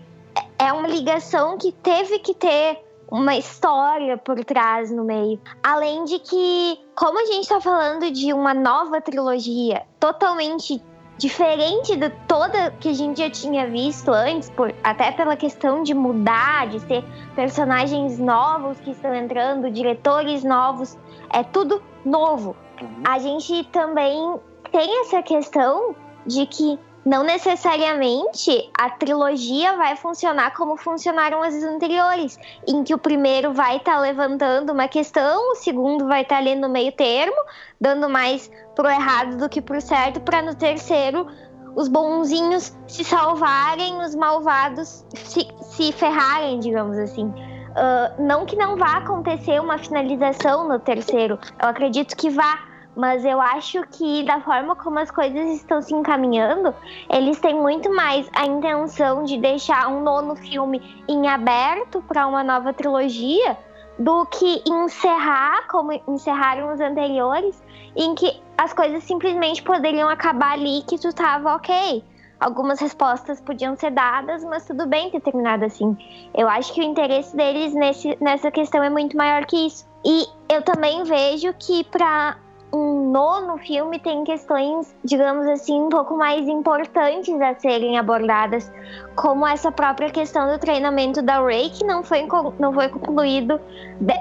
É uma ligação que teve que ter uma história por trás no meio. Além de que, como a gente está falando de uma nova trilogia totalmente diferente de toda que a gente já tinha visto antes, por, até pela questão de mudar, de ser personagens novos que estão entrando, diretores novos, é tudo novo. Uhum. A gente também tem essa questão de que não necessariamente a trilogia vai funcionar como funcionaram as anteriores, em que o primeiro vai estar tá levantando uma questão, o segundo vai estar tá ali no meio termo, dando mais pro errado do que pro certo, para no terceiro os bonzinhos se salvarem, os malvados se, se ferrarem, digamos assim. Uh, não que não vá acontecer uma finalização no terceiro, eu acredito que vá mas eu acho que da forma como as coisas estão se encaminhando, eles têm muito mais a intenção de deixar um nono filme em aberto para uma nova trilogia do que encerrar como encerraram os anteriores, em que as coisas simplesmente poderiam acabar ali que tu tava ok. Algumas respostas podiam ser dadas, mas tudo bem ter terminado assim. Eu acho que o interesse deles nesse, nessa questão é muito maior que isso. E eu também vejo que para um nono filme tem questões, digamos assim, um pouco mais importantes a serem abordadas, como essa própria questão do treinamento da Rey, que não foi, não foi concluído.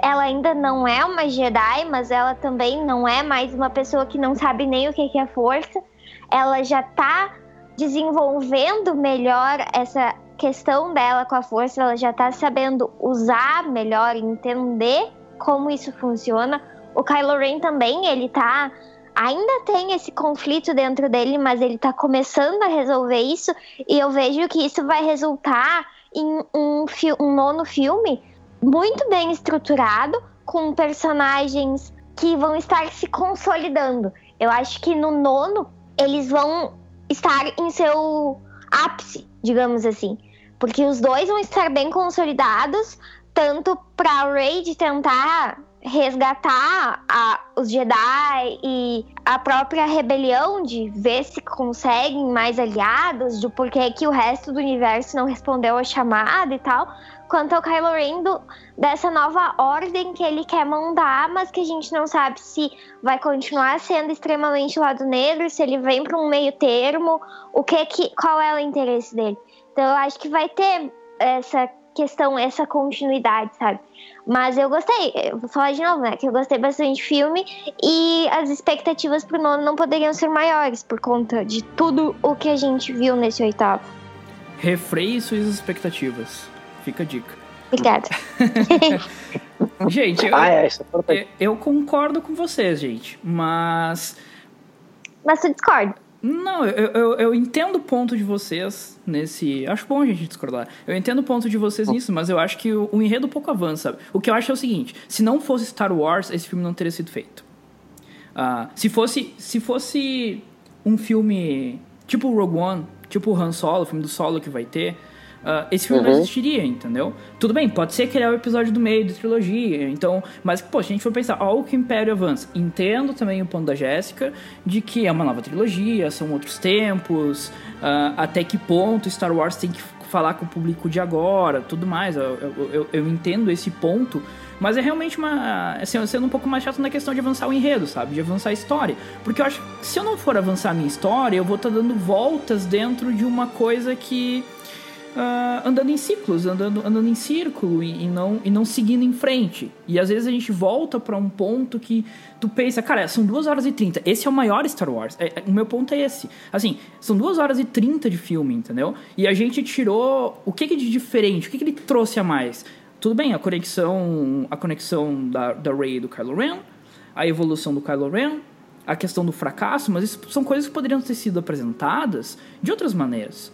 Ela ainda não é uma Jedi, mas ela também não é mais uma pessoa que não sabe nem o que é força. Ela já está desenvolvendo melhor essa questão dela com a força, ela já está sabendo usar melhor, entender como isso funciona o Kylo Ren também, ele tá. Ainda tem esse conflito dentro dele, mas ele tá começando a resolver isso. E eu vejo que isso vai resultar em um, um nono filme muito bem estruturado, com personagens que vão estar se consolidando. Eu acho que no nono eles vão estar em seu ápice, digamos assim. Porque os dois vão estar bem consolidados, tanto para Rey de tentar resgatar a, os Jedi e a própria rebelião de ver se conseguem mais aliados, de porquê que o resto do universo não respondeu a chamada e tal, quanto ao Kylo Ren do, dessa nova ordem que ele quer mandar, mas que a gente não sabe se vai continuar sendo extremamente lado negro, se ele vem para um meio termo, o que que qual é o interesse dele. Então eu acho que vai ter essa questão, essa continuidade, sabe? Mas eu gostei, eu vou falar de novo, né? Que eu gostei bastante do filme e as expectativas pro nono não poderiam ser maiores por conta de tudo o que a gente viu nesse oitavo. Refreie suas expectativas. Fica a dica. Obrigada. gente, eu, ah, é, eu, eu concordo com vocês, gente, mas. Mas tu discorda. Não, eu, eu, eu, entendo o ponto de vocês nesse. Acho bom a gente discordar. Eu entendo o ponto de vocês nisso, mas eu acho que o, o enredo pouco avança. O que eu acho é o seguinte: se não fosse Star Wars, esse filme não teria sido feito. Uh, se fosse se fosse um filme tipo Rogue One, tipo Han Solo, o filme do Solo que vai ter, Uh, esse filme uhum. não existiria, entendeu? Tudo bem, pode ser que ele é o episódio do meio da trilogia, então, mas, pô, se a gente for pensar, ó, o que o Império avança, entendo também o ponto da Jéssica, de que é uma nova trilogia, são outros tempos, uh, até que ponto Star Wars tem que falar com o público de agora, tudo mais, eu, eu, eu, eu entendo esse ponto, Mas é realmente uma. Assim, sendo um pouco mais chato na questão de avançar o enredo, sabe? De avançar a história. Porque eu acho que se eu não for avançar a minha história, eu vou estar tá dando voltas dentro de uma coisa que. Uh, andando em ciclos, andando, andando em círculo e, e, não, e não seguindo em frente. E às vezes a gente volta para um ponto que tu pensa, cara, são 2 horas e 30, esse é o maior Star Wars. É, é, o meu ponto é esse. Assim, são 2 horas e 30 de filme, entendeu? E a gente tirou o que, que de diferente, o que, que ele trouxe a mais. Tudo bem, a conexão, a conexão da, da Rey e do Kylo Ren, a evolução do Kylo Ren, a questão do fracasso, mas isso são coisas que poderiam ter sido apresentadas de outras maneiras.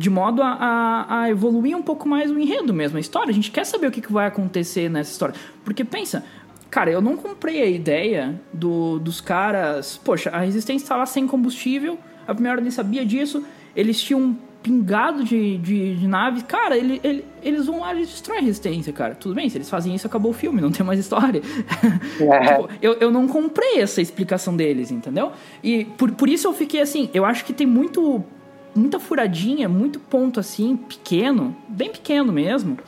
De modo a, a, a, evoluir um pouco mais o enredo mesmo, a história. A gente quer saber o que, que vai acontecer nessa história. Porque pensa, cara, eu não comprei a ideia do, dos caras. Poxa, a resistência estava sem combustível, a primeira ordem sabia disso, eles tinham pingado de, de, de nave. Cara, ele, ele, eles vão lá e destroem a resistência, cara. Tudo bem, se eles fazem isso, acabou o filme, não tem mais história. É. tipo, eu, eu não comprei essa explicação deles, entendeu? E por, por isso eu fiquei assim, eu acho que tem muito. Muita furadinha, muito ponto assim, pequeno, bem pequeno mesmo,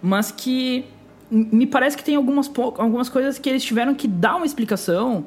mas que me parece que tem algumas, algumas coisas que eles tiveram que dar uma explicação.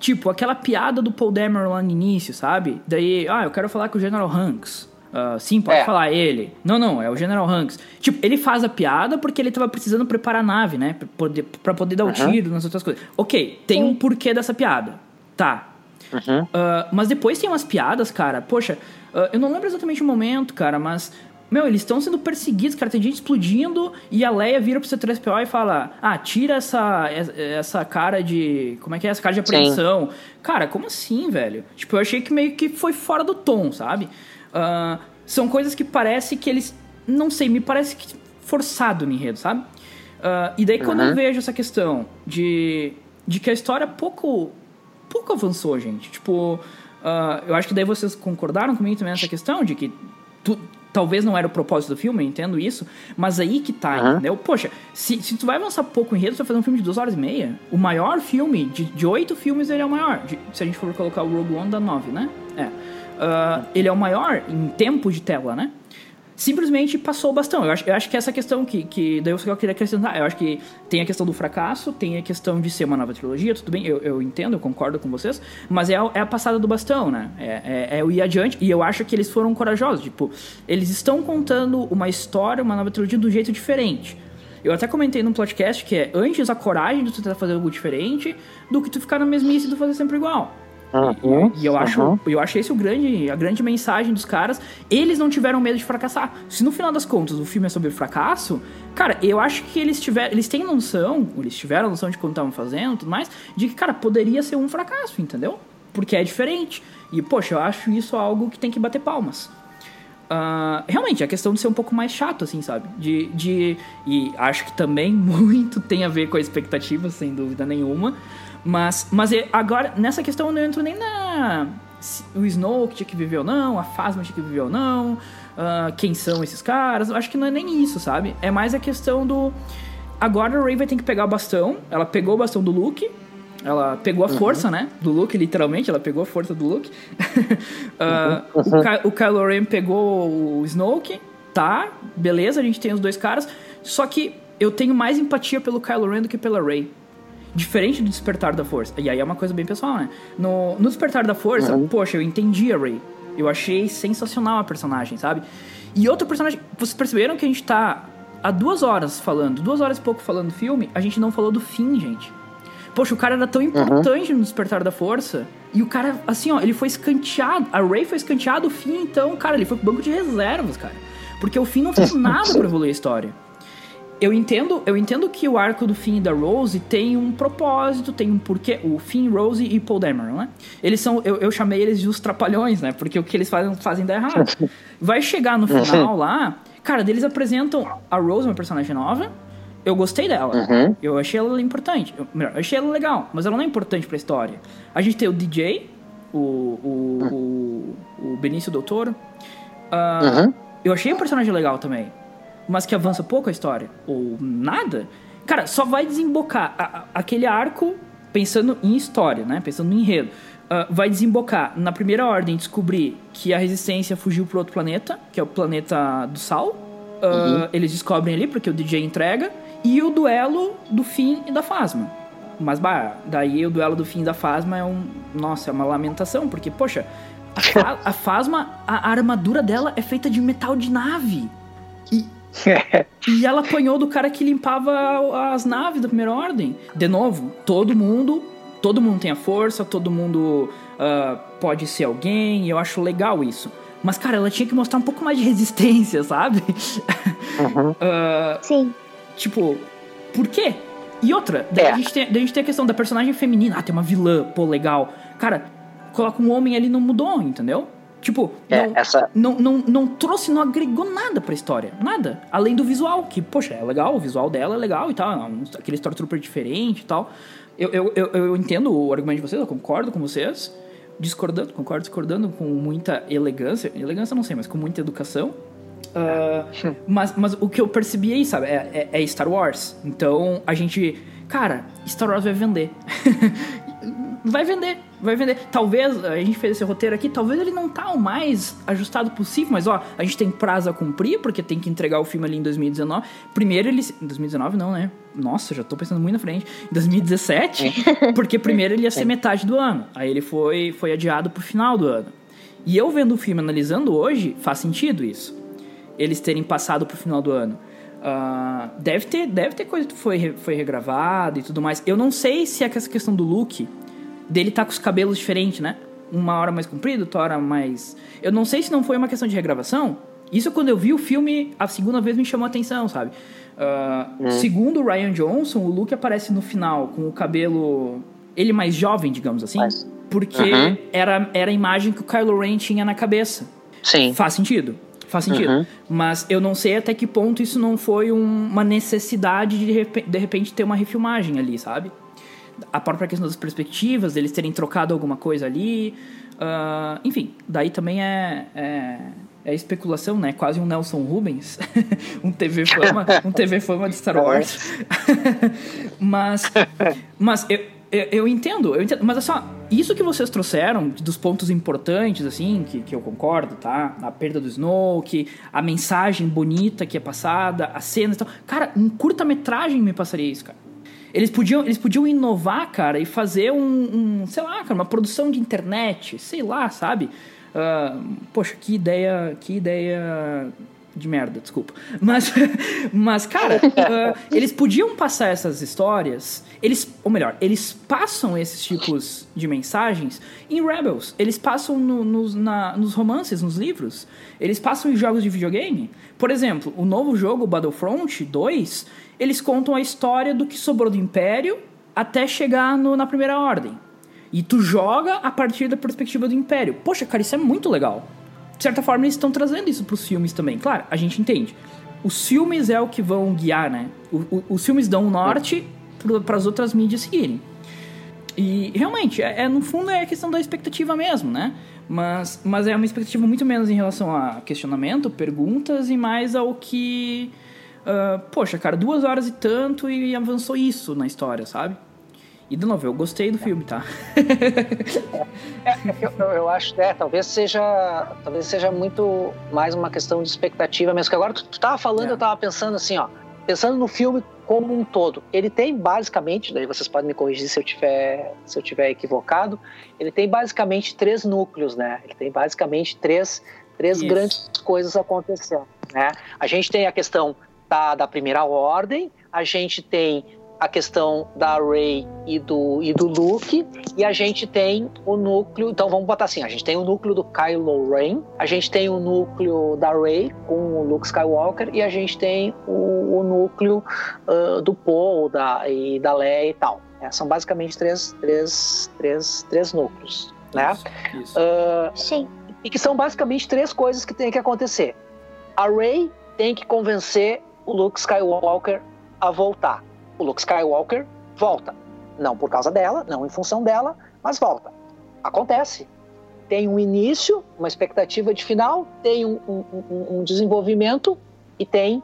Tipo, aquela piada do Paul Dameron lá no início, sabe? Daí, ah, eu quero falar com o General Hanks. Uh, sim, pode é. falar ele. Não, não, é o General Hanks. Tipo, ele faz a piada porque ele tava precisando preparar a nave, né? Pra poder, pra poder dar o tiro nas outras coisas. Ok, tem sim. um porquê dessa piada. Tá. Uhum. Uh, mas depois tem umas piadas, cara. Poxa, uh, eu não lembro exatamente o momento, cara, mas. Meu, eles estão sendo perseguidos, cara. Tem gente explodindo e a Leia vira pro C3PO e fala: Ah, tira essa, essa cara de. Como é que é? Essa cara de apreensão. Sim. Cara, como assim, velho? Tipo, eu achei que meio que foi fora do tom, sabe? Uh, são coisas que parece que eles. Não sei, me parece que forçado no enredo, sabe? Uh, e daí quando uhum. eu vejo essa questão de, de que a história pouco. pouco avançou, gente. Tipo, uh, eu acho que daí vocês concordaram comigo também nessa questão de que tu, talvez não era o propósito do filme, eu entendo isso, mas aí que tá, uhum. entendeu? Poxa, se, se tu vai avançar pouco enredo, tu vai fazer um filme de duas horas e meia. O maior filme, de, de oito filmes, ele é o maior. De, se a gente for colocar o Rogue One, dá nove, né? É uh, ele é o maior em tempo de tela, né? Simplesmente passou o bastão. Eu acho, eu acho que essa questão que, que daí eu queria acrescentar, eu acho que tem a questão do fracasso, tem a questão de ser uma nova trilogia, tudo bem, eu, eu entendo, eu concordo com vocês, mas é a, é a passada do bastão, né? É, é, é o ir adiante, e eu acho que eles foram corajosos, tipo, eles estão contando uma história, uma nova trilogia do jeito diferente. Eu até comentei num podcast que é antes a coragem de tu tentar fazer algo diferente do que tu ficar na mesmice e tu fazer sempre igual. Uhum, e eu acho, uhum. eu acho esse o grande, a grande mensagem dos caras. Eles não tiveram medo de fracassar. Se no final das contas o filme é sobre fracasso, cara, eu acho que eles tiveram, eles têm noção, eles tiveram noção de como estavam fazendo, tudo mais, de que cara poderia ser um fracasso, entendeu? Porque é diferente. E poxa, eu acho isso algo que tem que bater palmas. Uh, realmente, a questão de ser um pouco mais chato, assim, sabe? De, de. E acho que também muito tem a ver com a expectativa, sem dúvida nenhuma. Mas, mas agora, nessa questão eu não entro nem na. O Snow que tinha que viver ou não, a Phasma tinha que viver ou não, uh, quem são esses caras. Eu acho que não é nem isso, sabe? É mais a questão do. Agora a Ray vai ter que pegar o bastão. Ela pegou o bastão do Luke. Ela pegou a uhum. força, né? Do Luke, literalmente. Ela pegou a força do Luke. uh, uhum. o, o Kylo Ren pegou o Snoke. Tá, beleza, a gente tem os dois caras. Só que eu tenho mais empatia pelo Kylo Ren do que pela Rey. Diferente do Despertar da Força. E aí é uma coisa bem pessoal, né? No, no Despertar da Força, uhum. poxa, eu entendi a Rey. Eu achei sensacional a personagem, sabe? E outro personagem. Vocês perceberam que a gente tá há duas horas falando, duas horas e pouco falando do filme, a gente não falou do fim, gente. Poxa, o cara era tão uhum. importante uhum. no Despertar da Força. E o cara, assim, ó, ele foi escanteado. A Ray foi escanteado, o fim, então, cara, ele foi pro banco de reservas, cara. Porque o fim não fez nada pra evoluir a história eu entendo, eu entendo que o arco do Finn e da Rose tem um propósito, tem um porquê. O Finn, Rose e Paul Dameron, né? Eles são, eu, eu chamei eles de os trapalhões, né? Porque o que eles fazem, fazem dá errado. Vai chegar no final lá, cara, eles apresentam a Rose, uma personagem nova. Eu gostei dela. Uhum. Eu achei ela importante. Eu, melhor, eu achei ela legal, mas ela não é importante pra história. A gente tem o DJ, o, o, uhum. o, o Benício Doutor. Uh, uhum. Eu achei um personagem legal também mas que avança pouco a história, ou nada, cara, só vai desembocar a, a, aquele arco pensando em história, né? Pensando no enredo. Uh, vai desembocar na primeira ordem descobrir que a resistência fugiu para outro planeta, que é o planeta do Sal. Uh, uhum. Eles descobrem ali porque o DJ entrega. e o duelo do Finn e da Fasma. Mas, bah, daí o duelo do Finn e da Fasma é um. Nossa, é uma lamentação, porque, poxa, a, Fa a Fasma, a, a armadura dela é feita de metal de nave. E, e ela apanhou do cara que limpava as naves da primeira ordem. De novo, todo mundo. Todo mundo tem a força, todo mundo uh, pode ser alguém, e eu acho legal isso. Mas, cara, ela tinha que mostrar um pouco mais de resistência, sabe? Uhum. uh, Sim. Tipo, por quê? E outra, daí, é. a gente tem, daí a gente tem a questão da personagem feminina. Ah, tem uma vilã, pô, legal. Cara, coloca um homem ali não mudou, entendeu? Tipo, é, não, essa... não, não, não trouxe, não agregou nada pra história. Nada. Além do visual, que, poxa, é legal, o visual dela é legal e tal. É aquele Stormtrooper diferente e tal. Eu, eu, eu, eu, entendo o argumento de vocês, eu concordo com vocês. Discordando, concordo, discordando com muita elegância. Elegância não sei, mas com muita educação. Uh, mas, mas o que eu percebi aí, sabe, é, é, é Star Wars. Então a gente. Cara, Star Wars vai vender. vai vender, vai vender. Talvez, a gente fez esse roteiro aqui, talvez ele não tá o mais ajustado possível, mas ó, a gente tem prazo a cumprir, porque tem que entregar o filme ali em 2019. Primeiro ele. 2019 não, né? Nossa, já tô pensando muito na frente. Em 2017, porque primeiro ele ia ser metade do ano. Aí ele foi, foi adiado pro final do ano. E eu vendo o filme analisando hoje, faz sentido isso. Eles terem passado pro final do ano. Uh, deve, ter, deve ter coisa que foi, foi regravada e tudo mais. Eu não sei se é essa questão do look dele tá com os cabelos diferentes, né? Uma hora mais comprido, outra hora mais. Eu não sei se não foi uma questão de regravação. Isso quando eu vi o filme a segunda vez me chamou a atenção, sabe? Uh, hum. Segundo o Ryan Johnson, o Luke aparece no final com o cabelo. Ele mais jovem, digamos assim. Mas... Porque uhum. era, era a imagem que o Kylo Ren tinha na cabeça. Sim. Faz sentido. Faz sentido. Uhum. Mas eu não sei até que ponto isso não foi um, uma necessidade de de repente ter uma refilmagem ali, sabe? A própria questão das perspectivas, deles terem trocado alguma coisa ali. Uh, enfim, daí também é, é, é, especulação, né? Quase um Nelson Rubens, um TV fama, um TV fama de Star Wars. mas, mas eu, eu, eu, entendo, eu entendo, mas é só isso que vocês trouxeram dos pontos importantes, assim, que, que eu concordo, tá? A perda do Snoke, a mensagem bonita que é passada, as cenas e tal. Cara, um curta-metragem me passaria isso, cara. Eles podiam, eles podiam inovar, cara, e fazer um, um sei lá, cara, uma produção de internet, sei lá, sabe? Uh, poxa, que ideia, que ideia de merda, desculpa. Mas, mas cara, uh, eles podiam passar essas histórias, eles, ou melhor, eles passam esses tipos de mensagens em Rebels. Eles passam no, nos, na, nos romances, nos livros. Eles passam em jogos de videogame. Por exemplo, o novo jogo Battlefront 2 eles contam a história do que sobrou do Império até chegar no, na Primeira Ordem. E tu joga a partir da perspectiva do Império. Poxa, cara, isso é muito legal. De certa forma, eles estão trazendo isso para os filmes também. Claro, a gente entende. Os filmes é o que vão guiar, né? O, o, os filmes dão o norte para as outras mídias seguirem. E realmente, é, é, no fundo é a questão da expectativa mesmo, né? Mas, mas é uma expectativa muito menos em relação a questionamento, perguntas e mais ao que Uh, poxa, cara, duas horas e tanto e avançou isso na história, sabe? E de novo, eu gostei do filme, tá? é, é eu, eu, acho, é, talvez seja, talvez seja muito mais uma questão de expectativa mesmo. Que agora tu, tu tava falando, é. eu tava pensando assim, ó, pensando no filme como um todo. Ele tem basicamente, daí vocês podem me corrigir se eu tiver, se eu tiver equivocado. Ele tem basicamente três núcleos, né? Ele tem basicamente três, três grandes coisas acontecendo, né? A gente tem a questão da, da primeira ordem, a gente tem a questão da Rey e do, e do Luke, e a gente tem o núcleo. Então vamos botar assim: a gente tem o núcleo do Kylo Ren, a gente tem o núcleo da Rey com o Luke Skywalker, e a gente tem o, o núcleo uh, do Poe da, e da Leia e tal. É, são basicamente três, três, três, três núcleos. Né? Isso, isso. Uh, Sim. E que são basicamente três coisas que tem que acontecer. A Rey tem que convencer o Luke Skywalker a voltar. O Luke Skywalker volta. Não por causa dela, não em função dela, mas volta. Acontece. Tem um início, uma expectativa de final, tem um, um, um desenvolvimento e tem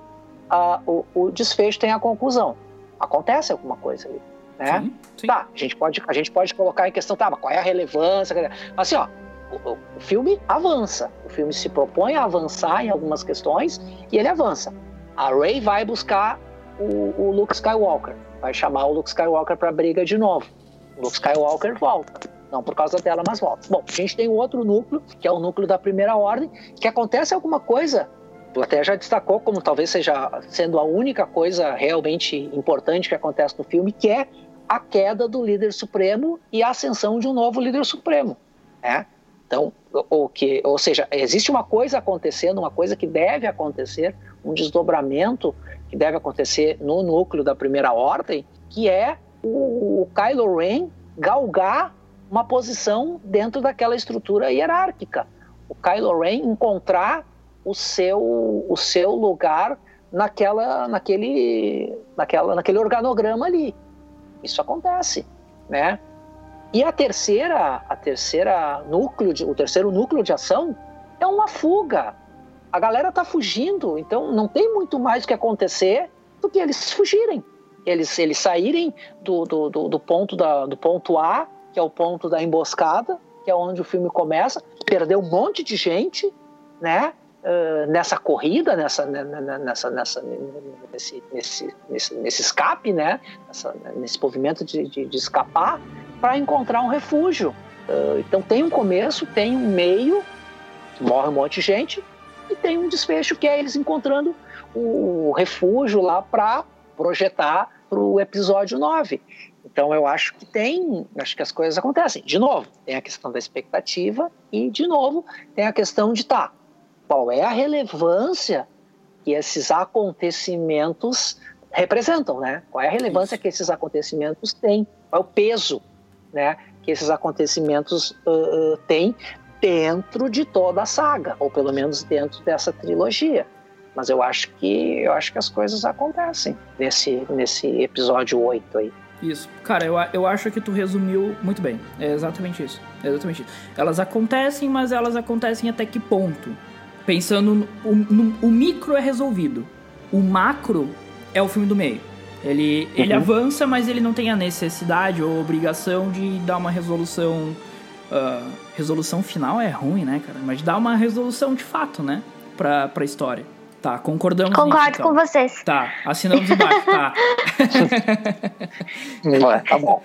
uh, o, o, desfecho, tem a conclusão. Acontece alguma coisa ali. Né? Sim, sim. Tá, a gente, pode, a gente pode colocar em questão, tá, mas qual é a relevância? Mas assim, ó, o, o filme avança. O filme se propõe a avançar em algumas questões e ele avança. A Ray vai buscar o, o Luke Skywalker. Vai chamar o Luke Skywalker para briga de novo. O Luke Skywalker volta. Não por causa dela, mas volta. Bom, a gente tem outro núcleo, que é o núcleo da primeira ordem, que acontece alguma coisa. Tu até já destacou como talvez seja sendo a única coisa realmente importante que acontece no filme, que é a queda do líder supremo e a ascensão de um novo líder supremo. Né? Então, o que, ou seja, existe uma coisa acontecendo, uma coisa que deve acontecer, um desdobramento que deve acontecer no núcleo da primeira ordem, que é o, o Kylo Ren galgar uma posição dentro daquela estrutura hierárquica. O Kylo Ren encontrar o seu, o seu lugar naquela, naquele, naquela, naquele organograma ali. Isso acontece, né? E a terceira, a terceira núcleo, de, o terceiro núcleo de ação é uma fuga. A galera tá fugindo, então não tem muito mais o que acontecer do que eles fugirem. Eles, eles saírem do, do, do, do ponto da, do ponto A, que é o ponto da emboscada, que é onde o filme começa, perder um monte de gente, né? Uh, nessa corrida, nessa, né, né, né, nessa, nessa, nesse, nesse, nesse, nesse escape, né? Nesse movimento de, de, de escapar, para encontrar um refúgio. Uh, então tem um começo, tem um meio, morre um monte de gente, e tem um desfecho que é eles encontrando o refúgio lá para projetar para o episódio 9. Então eu acho que tem, acho que as coisas acontecem. De novo, tem a questão da expectativa e de novo tem a questão de tá, qual é a relevância que esses acontecimentos representam, né? Qual é a relevância Isso. que esses acontecimentos têm? Qual é o peso, né? Que esses acontecimentos uh, têm dentro de toda a saga, ou pelo menos dentro dessa trilogia. Mas eu acho que eu acho que as coisas acontecem nesse nesse episódio 8 aí. Isso. Cara, eu, eu acho que tu resumiu muito bem. É exatamente isso. É exatamente isso. Elas acontecem, mas elas acontecem até que ponto? Pensando no, no, o micro é resolvido. O macro é o filme do meio. Ele, uhum. ele avança, mas ele não tem a necessidade ou obrigação de dar uma resolução. Uh, resolução final é ruim, né, cara? Mas dá uma resolução de fato, né? Pra, pra história. Tá, concordamos. Concordo nisso, então. com vocês. Tá, assinamos embaixo, tá. Ué, tá bom.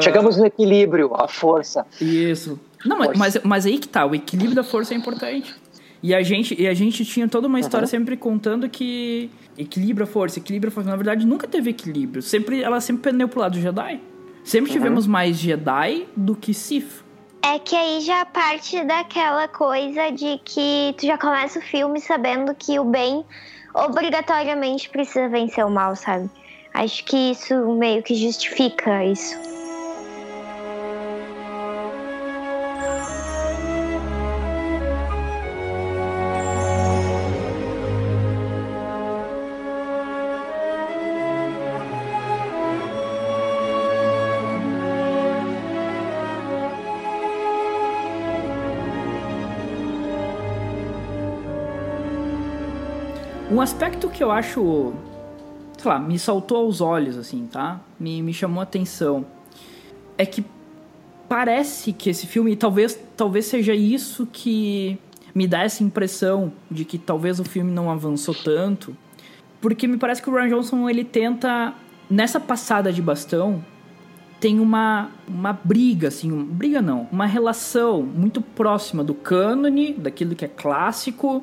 Chegamos no equilíbrio, a força. Isso. Não, força. Mas, mas aí que tá, o equilíbrio da força é importante. E a gente, e a gente tinha toda uma história uhum. sempre contando que equilibra a força, equilibra a força. Na verdade, nunca teve equilíbrio. Sempre, ela sempre pendeu pro lado do Jedi. Sempre uhum. tivemos mais Jedi do que Sith. É que aí já parte daquela coisa de que tu já começa o filme sabendo que o bem obrigatoriamente precisa vencer o mal, sabe? Acho que isso meio que justifica isso. Um aspecto que eu acho, sei lá, me saltou aos olhos, assim, tá? Me, me chamou a atenção. É que parece que esse filme, talvez, talvez seja isso que me dá essa impressão de que talvez o filme não avançou tanto. Porque me parece que o Ryan Johnson, ele tenta, nessa passada de bastão, tem uma, uma briga, assim, uma briga não, uma relação muito próxima do cânone, daquilo que é clássico,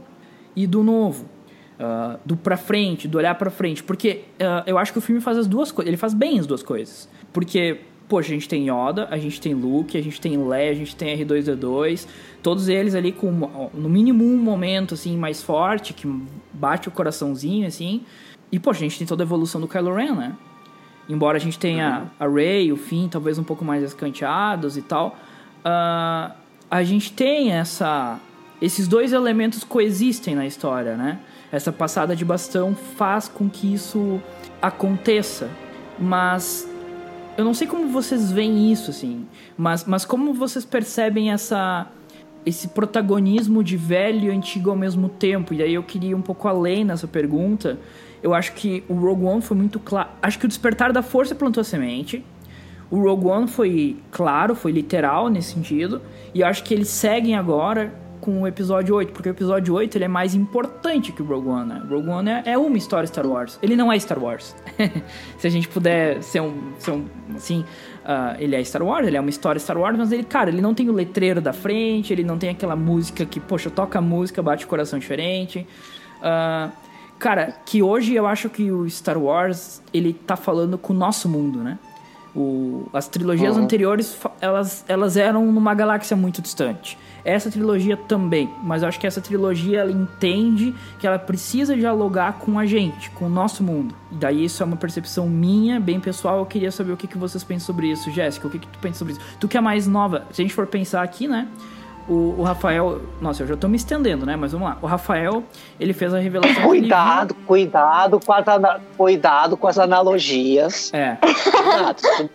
e do novo. Uh, do pra frente, do olhar pra frente. Porque uh, eu acho que o filme faz as duas coisas. Ele faz bem as duas coisas. Porque, poxa, a gente tem Yoda, a gente tem Luke, a gente tem Leia, a gente tem R2D2. Todos eles ali com, no mínimo, um momento, assim, mais forte, que bate o coraçãozinho, assim. E, poxa, a gente tem toda a evolução do Kylo Ren, né? Embora a gente tenha uhum. a Rey, o Finn, talvez um pouco mais escanteados e tal. Uh, a gente tem essa... Esses dois elementos coexistem na história, né? Essa passada de bastão faz com que isso aconteça. Mas eu não sei como vocês veem isso, assim. Mas, mas como vocês percebem essa esse protagonismo de velho e antigo ao mesmo tempo? E aí eu queria ir um pouco além nessa pergunta. Eu acho que o Rogue One foi muito claro. Acho que o Despertar da Força plantou a semente. O Rogue One foi claro, foi literal nesse sentido. E eu acho que eles seguem agora com o episódio 8, porque o episódio 8 ele é mais importante que o Rogue One, né? Rogue One é, é uma história Star Wars. Ele não é Star Wars. Se a gente puder ser um, ser um assim, uh, ele é Star Wars, ele é uma história Star Wars, mas ele, cara, ele não tem o letreiro da frente, ele não tem aquela música que, poxa, toca a música, bate o coração diferente. Uh, cara, que hoje eu acho que o Star Wars, ele tá falando com o nosso mundo, né? O, as trilogias uhum. anteriores, elas, elas eram numa galáxia muito distante. Essa trilogia também, mas eu acho que essa trilogia ela entende que ela precisa dialogar com a gente, com o nosso mundo. E daí isso é uma percepção minha, bem pessoal. Eu queria saber o que, que vocês pensam sobre isso. Jéssica, o que, que tu pensa sobre isso? Tu que é mais nova, se a gente for pensar aqui, né? O, o, Rafael. Nossa, eu já tô me estendendo, né? Mas vamos lá. O Rafael, ele fez a revelação. Cuidado, cuidado com as, cuidado com as analogias. É. Cuidado.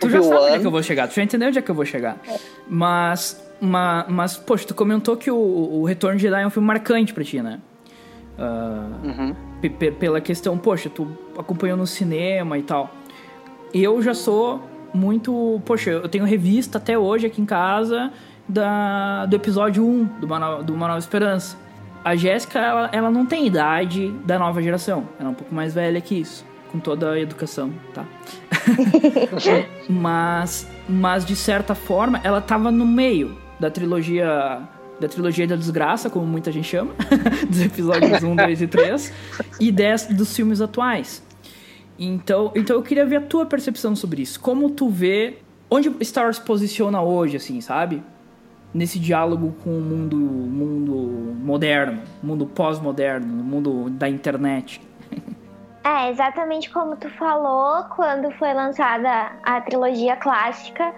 tu já sabe onde é que eu vou chegar, tu já entendeu onde é que eu vou chegar. Mas mas, mas, poxa, tu comentou que o, o Retorno de Jedi é um filme marcante pra ti, né? Uh, uhum. Pela questão, poxa, tu acompanhou no cinema e tal. Eu já sou muito. Poxa, eu tenho revista até hoje aqui em casa da, do episódio 1 do Uma, do Uma Nova Esperança. A Jéssica, ela, ela não tem idade da nova geração. Ela é um pouco mais velha que isso. Com toda a educação, tá? mas, mas, de certa forma, ela tava no meio da trilogia da trilogia da desgraça, como muita gente chama, dos episódios 1, 2 e 3, e 10 dos filmes atuais. Então, então eu queria ver a tua percepção sobre isso. Como tu vê onde Star Wars posiciona hoje, assim, sabe? Nesse diálogo com o mundo, mundo moderno, mundo pós-moderno, mundo da internet. É, exatamente como tu falou, quando foi lançada a trilogia clássica,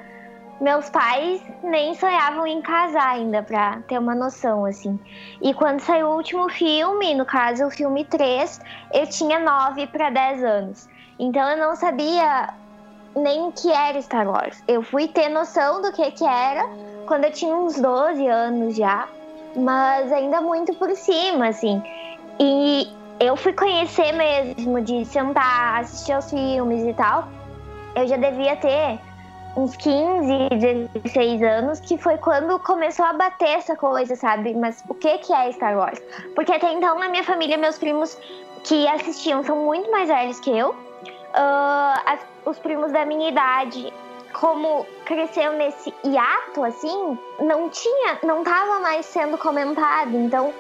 meus pais nem sonhavam em casar ainda, pra ter uma noção, assim. E quando saiu o último filme, no caso o filme 3, eu tinha 9 para 10 anos. Então eu não sabia nem o que era Star Wars. Eu fui ter noção do que, que era quando eu tinha uns 12 anos já, mas ainda muito por cima, assim. E eu fui conhecer mesmo, de sentar, assistir aos filmes e tal. Eu já devia ter uns 15, 16 anos, que foi quando começou a bater essa coisa, sabe? Mas o que, que é Star Wars? Porque até então, na minha família, meus primos que assistiam são muito mais velhos que eu. Uh, as, os primos da minha idade, como cresceu nesse hiato, assim, não tinha, não tava mais sendo comentado. Então,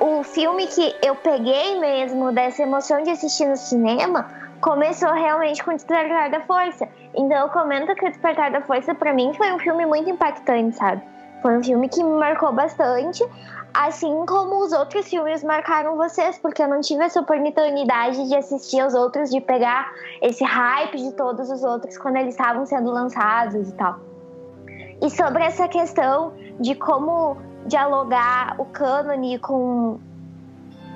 o filme que eu peguei mesmo dessa emoção de assistir no cinema começou realmente com o Despertar da Força. Então eu comento que o Despertar da Força para mim foi um filme muito impactante, sabe? Foi um filme que me marcou bastante, assim como os outros filmes marcaram vocês, porque eu não tive essa oportunidade de assistir aos outros, de pegar esse hype de todos os outros quando eles estavam sendo lançados e tal. E sobre essa questão de como dialogar o cânone com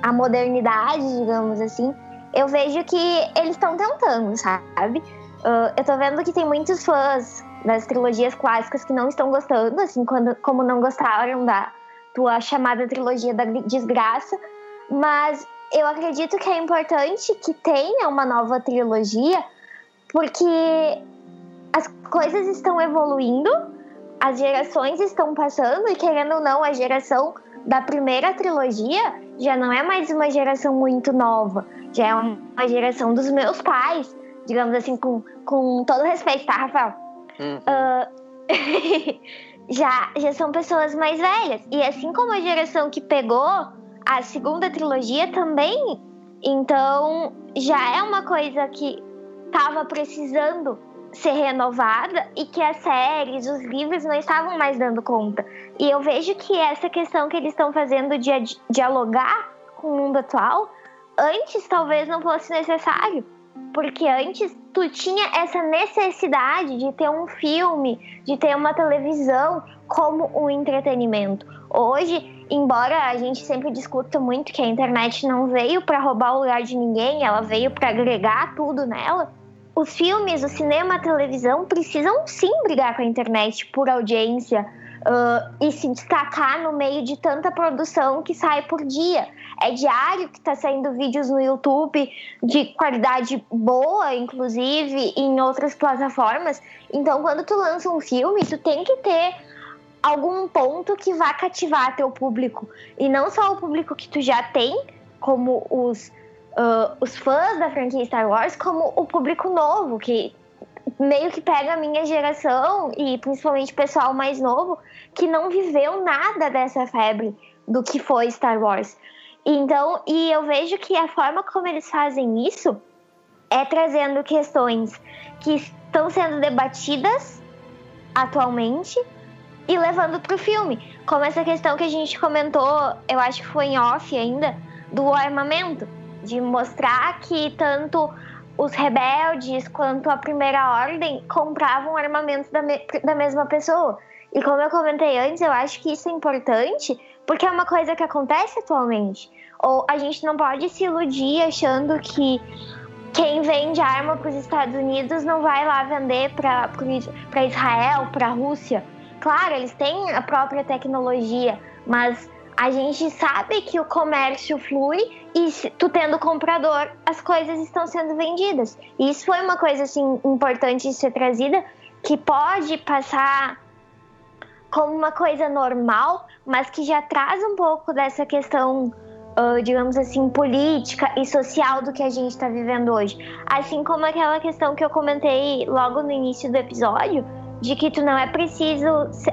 a modernidade, digamos assim, eu vejo que eles estão tentando, sabe? Uh, eu tô vendo que tem muitos fãs das trilogias clássicas que não estão gostando, assim, quando, como não gostaram da tua chamada trilogia da desgraça, mas eu acredito que é importante que tenha uma nova trilogia, porque as coisas estão evoluindo, as gerações estão passando, e querendo ou não, a geração da primeira trilogia já não é mais uma geração muito nova, já é uma geração dos meus pais, digamos assim, com, com todo respeito, tá, Rafael? Uhum. Uh, já, já são pessoas mais velhas. E assim como a geração que pegou a segunda trilogia também, então já é uma coisa que tava precisando ser renovada e que as séries, os livros não estavam mais dando conta. E eu vejo que essa questão que eles estão fazendo de dialogar com o mundo atual, antes talvez não fosse necessário. Porque antes tu tinha essa necessidade de ter um filme, de ter uma televisão como um entretenimento. Hoje, embora a gente sempre discuta muito que a internet não veio para roubar o lugar de ninguém, ela veio para agregar tudo nela os filmes, o cinema, a televisão precisam sim brigar com a internet por audiência uh, e se destacar no meio de tanta produção que sai por dia. É diário que está saindo vídeos no YouTube de qualidade boa, inclusive, em outras plataformas. Então, quando tu lança um filme, tu tem que ter algum ponto que vá cativar teu público. E não só o público que tu já tem, como os, uh, os fãs da franquia Star Wars, como o público novo, que meio que pega a minha geração e principalmente o pessoal mais novo que não viveu nada dessa febre do que foi Star Wars. Então, e eu vejo que a forma como eles fazem isso é trazendo questões que estão sendo debatidas atualmente e levando para o filme. Como essa questão que a gente comentou, eu acho que foi em off ainda, do armamento. De mostrar que tanto os rebeldes quanto a primeira ordem compravam armamentos da, me da mesma pessoa. E como eu comentei antes, eu acho que isso é importante porque é uma coisa que acontece atualmente. Ou a gente não pode se iludir achando que quem vende arma para os Estados Unidos não vai lá vender para Israel, para a Rússia. Claro, eles têm a própria tecnologia, mas a gente sabe que o comércio flui e tu tendo comprador, as coisas estão sendo vendidas. E isso foi uma coisa assim importante de ser trazida, que pode passar como uma coisa normal, mas que já traz um pouco dessa questão, uh, digamos assim, política e social do que a gente está vivendo hoje. Assim como aquela questão que eu comentei logo no início do episódio, de que tu não é preciso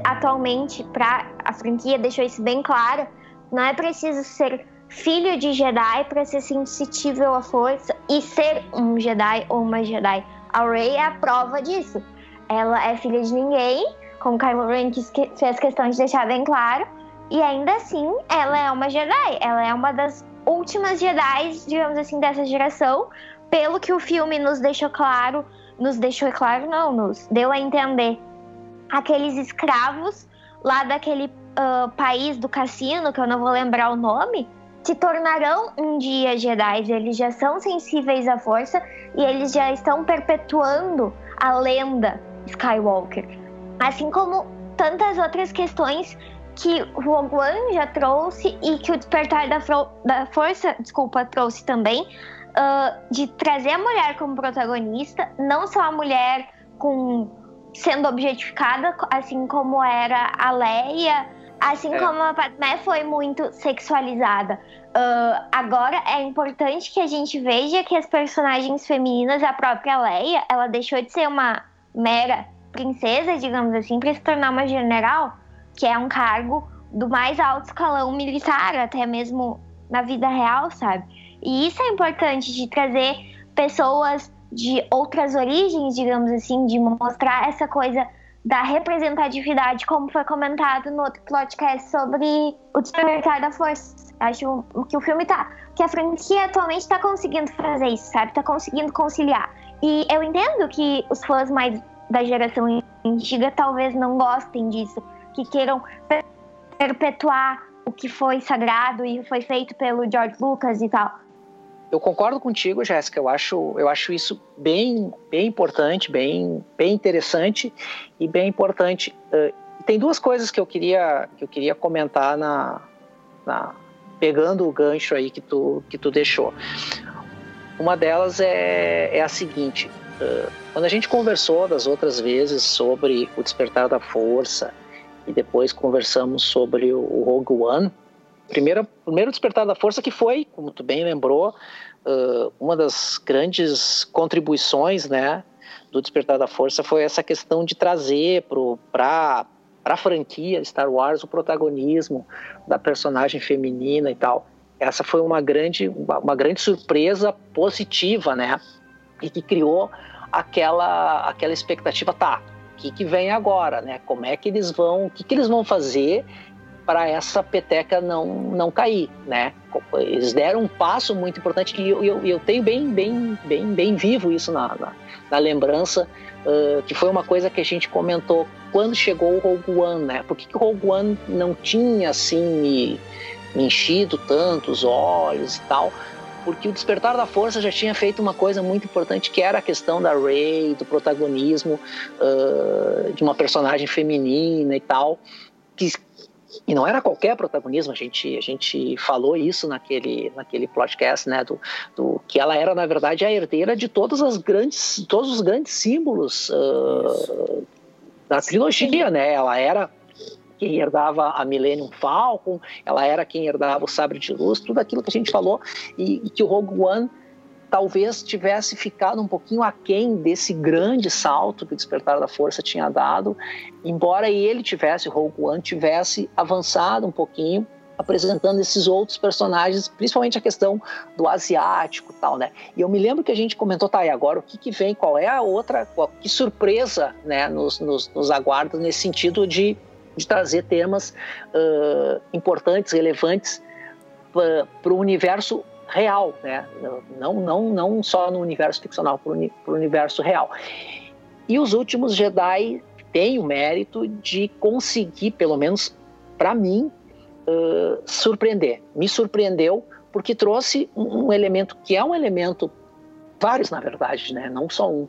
atualmente para a franquia deixou isso bem claro, não é preciso ser filho de Jedi para ser sensível à força e ser um Jedi ou uma Jedi. A Rey é a prova disso. Ela é filha de ninguém, como Kylo Ren fez questão de deixar bem claro, e ainda assim ela é uma Jedi. Ela é uma das últimas Jedi, digamos assim, dessa geração, pelo que o filme nos deixou claro nos deixou claro, não, nos deu a entender. Aqueles escravos lá daquele uh, país do cassino, que eu não vou lembrar o nome, se tornarão um dia Jedi. Eles já são sensíveis à força e eles já estão perpetuando a lenda Skywalker. Assim como tantas outras questões que Rogue One já trouxe e que o Despertar da, da Força, desculpa, trouxe também, uh, de trazer a mulher como protagonista, não só a mulher com sendo objetificada, assim como era a Leia, assim é. como a Padmé foi muito sexualizada. Uh, agora é importante que a gente veja que as personagens femininas, a própria Leia, ela deixou de ser uma mera princesa, digamos assim, para se tornar uma general, que é um cargo do mais alto escalão militar, até mesmo na vida real, sabe? E isso é importante de trazer pessoas de outras origens, digamos assim, de mostrar essa coisa da representatividade, como foi comentado no outro podcast sobre o despertar da força. Acho que o filme tá, que a franquia atualmente está conseguindo fazer isso, sabe? Está conseguindo conciliar. E eu entendo que os fãs mais da geração antiga talvez não gostem disso, que queiram perpetuar o que foi sagrado e foi feito pelo George Lucas e tal. Eu concordo contigo, Jéssica. Eu acho, eu acho isso bem, bem importante, bem, bem interessante e bem importante. Uh, tem duas coisas que eu queria, que eu queria comentar na, na, pegando o gancho aí que tu, que tu deixou. Uma delas é, é a seguinte: uh, quando a gente conversou das outras vezes sobre o despertar da força e depois conversamos sobre o, o Rogue One, primeiro, primeiro despertar da força que foi, como tu bem lembrou, uh, uma das grandes contribuições, né, do despertar da força foi essa questão de trazer para para a franquia Star Wars o protagonismo da personagem feminina e tal. Essa foi uma grande uma grande surpresa positiva, né? E que criou aquela aquela expectativa, tá? O que, que vem agora, né? Como é que eles vão, o que, que eles vão fazer para essa peteca não, não cair, né? Eles deram um passo muito importante e eu, eu, eu tenho bem, bem, bem, bem vivo isso na, na, na lembrança, uh, que foi uma coisa que a gente comentou quando chegou o Rogue One, né? Por que, que o Rogue One não tinha, assim, me, me enchido tanto os olhos e tal? Porque o Despertar da Força já tinha feito uma coisa muito importante, que era a questão da Rey, do protagonismo uh, de uma personagem feminina e tal, que e não era qualquer protagonismo, a gente, a gente falou isso naquele, naquele podcast, né, do, do, que ela era, na verdade, a herdeira de todas as grandes, todos os grandes símbolos uh, da trilogia, né, ela era quem herdava a Millennium Falcon, ela era quem herdava o Sabre de Luz, tudo aquilo que a gente falou, e, e que o Rogue One talvez tivesse ficado um pouquinho aquém desse grande salto que o Despertar da Força tinha dado, embora ele tivesse, Rogue One, tivesse avançado um pouquinho, apresentando esses outros personagens, principalmente a questão do asiático tal, né? E eu me lembro que a gente comentou, tá, e agora o que, que vem, qual é a outra, qual, que surpresa, né, nos, nos, nos aguarda nesse sentido de, de trazer temas uh, importantes, relevantes para o universo real, né? Não, não, não só no universo ficcional, para o universo real. E os últimos Jedi têm o mérito de conseguir, pelo menos para mim, uh, surpreender. Me surpreendeu porque trouxe um, um, elemento que é um elemento vários na verdade, né? Não só um.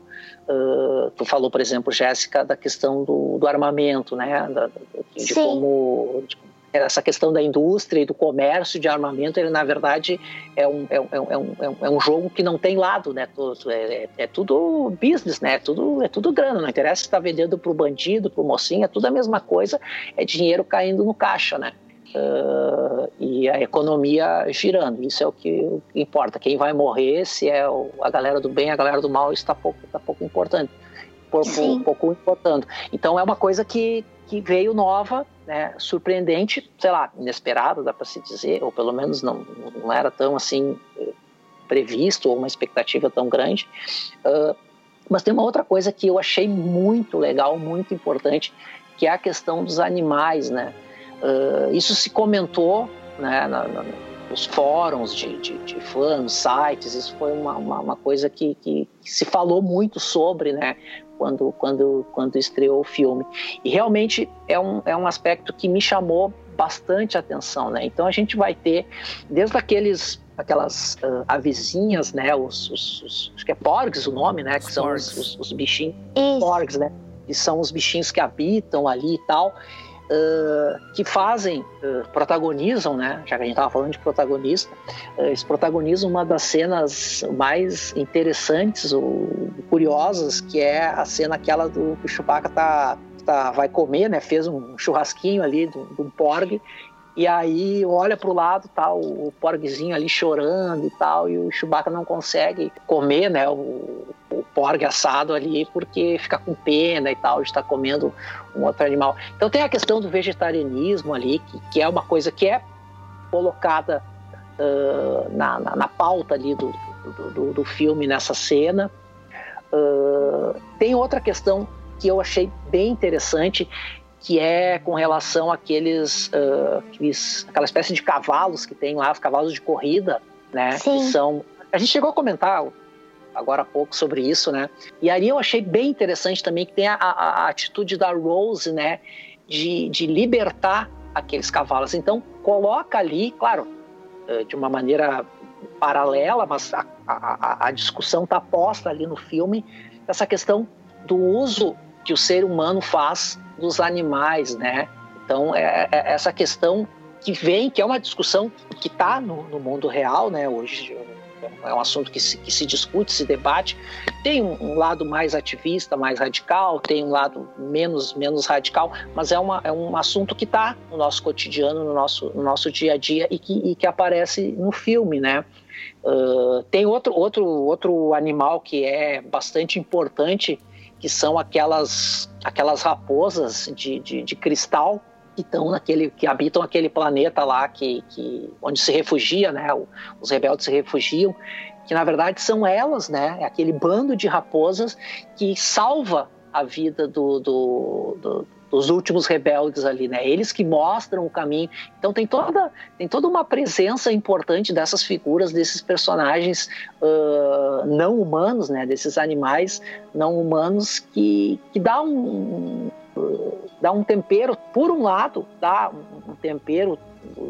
Uh, tu falou, por exemplo, Jéssica, da questão do, do armamento, né? Da, de, de como de essa questão da indústria e do comércio de armamento, ele na verdade é um, é um, é um, é um, jogo que não tem lado, né? É, é, tudo business, né? É tudo, é tudo grana, não interessa se está vendendo para o bandido, para o mocinho, é tudo a mesma coisa, é dinheiro caindo no caixa, né? Uh, e a economia girando, isso é o que importa. Quem vai morrer, se é a galera do bem, a galera do mal, isso está pouco, tá pouco importante. Pouco, pouco importando. Então é uma coisa que, que veio nova, né, surpreendente, sei lá, inesperada, dá para se dizer, ou pelo menos não, não era tão assim previsto, ou uma expectativa tão grande. Uh, mas tem uma outra coisa que eu achei muito legal, muito importante, que é a questão dos animais, né? Uh, isso se comentou, né, na, na, fóruns de, de, de, fãs, sites, isso foi uma, uma, uma coisa que, que, que, se falou muito sobre, né? Quando, quando, quando estreou o filme. E realmente é um, é um aspecto que me chamou bastante atenção, né? Então a gente vai ter desde aqueles aquelas uh, avezinhas, né? Os, os, os, acho que é porgs o nome, né? Que são os, os, os bichinhos porgs, né? Que são os bichinhos que habitam ali e tal uh, que fazem, uh, protagonizam, né? Já que a gente estava falando de protagonista, uh, eles protagonizam uma das cenas mais interessantes ou curiosas, que é a cena aquela do que o Chewbacca tá, tá, vai comer, né? Fez um churrasquinho ali de um porg e aí olha para o lado, tá o, o porgzinho ali chorando e tal, e o Chewbacca não consegue comer, né, o, o porg assado ali porque fica com pena e tal de estar comendo um outro animal. Então tem a questão do vegetarianismo ali, que, que é uma coisa que é colocada uh, na, na, na, pauta ali do, do, do, do filme nessa cena. Uh, tem outra questão que eu achei bem interessante, que é com relação àqueles, uh, aqueles, aquela espécie de cavalos que tem lá, os cavalos de corrida, né? Sim. Que são. A gente chegou a comentar agora há pouco sobre isso, né? E ali eu achei bem interessante também que tem a, a, a atitude da Rose, né? De, de libertar aqueles cavalos. Então, coloca ali, claro, de uma maneira paralela, mas a, a, a discussão está posta ali no filme, essa questão do uso que o ser humano faz dos animais, né? Então, é, é essa questão que vem, que é uma discussão que está no, no, mundo real, né? Hoje é um assunto que se, que se discute, se debate. Tem um, lado mais ativista, mais radical, tem um lado menos, menos radical, mas é, uma, é um assunto que está no nosso cotidiano, no nosso, no nosso dia a dia e que, e que aparece no filme, né? Uh, tem outro, outro, outro animal que é bastante importante que são aquelas, aquelas raposas de, de, de cristal que estão naquele que habitam aquele planeta lá que, que onde se refugia, né? Os rebeldes se refugiam, que na verdade são elas, né? É aquele bando de raposas que salva a vida do, do, do dos últimos rebeldes ali, né? Eles que mostram o caminho. Então tem toda, tem toda uma presença importante dessas figuras, desses personagens uh, não humanos, né? Desses animais não humanos que, que dá um, dá um tempero, por um lado, dá um tempero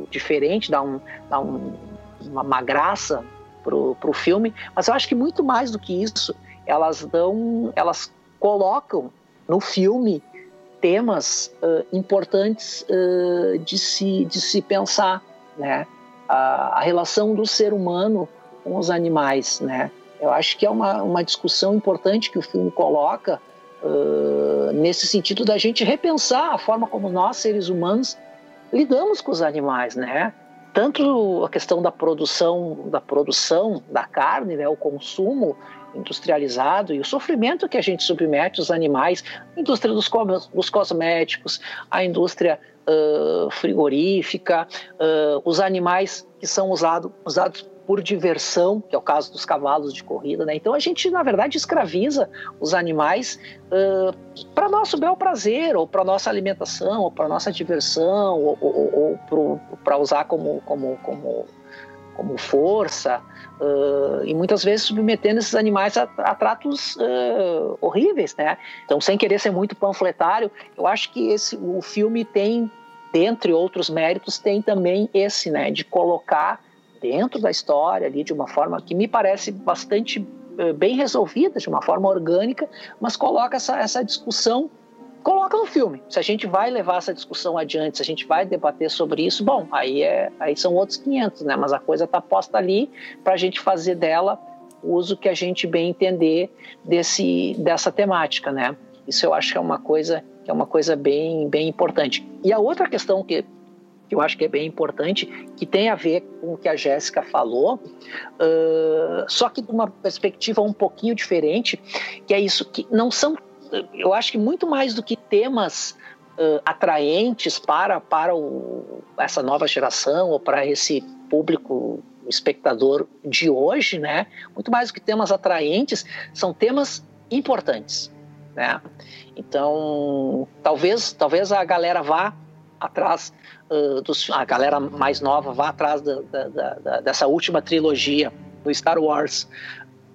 diferente, dá, um, dá um, uma, graça pro, pro filme, mas eu acho que muito mais do que isso, elas dão, elas colocam no filme temas uh, importantes uh, de, se, de se pensar, né? A, a, relação do ser humano com os animais, né? Eu acho que é uma, uma discussão importante que o filme coloca uh, nesse sentido da gente repensar a forma como nós, seres humanos, lidamos com os animais, né? Tanto a questão da produção, da produção da carne, né, o consumo industrializado e o sofrimento que a gente submete os animais, a indústria dos, dos cosméticos, a indústria uh, frigorífica, uh, os animais que são usado, usados por diversão, que é o caso dos cavalos de corrida, né? Então a gente, na verdade, escraviza os animais uh, para nosso bel prazer, ou para nossa alimentação, ou para nossa diversão, ou, ou, ou para usar como, como, como, como força, uh, e muitas vezes submetendo esses animais a, a tratos uh, horríveis, né? Então, sem querer ser muito panfletário, eu acho que esse, o filme tem, dentre outros méritos, tem também esse, né, de colocar dentro da história ali de uma forma que me parece bastante eh, bem resolvida, de uma forma orgânica, mas coloca essa, essa discussão coloca no filme. Se a gente vai levar essa discussão adiante, se a gente vai debater sobre isso, bom, aí, é, aí são outros 500, né? Mas a coisa está posta ali para a gente fazer dela o uso que a gente bem entender desse, dessa temática, né? Isso eu acho que é uma coisa que é uma coisa bem, bem importante. E a outra questão que que eu acho que é bem importante, que tem a ver com o que a Jéssica falou, uh, só que de uma perspectiva um pouquinho diferente, que é isso que não são, eu acho que muito mais do que temas uh, atraentes para, para o, essa nova geração ou para esse público espectador de hoje, né? Muito mais do que temas atraentes, são temas importantes, né? Então, talvez, talvez a galera vá atrás uh, dos, a galera mais nova vá atrás da, da, da, dessa última trilogia do Star Wars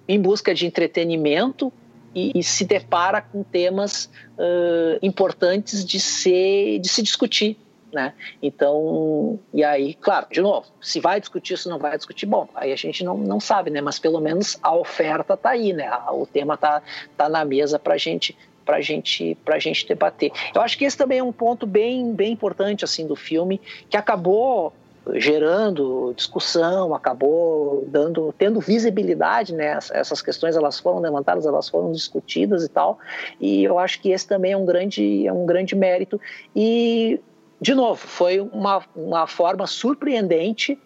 em busca de entretenimento e, e se depara com temas uh, importantes de ser de se discutir né? Então, e aí, claro, de novo, se vai discutir, se não vai discutir, bom, aí a gente não, não sabe, né? Mas pelo menos a oferta tá aí, né? O tema tá, tá na mesa para gente para gente, a gente debater. Eu acho que esse também é um ponto bem, bem importante assim do filme, que acabou gerando discussão, acabou dando, tendo visibilidade, né? Essas questões elas foram levantadas, elas foram discutidas e tal. E eu acho que esse também é um grande, é um grande mérito. E de novo, foi uma, uma forma surpreendente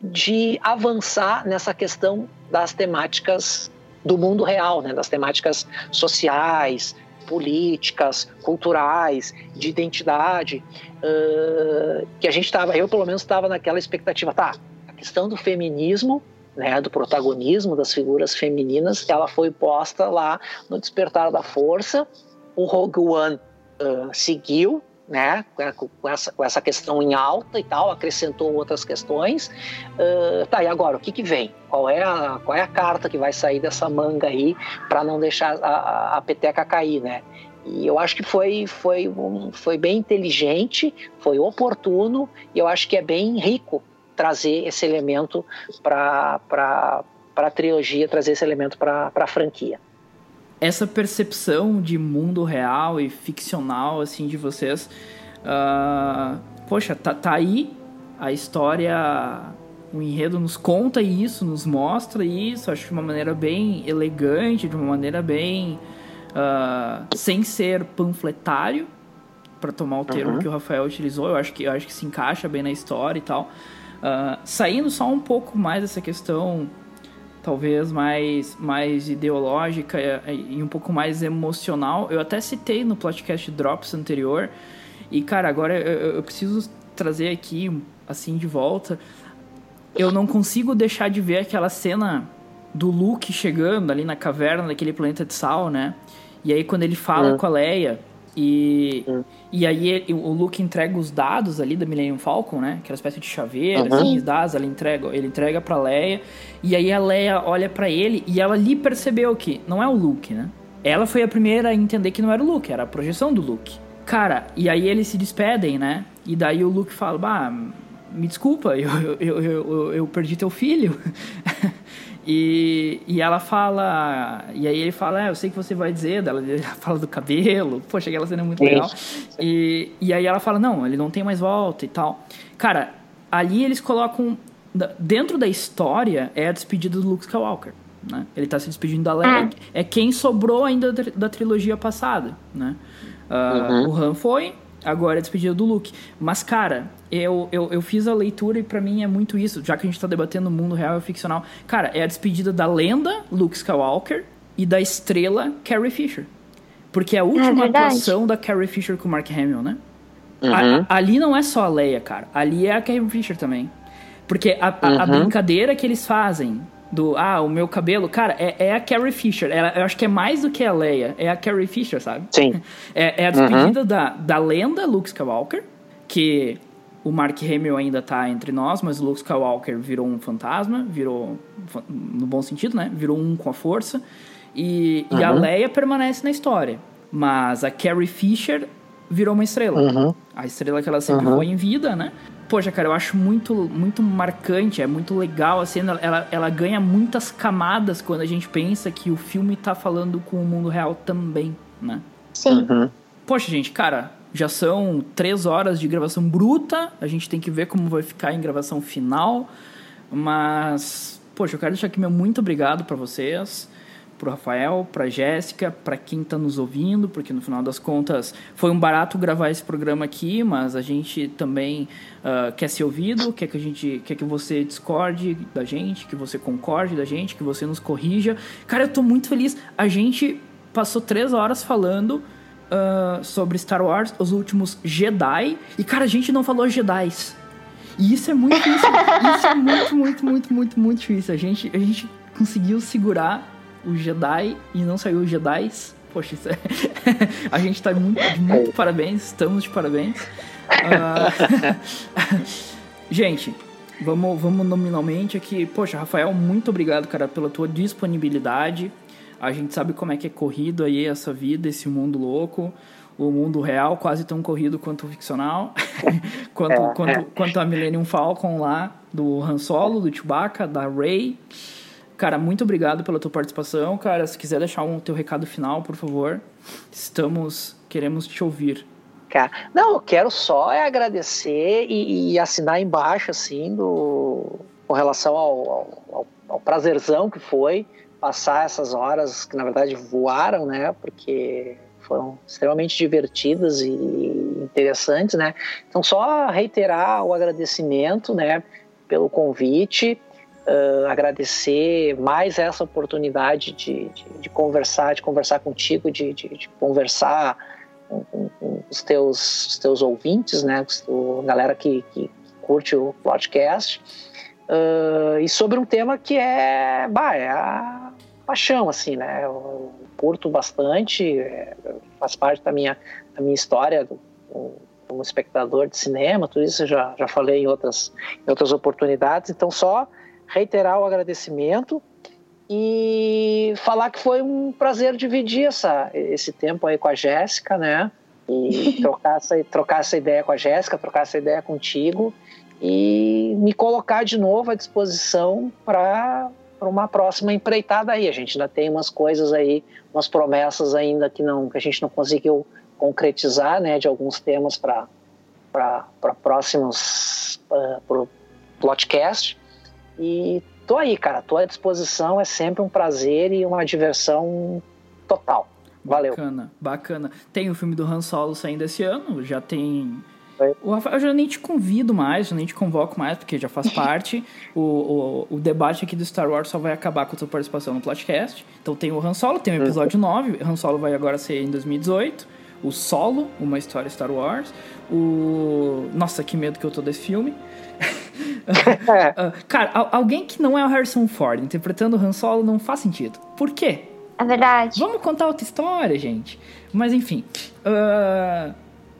de avançar nessa questão das temáticas do mundo real, né? Das temáticas sociais, políticas, culturais, de identidade, uh, que a gente estava, eu pelo menos estava naquela expectativa, tá, a questão do feminismo, né, do protagonismo das figuras femininas, ela foi posta lá no Despertar da Força, o Rogue One uh, seguiu, né, com essa, com essa questão em alta e tal, acrescentou outras questões. Uh, tá, e agora, o que, que vem? Qual é, a, qual é a carta que vai sair dessa manga aí para não deixar a, a, peteca cair, né? E eu acho que foi, foi, um, foi bem inteligente, foi oportuno, e eu acho que é bem rico trazer esse elemento para a trilogia, trazer esse elemento para a franquia essa percepção de mundo real e ficcional, assim, de vocês. Uh, poxa, tá, tá aí a história, o enredo nos conta isso, nos mostra isso, acho de uma maneira bem elegante, de uma maneira bem. Uh, sem ser panfletário, para tomar o termo uhum. que o Rafael utilizou, eu acho que, eu acho que se encaixa bem na história e tal. Uh, saindo só um pouco mais dessa questão talvez mais, mais ideológica e um pouco mais emocional. Eu até citei no podcast Drops anterior. E, cara, agora eu, eu preciso trazer aqui, assim, de volta. Eu não consigo deixar de ver aquela cena do Luke chegando ali na caverna daquele planeta de sal, né? E aí quando ele fala é. com a Leia e, uhum. e aí ele, o Luke entrega os dados ali da Millennium Falcon, né? Aquela espécie de chaveiro, uhum. assim, os dados, ele entrega, ele entrega pra Leia. E aí a Leia olha para ele e ela ali percebeu que não é o Luke, né? Ela foi a primeira a entender que não era o Luke, era a projeção do Luke. Cara, e aí eles se despedem, né? E daí o Luke fala, bah, me desculpa, eu, eu, eu, eu perdi teu filho. E, e ela fala. E aí ele fala: é, Eu sei que você vai dizer. Ela, ela fala do cabelo. Poxa, aquela cena é muito legal. E, e aí ela fala: Não, ele não tem mais volta e tal. Cara, ali eles colocam. Dentro da história é a despedida do Luke Skywalker. né? Ele tá se despedindo da Leia. É quem sobrou ainda da, da trilogia passada, né? Uh, Uhum. O Han foi, agora é a despedida do Luke. Mas, cara, eu, eu, eu fiz a leitura e pra mim é muito isso. Já que a gente tá debatendo o mundo real e ficcional. Cara, é a despedida da lenda Luke Skywalker e da estrela Carrie Fisher. Porque é a última verdade. atuação da Carrie Fisher com o Mark Hamill, né? A- Uhum. a- ali não é só a Leia, cara. Ali é a Carrie Fisher também. Porque a, a- a Uhum. brincadeira que eles fazem do, ah, o meu cabelo, cara, é, é a Carrie Fisher. Ela, eu acho que é mais do que a Leia. É a Carrie Fisher, sabe? Sim. É, é a despedida da, da lenda Luke Skywalker, que o Mark Hamill ainda tá entre nós, mas o Luke Skywalker virou um fantasma, virou, no bom sentido, né? Virou um com a força. E, e a Leia permanece na história. Mas a Carrie Fisher virou uma estrela. Uhum. A estrela que ela sempre foi em vida, né? Poxa, cara, eu acho muito, muito marcante, é muito legal a cena. Ela, ela ganha muitas camadas quando a gente pensa que o filme tá falando com o mundo real também, né? Sim. Uhum. Poxa, gente, cara, já são três horas de gravação bruta. A gente tem que ver como vai ficar em gravação final. Mas, poxa, eu quero deixar aqui meu muito obrigado pra vocês, pro Rafael, pra Jéssica, pra quem tá nos ouvindo, porque no final das contas foi um barato gravar esse programa aqui, mas a gente também ah, quer ser ouvido, quer que a gente, quer que você discorde da gente, que você concorde da gente, que você nos corrija. Cara, eu tô muito feliz. A gente passou três horas falando ah, sobre Star Wars, os últimos Jedi. E, cara, a gente não falou Jedis. E isso é muito difícil. isso é muito, muito, muito, muito, muito difícil. A gente, a gente conseguiu segurar o Jedi e não saiu os Jedis. Poxa, é... a gente tá muito, de muito parabéns. Estamos de parabéns. Ah, gente, vamos, vamos nominalmente aqui. Poxa, Rafael, muito obrigado, cara, pela tua disponibilidade. A gente sabe como é que é corrido aí essa vida, esse mundo louco. O mundo real quase tão corrido quanto o ficcional. quanto, É, quanto, quanto a Millennium Falcon lá, do Han Solo, do Chewbacca, da Rey. Cara, muito obrigado pela tua participação, cara. Se quiser deixar um teu recado final, por favor. Estamos, queremos te ouvir. Cara, não, eu quero só é agradecer e, e assinar embaixo, assim, do, com relação ao, ao, ao- prazerzão que foi passar essas horas que, na verdade, voaram, né? Porque foram extremamente divertidas e interessantes, né? Então, só reiterar o agradecimento, né? Pelo convite, ah, agradecer mais essa oportunidade de, de, de conversar, de conversar contigo, de, de, conversar com, com- com os teus, os teus ouvintes, né? a galera que, que curte o podcast. Ah, e sobre um tema que é, bah, é a paixão, assim, né? Eu curto bastante, é, faz parte da minha, da minha história do- como- como espectador de cinema, tudo isso eu já, já falei em outras, em outras oportunidades. Então, só reiterar o agradecimento e falar que foi um prazer dividir essa, esse tempo aí com a Jéssica, né? E trocar essa, trocar essa ideia com a Jéssica, trocar essa ideia contigo e me colocar de novo à disposição para uma próxima empreitada aí. A gente ainda tem umas coisas aí, umas promessas ainda que, não, que a gente não conseguiu concretizar, né? De alguns temas para próximos uh, pro podcast. E tô aí, cara, tô à disposição, é sempre um prazer e uma diversão total. Valeu. Bacana, bacana. Tem o filme do Han Solo saindo esse ano, já tem. Oi. O Rafael, eu já nem te convido mais, já nem te convoco mais, porque já faz parte. o, o, o debate aqui do Star Wars só vai acabar com a tua participação no podcast. Então tem o Han Solo, tem o episódio 9. Han Solo vai agora ser em 2018. O Solo, uma história Star Wars. O. Nossa, que medo que eu tô desse filme. Ah, cara, al- alguém que não é o Harrison Ford interpretando o Han Solo não faz sentido. Por quê? É verdade. Vamos contar outra história, gente. Mas enfim. ah,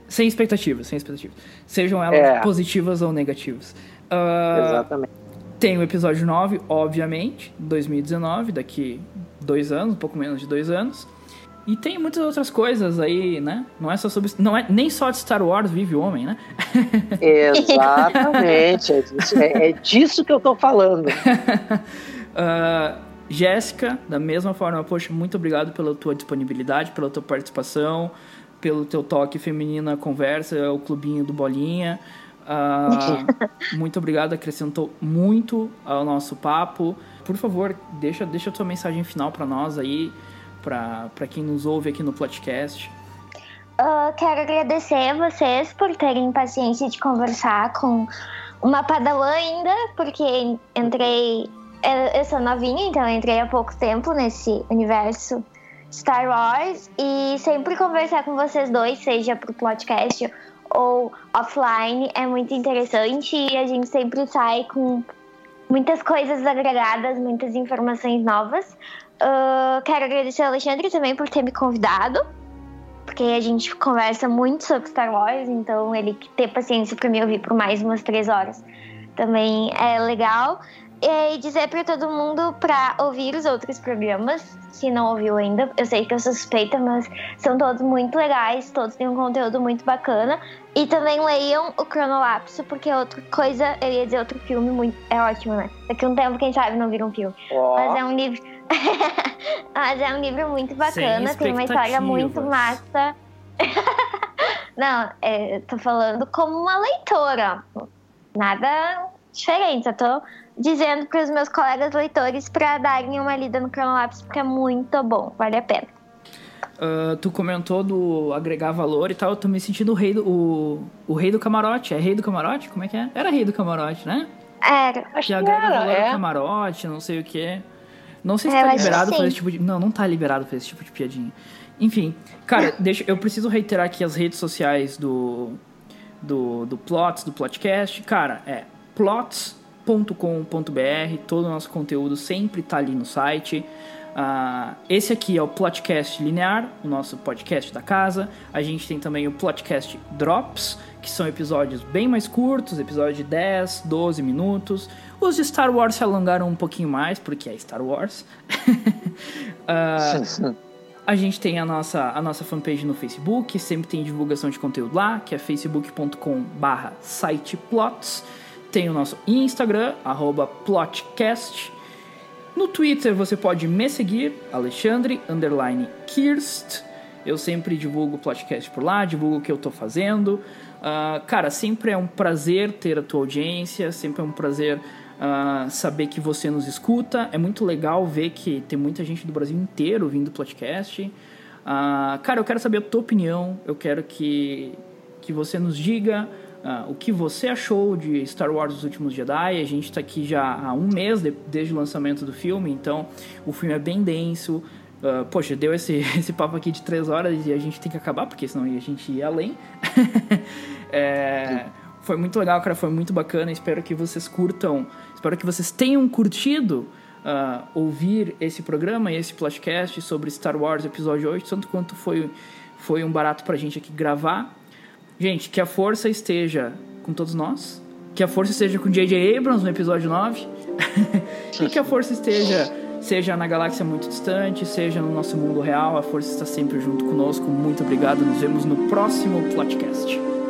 sem expectativas, sem expectativas. Sejam elas É. positivas ou negativas. Ah, Exatamente. tem o episódio 9, obviamente, 2019, daqui dois anos, um pouco menos de dois anos. E tem muitas outras coisas aí, né? Não é só sobre. Não é nem só de Star Wars vive o homem, né? Exatamente. É disso, é- é disso que eu tô falando. Ah, Jéssica, da mesma forma, poxa, muito obrigado pela tua disponibilidade, pela tua participação, pelo teu toque feminino na conversa, o clubinho do Bolinha. Ah, muito obrigado, acrescentou muito ao nosso papo. por favor, deixa, deixa a tua mensagem final para nós aí, para quem nos ouve aqui no podcast. Uh, quero agradecer a vocês por terem paciência de conversar com uma padawan ainda, porque entrei. Eu sou novinha, então entrei há pouco tempo nesse universo Star Wars e sempre conversar com vocês dois, seja pro podcast ou offline, é muito interessante e a gente sempre sai com muitas coisas agregadas, muitas informações novas. Uh, quero agradecer ao Alexandre também por ter me convidado porque a gente conversa muito sobre Star Wars, então ele ter paciência para me ouvir por mais umas três horas também é legal. E dizer para todo mundo para ouvir os outros programas, se não ouviu ainda. Eu sei que eu sou suspeita, mas são todos muito legais, todos têm um conteúdo muito bacana. E também leiam o Cronolapso, porque é outra coisa, eu ia dizer outro filme, muito, é ótimo, né? Daqui a um tempo, quem sabe, não vira um filme. Oh. Mas é um livro. Mas é um livro muito bacana, tem uma história muito massa. Não, é, tô falando como uma leitora. Nada diferente. Eu tô dizendo para os meus colegas leitores para darem uma lida no Cronolapse, porque é muito bom, vale a pena. Uh, tu comentou do agregar valor e tal, eu tô me sentindo o rei do, o, o rei do camarote. É rei do camarote? Como é que é? Era rei do camarote, né? Era. Acho que agrega era, valor é. camarote, não sei o que. Não sei se é, tá liberado fazer esse tipo de. Não, não tá liberado fazer esse tipo de piadinha. Enfim, cara, deixa, eu preciso reiterar aqui as redes sociais do, do, do Plots, do Plotcast. Cara, é plots.com.br, todo o nosso conteúdo sempre tá ali no site. Uh, esse aqui é o Plotcast Linear, o nosso podcast da casa. A gente tem também o Plotcast Drops, que são episódios bem mais curtos, episódios de 10, 12 minutos. Os de Star Wars se alongaram um pouquinho mais, porque é Star Wars. uh, a gente tem a nossa, a nossa fanpage no Facebook, sempre tem divulgação de conteúdo lá, que é facebook.com/barra siteplots. Tem o nosso Instagram, arroba plotcast. No Twitter você pode me seguir, Alexandre, underline Kirst. Eu sempre divulgo o podcast por lá, divulgo o que eu tô fazendo. Uh, cara, sempre é um prazer ter a tua audiência, sempre é um prazer uh, saber que você nos escuta. É muito legal ver que tem muita gente do Brasil inteiro vindo do podcast. Uh, cara, eu quero saber a tua opinião, eu quero que, que você nos diga Uh, o que você achou de Star Wars Os Últimos Jedi. A gente está aqui já há um mês de, desde o lançamento do filme, então o filme é bem denso. Uh, poxa, deu esse, esse papo aqui de três horas e a gente tem que acabar, porque senão a gente ia além. é, foi muito legal, cara, foi muito bacana. Espero que vocês curtam, espero que vocês tenham curtido uh, ouvir esse programa e esse podcast sobre Star Wars Episódio 8, tanto quanto foi, foi um barato pra gente aqui gravar. Gente, que a força esteja com todos nós. Que a força esteja com J.J. Abrams no episódio 9. e que a força esteja seja na galáxia muito distante, seja no nosso mundo real. A força está sempre junto conosco. Muito obrigado. Nos vemos no próximo podcast.